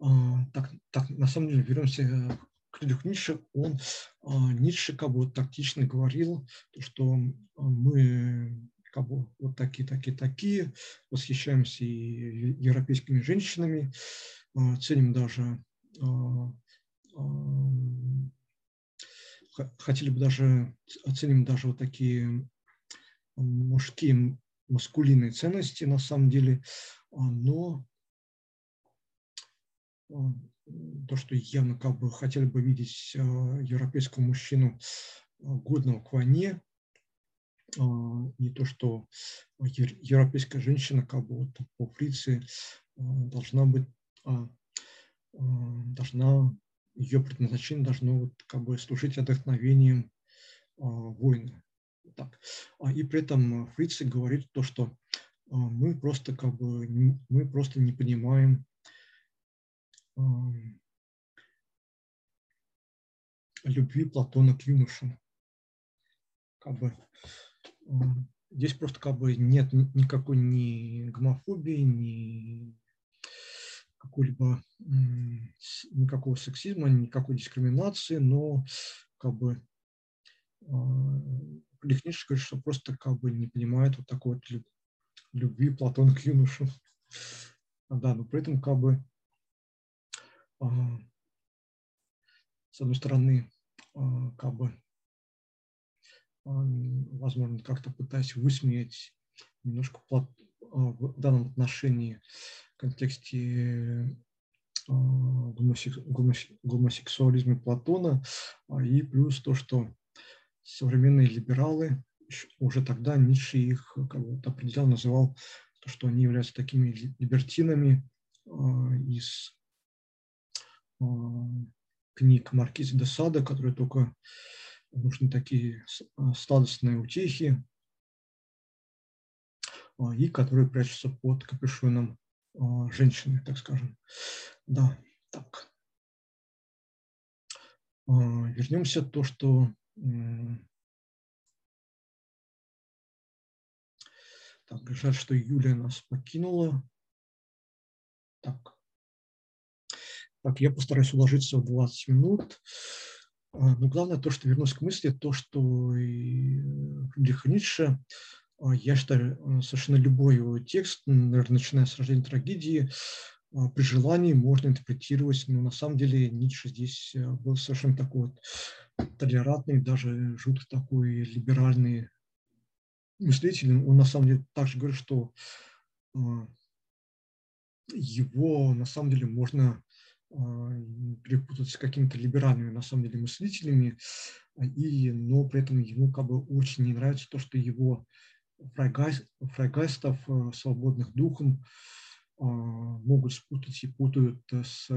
А, так, так, на самом деле, вернемся к Фридриху Ницше. Он, а, Ницше как бы тактично говорил, что мы как бы вот такие, такие, такие, восхищаемся и европейскими женщинами, а, ценим даже, а, а, хотели бы даже, оценим даже вот такие мужские, маскулинные ценности на самом деле, но то, что явно как бы хотели бы видеть европейского мужчину годного к войне, а, не то, что европейская женщина как бы вот по Фриции а, должна быть, а, должна, ее предназначение должно вот как бы служить вдохновением войны. Так. И при этом Фрицы говорит то, что мы просто как бы мы просто не понимаем любви Платона к юношам. Как бы Здесь просто как бы нет никакой ни гомофобии, ни какой-либо никакого сексизма, никакой дискриминации, но как бы Лихнич говорит, что просто как бы не понимает вот такой вот любви Платона к юношу. Да, но при этом как бы с одной стороны как бы возможно, как-то пытаясь высмеять немножко а, в данном отношении в контексте а, гомосексуализма Платона, а, и плюс то, что современные либералы, уже тогда Ницше их как бы определял, называл то, что они являются такими либертинами из книг Маркиза де Сада, которые только нужны такие а, сладостные утехи, а, и которые прячутся под капюшоном а, женщины, так скажем. Да, так. Вернемся то, что так, жаль, что Юлия нас покинула. Так. Так, я постараюсь уложиться в 20 минут. А, но главное то, что вернусь к мысли, то, что Фридрих Ницше, а, я считаю, э, совершенно любой его текст, наверное, начиная с рождения трагедии, а, при желании можно интерпретировать, но на самом деле Ницше здесь э, был совершенно такой вот толерантный, даже жутко такой либеральный мыслитель. Он на самом деле также говорит, что его на самом деле можно перепутать с какими-то либеральными, на самом деле, мыслителями, а, и, но при этом ему как бы очень не нравится то, что его фрайгайстов, э, свободных духом, а, могут спутать и путают с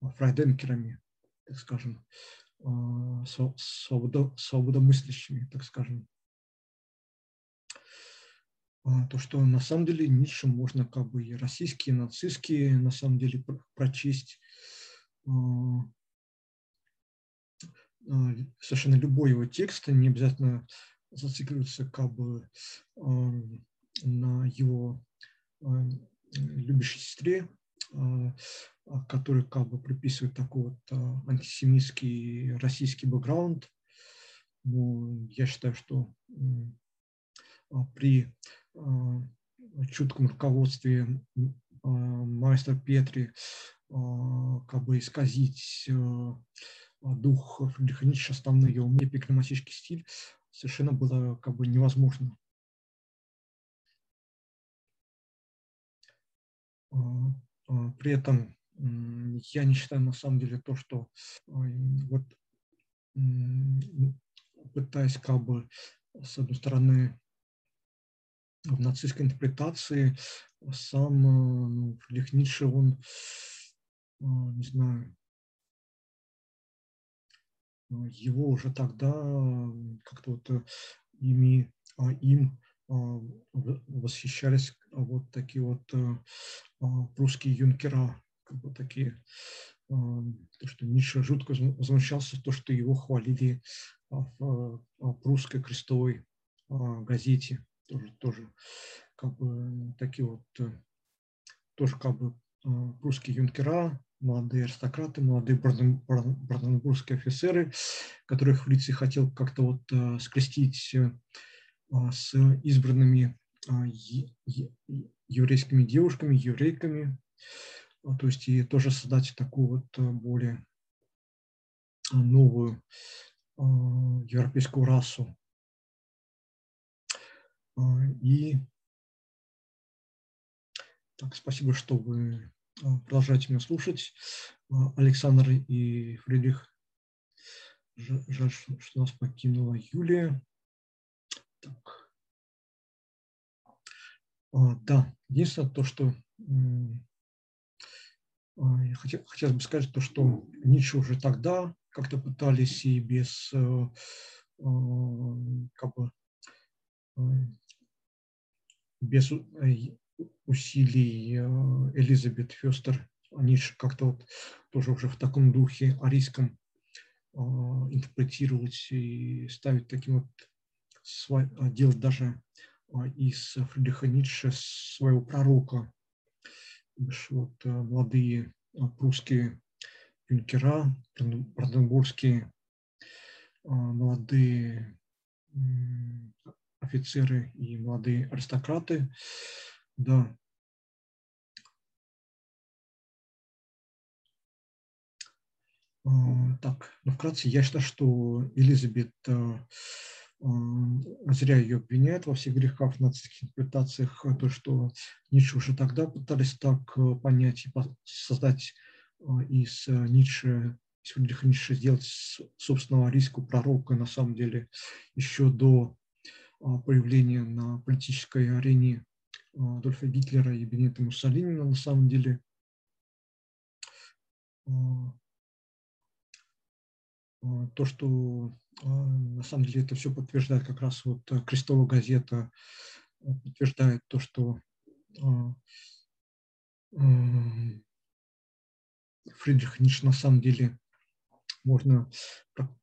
фрайденкерами, так скажем, свободо, свободомыслящими, так скажем. То, что на самом деле Ницше можно как бы и российские, и нацистские на самом деле прочесть. Совершенно любой его текст, не обязательно зацикливаться как бы на его любящей сестре, который как бы приписывает такой вот антисемитский российский бэкграунд. Но я считаю, что при чутком руководстве мастера Петри как бы исказить дух Фридриха Ницше, основной его эпиклематический стиль, совершенно было как бы невозможно. При этом я не считаю на самом деле то, что вот пытаясь как бы с одной стороны в нацистской интерпретации сам ну, Фридрих Ницше, он, не знаю, его уже тогда как-то вот э, ими, а, им а, восхищались вот такие вот э, а, прусские юнкера, как бы такие, то, что Ницше жутко возмущался, то, что его хвалили в прусской крестовой газете, тоже, тоже как бы такие вот, э, тоже как бы прусские юнкера, молодые аристократы, молодые бранденбургские офицеры, которых в лице хотел как-то вот э, скрестить э, а, с избранными а, еврейскими девушками, еврейками, а, то есть и тоже создать такую вот э, более новую европейскую расу. И так, спасибо, что вы а, продолжайте меня слушать. А, Александр и Фридрих. Жаль, что нас покинула Юлия. Так. Да, единственное то, что хотелось бы сказать, то, что Ницше уже тогда как-то пытались и без как бы без усилий э, Элизабет Фестер, они же как-то вот тоже уже в таком духе арийском э, интерпретировать и ставить таким вот, э, делать даже из Фридриха Ницше своего пророка. Вот молодые прусские юнкера, бранденбургские молодые офицеры и молодые аристократы да. А, так, ну, вкратце, я считаю, что Элизабет а, а, зря ее обвиняют во всех грехах в нацистских интерпретациях, то, что Ницше уже тогда пытались так понять и создать из Ницше, из Ницше сделать собственного арийского пророка, на самом деле, еще до появления на политической арене Адольфа Гитлера и Бенито Муссолини на самом деле. А, а, то, что а, на самом деле это все подтверждает как раз вот Крестовая газета, подтверждает то, что Фридрих Ницше на самом деле можно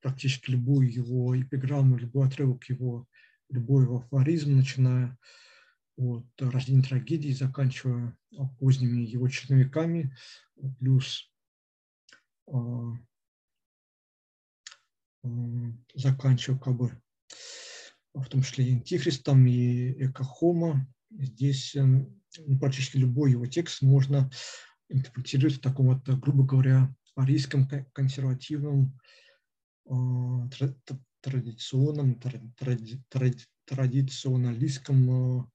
практически любую его эпиграмму, любой отрывок его, любой афоризм, начиная от рождения трагедии, заканчивая поздними его черновиками, плюс а, а, заканчивая как бы в том числе и антихристом, и экохома. Здесь э, ну, практически любой его текст можно интерпретировать в таком вот, грубо говоря, арийском консервативном, традиционном, традиционалистском э,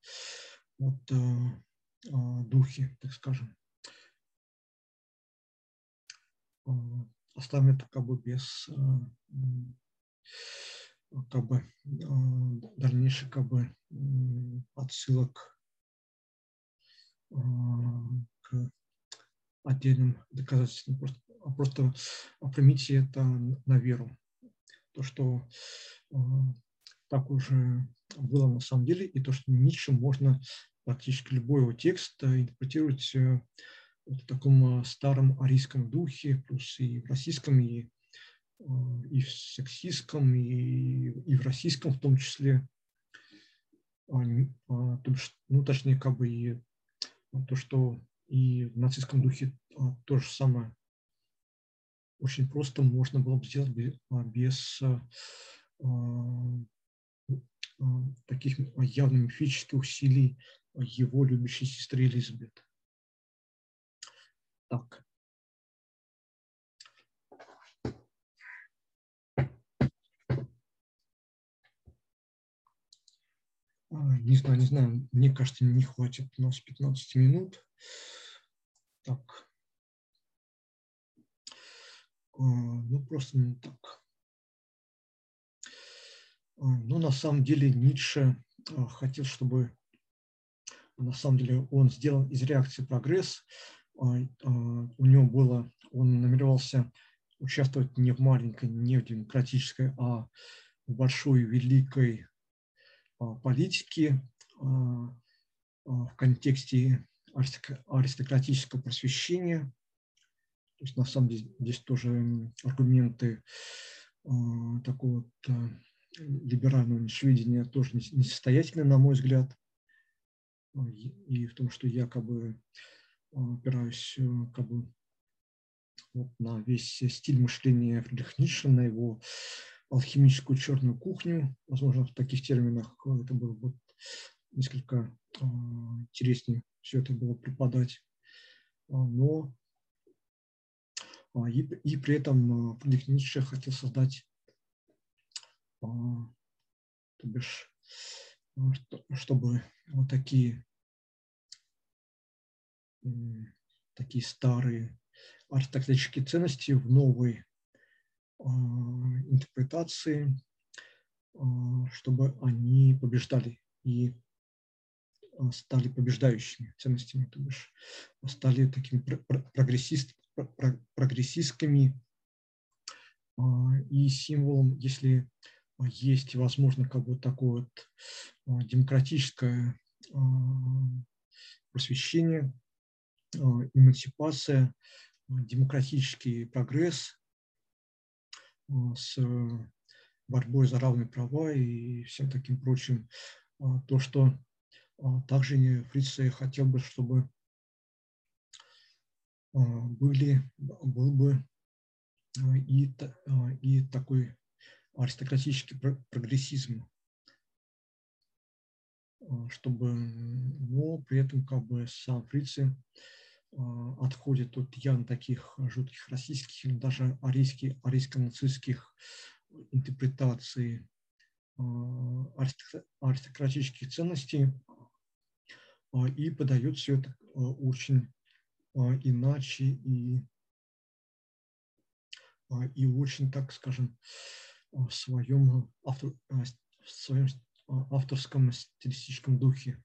вот, э, э, духе, так скажем. Оставим это как бы без как бы дальнейших как бы отсылок к отдельным доказательствам. Просто, просто примите это на веру. То, что так уже было на самом деле, и то, что Ницше можно практически любой его текст интерпретировать в таком старом арийском духе, плюс и в российском, и, и в сексистском, и, и в российском в том числе. То бишь, ну, точнее, как бы и то, что и в нацистском духе то же самое очень просто можно было бы сделать без таких явно мифических усилий его любящей сестры Элизабет. Так. Не знаю, не знаю, мне кажется, не хватит у нас 15 минут. Так. Ну, просто не так. Ну, на самом деле Ницше хотел, чтобы на самом деле он сделал из реакции прогресс. У него было, он намеревался участвовать не в маленькой, не в демократической, а в большой, великой политике в контексте аристократического просвещения. То есть на самом деле здесь тоже аргументы такого вот либерального ничевидения тоже несостоятельны, на мой взгляд. И в том, что я как бы опираюсь как бы вот на весь стиль мышления Фридриха Ницше, на его алхимическую черную кухню. Возможно, в таких терминах это было бы несколько интереснее все это было преподать. Но и, и при этом Фридрих Ницше хотел создать то бишь, чтобы вот такие, такие старые аристократические ценности в новой интерпретации, чтобы они побеждали и стали побеждающими ценностями, то бишь стали такими прогрессист, прогрессистскими и символом, если есть, возможно, как бы такое вот а, демократическое а, просвещение, а, эмансипация, демократический прогресс с борьбой за равные права и всем таким прочим. То, что также Фриц хотел бы, чтобы были, был бы и, и такой аристократический прогрессизм, чтобы, но при этом как бы сам Фрицы отходит от явно таких жутких российских даже арийских, арийско-нацистских интерпретаций аристократических ценностей и подает все это очень иначе и, и очень, так скажем, в своем, автор, в своем авторском стилистическом духе.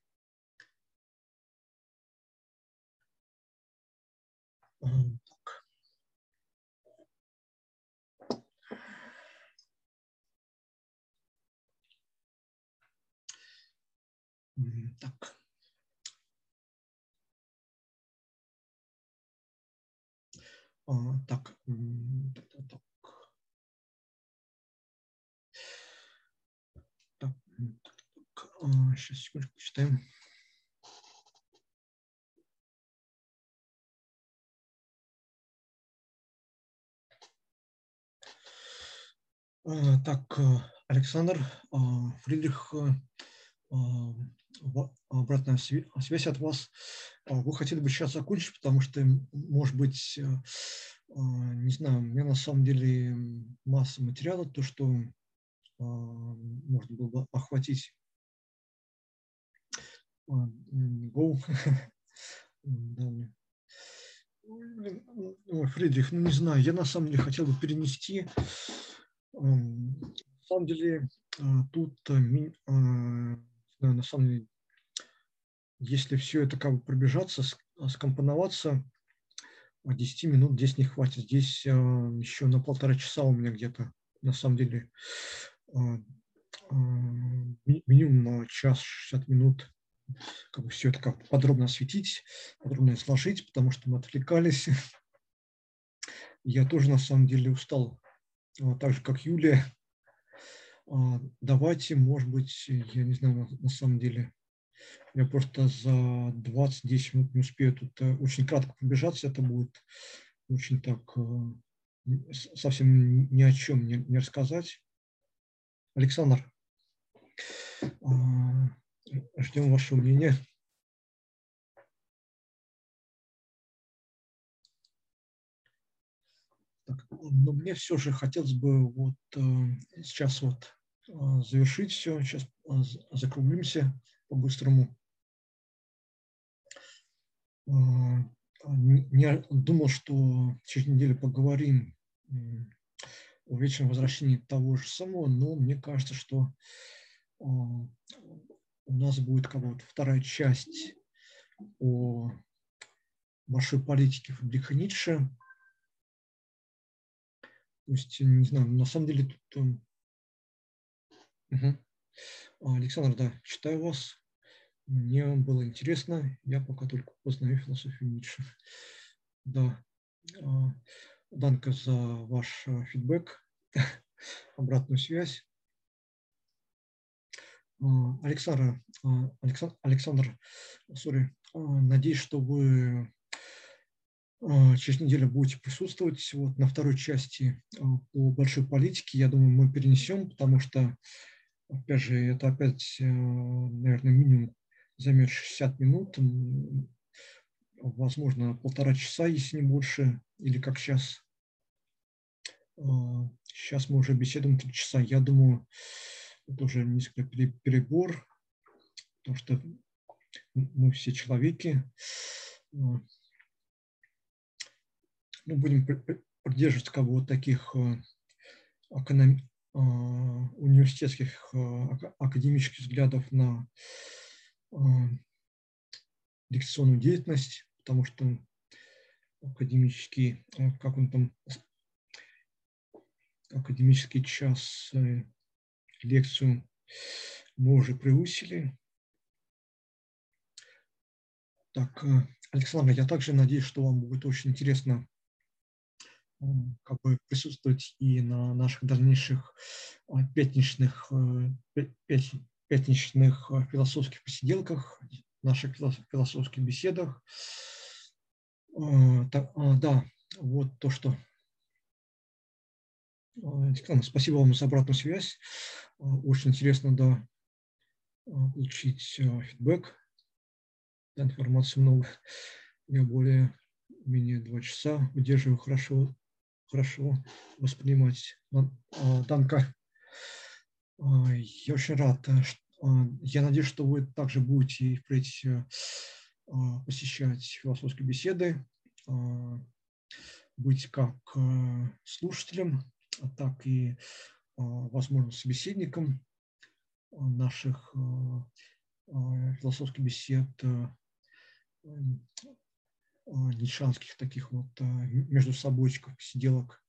Так. Так. Так, так, так. Сейчас, секундочку, читаем. Так, Александр, Фридрих, обратная связь от вас. Вы хотели бы сейчас закончить, потому что, может быть, не знаю, у меня на самом деле масса материала, то, что можно было бы охватить Go. Фридрих, ну не знаю, я на самом деле хотел бы перенести. На самом деле а, тут а, на самом деле, если все это как бы пробежаться, скомпоноваться, 10 минут здесь не хватит. Здесь еще на полтора часа у меня где-то, на самом деле, минимум на час 60 минут как бы все это как подробно осветить, подробно изложить, потому что мы отвлекались. Я тоже на самом деле устал, так же как Юлия. Давайте, может быть, я не знаю, на, на самом деле, я просто за 20-10 минут не успею тут э, очень кратко пробежаться, это будет очень так э, совсем ни о чем не, не рассказать. Александр, а, ждем вашего мнения. Так, но мне все же хотелось бы вот э, сейчас вот завершить все, сейчас э, закруглимся по-быстрому. Э, не думал, что через неделю поговорим о вечном возвращении того же самого, но мне кажется, что э, у нас будет как бы вторая часть о большой политике Фабриха Ницше. То есть, не знаю, на самом деле тут... Угу. Александр, да, читаю вас. Мне было интересно. Я пока только познаю философию Ницше. Да. А, Данка за ваш а, фидбэк, обратную связь. А, Александр, Александр, sorry, надеюсь, что вы через неделю будете присутствовать вот на второй части по большой политике. Я думаю, мы перенесем, потому что, опять же, это опять, э, наверное, минимум займет 60 минут, возможно, полтора часа, если не больше, или как сейчас. Сейчас мы уже беседуем три часа. Я думаю, это уже несколько перебор, потому что мы все человеки. Мы будем придерживаться вот таких э, э, университетских э, академических взглядов на лекционную деятельность, потому что академический, как он там, академический час лекцию мы уже превысили. Так, э, Александр, я также надеюсь, что вам будет очень интересно как бы присутствовать и на наших дальнейших а, пятничных, э, пятничных э, философских посиделках, наших философских беседах. Так, а, да, вот то, что Спасибо вам за обратную связь. Очень интересно, да, получить фидбэк. Информации много. Я более-менее два часа удерживаю хорошо, хорошо воспринимать. Данка, я очень рад. Я надеюсь, что вы также будете и впредь посещать философские беседы, быть как слушателем, так и а, возможно, собеседником а, наших а, философских бесед, нишанских таких вот между собойчиков, посиделок.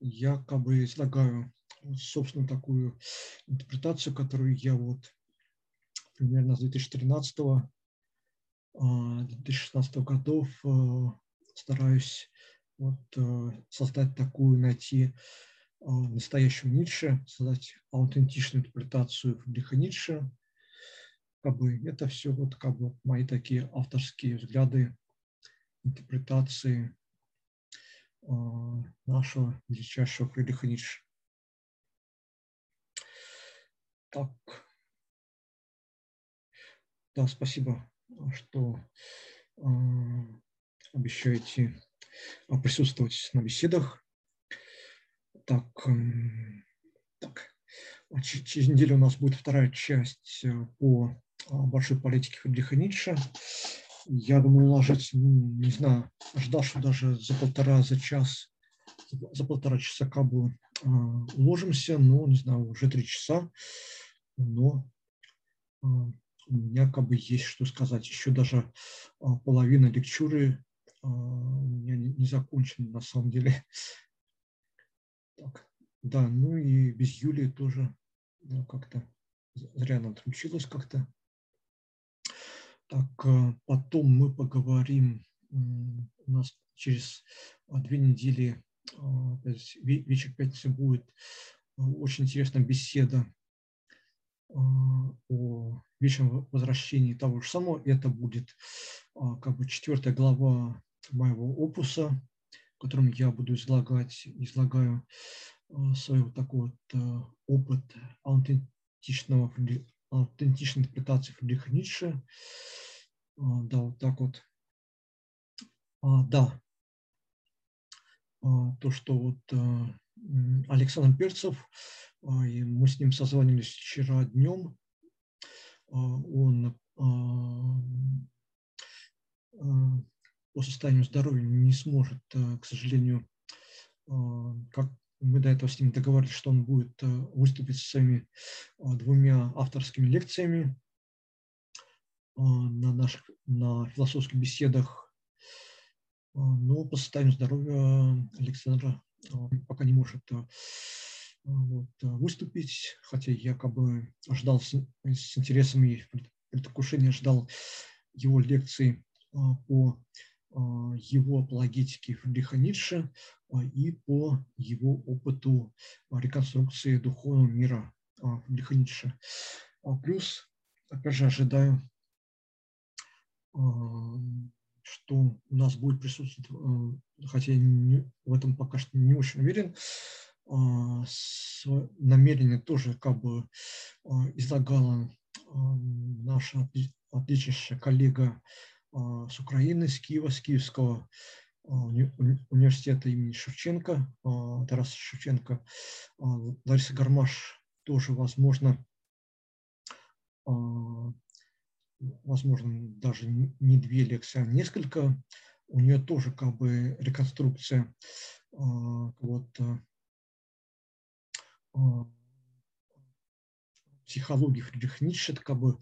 Я как бы излагаю собственно такую интерпретацию, которую я вот примерно с 2013-2016 годов стараюсь вот, создать такую, найти настоящего Ницше, создать аутентичную интерпретацию Фридриха Ницше. Как бы это все вот как бы мои такие авторские взгляды, интерпретации э, нашего величайшего Фридриха Ницше. Так. Да, спасибо, что э, обещаете присутствовать на беседах. Так, эм, так. Через неделю у нас будет вторая часть э, по а, большой политике Фридриха Ницше. Я думаю, уложить, ну, не знаю, ждал, что даже за полтора, за час, за полтора часа как бы а, уложимся, но, не знаю, уже три часа, но а, у меня как бы есть что сказать. Еще даже половина лекчуры у меня не закончена на самом деле. Так, да, ну и без Юлии тоже как-то зря она отключилась как-то. Так, потом мы поговорим, у нас через две недели, вечер пятницы будет очень интересная беседа о вечном возвращении того же самого. Это будет как бы четвертая глава моего опуса, в котором я буду излагать, излагаю свой вот такой вот опыт аутентичного, аутентичной интерпретации Фридриха Ницше. Да, вот так вот. Да, то, что вот Александр Перцев, мы с ним созвонились вчера днем, он по состоянию здоровья не сможет, к сожалению, как мы до этого с ним договорились, что он будет выступить со своими двумя авторскими лекциями на наших на философских беседах. Но по состоянию здоровья Александра пока не может вот, выступить, хотя я как бы ожидал с, с интересом и предвкушением ждал его лекции по его апологетике Фридриха Ницше и по его опыту реконструкции духовного мира Фридриха Ницше. Плюс, опять же, ожидаю что у нас будет присутствовать, э, хотя я не, в этом пока что не очень уверен, а, намерение тоже как бы а, излагала а, наша отличнейшая коллега с Украины, с Киева, с Киевского университета имени Шевченко, Тараса Шевченко. Лариса Гармаш тоже, возможно, возможно, даже не две лекции, а несколько. У нее тоже как бы реконструкция а, вот, а, а, психологии Фридриха Ницше, это как бы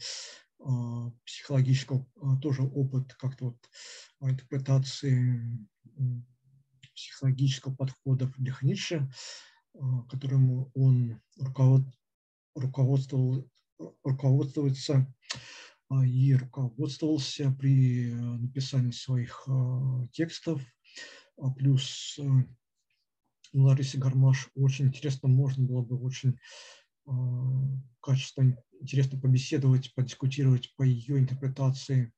психологического тоже опыт как-то вот интерпретации психологического подхода Фридриха Ницше, которым он руководствовал, руководствуется а, и руководствовался при э, написании своих а, текстов. А, плюс э, Ларисе Гармаш очень интересно, можно было бы очень качественно, интересно побеседовать, подискутировать по ее интерпретации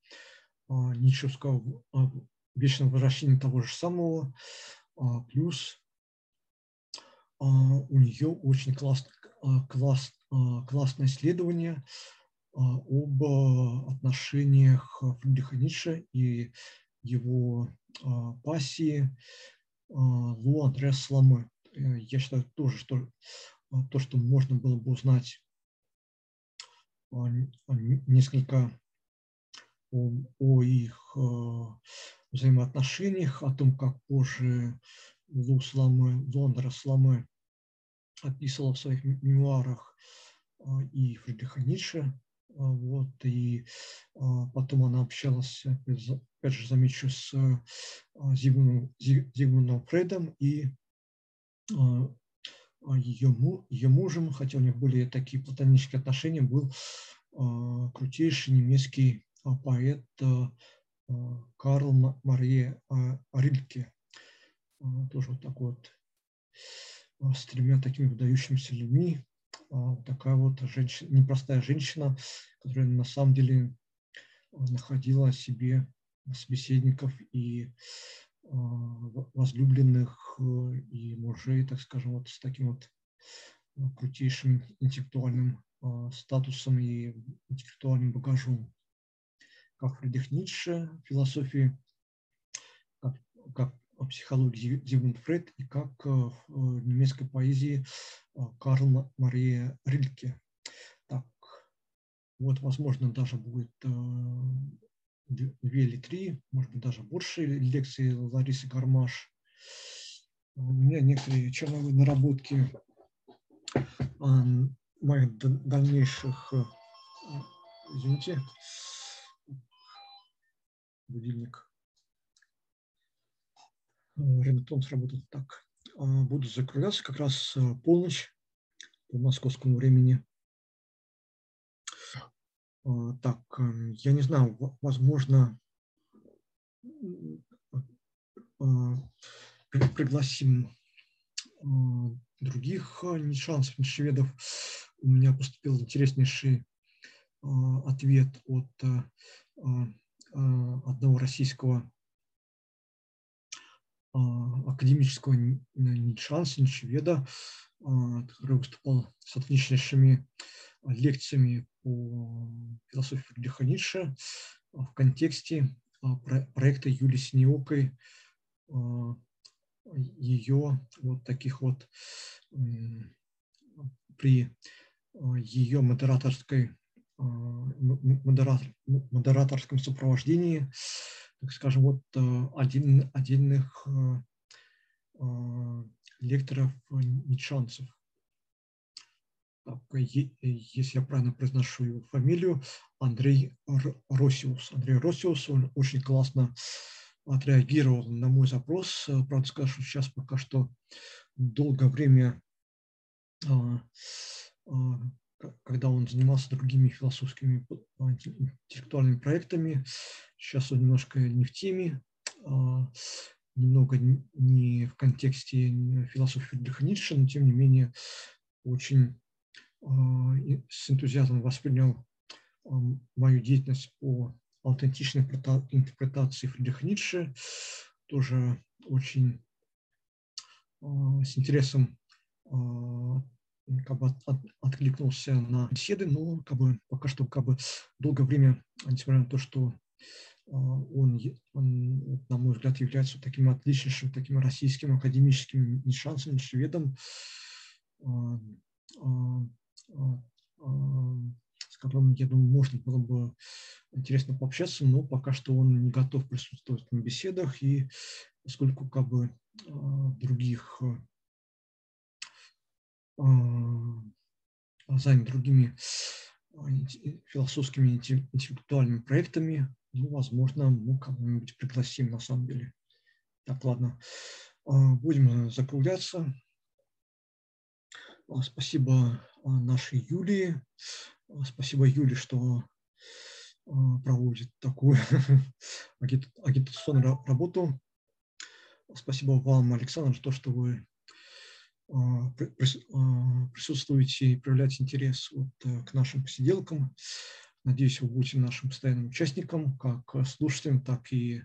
Ницшевского вечного возвращения того же самого. Плюс у нее очень класс, класс, классное исследование – а, об отношениях Фридриха Ницше и его а, пассии а, Лу Андреа Сламе. Э, я считаю тоже, что то, что можно было бы узнать несколько о, о их взаимоотношениях, о том, как позже Лу Сламе, Лу Андреа Сламе описывала в своих мемуарах и Фридриха Ницше, а, вот, и а, потом она общалась, опять же, замечу, с а, Зигмундом Фредом и ее, ее мужем, хотя у них были такие платонические отношения, был крутейший немецкий поэт Карл Мария Рильке. Тоже вот такой вот с тремя такими выдающимися людьми. А, такая вот женщина, непростая женщина, которая на самом деле а, находила себе собеседников и а, возлюбленных э, и мужей, так скажем, вот с таким вот крутейшим интеллектуальным статусом и интеллектуальным багажом. Как Фридрих Ницше в философии, как, как психологии Зигмунд Фрейд и как э, в немецкой поэзии э, Карл Мария Рильке. Так, вот, возможно, даже будет э, две или три, может быть, даже больше лекций Ларисы Гармаш. У меня некоторые черновые наработки моих дальнейших, извините, будильник рингтон сработал так. А, буду закругляться как раз полночь по московскому времени. Так, я не знаю, возможно, пригласим других нишансов, нишеведов. У меня поступил интереснейший ответ от одного российского академического нишанса, нишеведа, который выступал с отличнейшими лекциями по философии Фридриха Ницше в контексте проекта Юлии Синеокой ее вот таких вот при ее модераторской модератор, модераторском сопровождении, так скажем, вот один, отдельных лекторов нитшанцев. Если я правильно произношу его фамилию, Андрей Росиус. Андрей Росиус, он очень классно отреагировал на мой запрос. Правда, скажу, что сейчас пока что долгое время, а, а, когда он занимался другими философскими а, интеллектуальными проектами, сейчас он немножко не в теме, немного не в контексте философии Фридриха Ницше, но тем не менее очень с энтузиазмом воспринял мою деятельность по аутентичной интерпретации Фридриха Ницше, тоже очень а, с интересом а, как бы от, откликнулся на беседы, но как бы пока что как бы долгое время, несмотря на то, что он, он, на мой взгляд, является таким отличнейшим, таким российским академическим нишансом, нишеведом, которым, я думаю, можно было бы интересно пообщаться, но пока что он не готов присутствовать на беседах, и поскольку как бы а, других а, занят другими а, философскими интеллектуальными проектами, ну, возможно, мы кого-нибудь пригласим на самом деле. Так, ладно. Будем закругляться. Спасибо нашей Юлии. Спасибо Юле, что а, проводит такую агитационную работу. Спасибо вам, Александр, за то, что вы присутствуете и проявляете интерес вот э, к нашим посиделкам. Надеюсь, вы будете нашим постоянным участником, как слушателем, так и,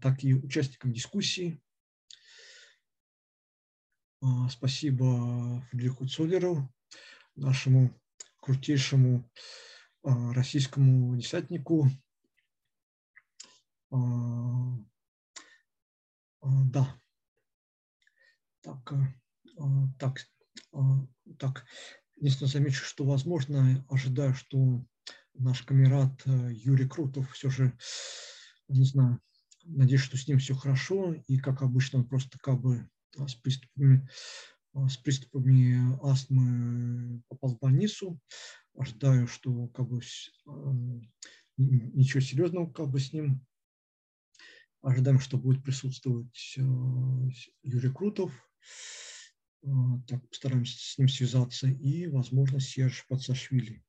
так и участником дискуссии. Спасибо Фридриху Цолеру, нашему крутейшему российскому десятнику. Да. Так, так, так. Единственное, замечу, что, возможно, ожидаю, что наш камерат Юрий Крутов все же, не знаю, надеюсь, что с ним все хорошо, и, как обычно, он просто как бы с приступами, с приступами астмы попал в больницу. Ожидаю, что как бы ничего серьезного как бы с ним. Ожидаем, что будет присутствовать Юрий Крутов. Так, постараемся с ним связаться. И, возможно, Серж Пацашвили.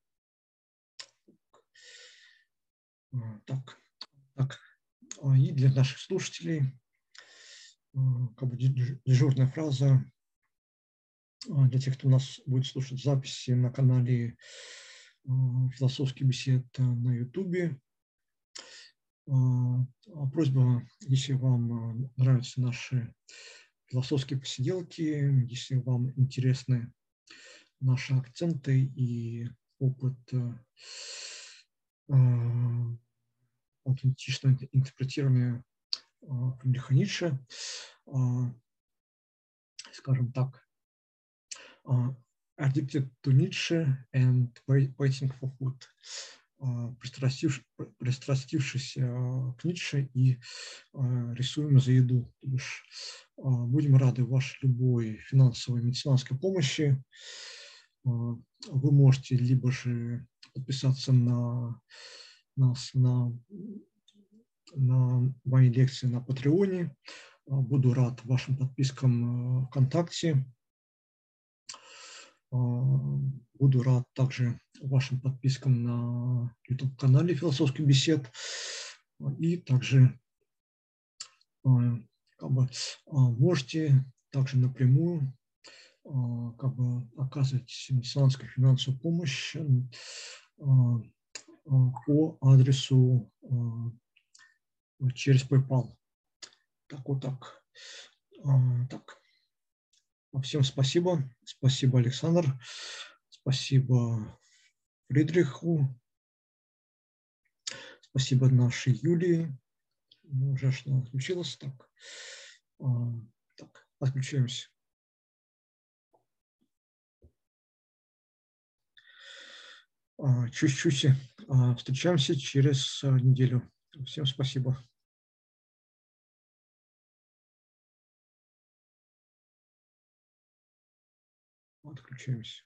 Так, так. И для наших слушателей как бы дежурная фраза для тех, кто нас будет слушать записи на канале «Философский бесед» на Ютубе. А просьба, если вам нравятся наши философские посиделки, если вам интересны наши акценты и опыт аутентичного интерпретирования Фридриха Ницше, скажем так, addicted to Nietzsche and waiting for food, пристрастившись к Ницше и рисуем за еду. Будем рады вашей любой финансовой медицинской помощи. Вы можете либо же подписаться на нас на на мои лекции на Патреоне. Буду рад вашим подпискам э, ВКонтакте. Буду рад также вашим подпискам на YouTube-канале «Философский бесед». И также как бы, можете также напрямую как бы оказывать меценатскую финансовую помощь по адресу через PayPal. Так вот так. Так. Всем спасибо. Спасибо, Александр. Спасибо Фридриху. Спасибо нашей Юлии. Ну, уже что отключилась. Так. Так, отключаемся. Чуть-чуть встречаемся через неделю. Всем спасибо. Отключаемся.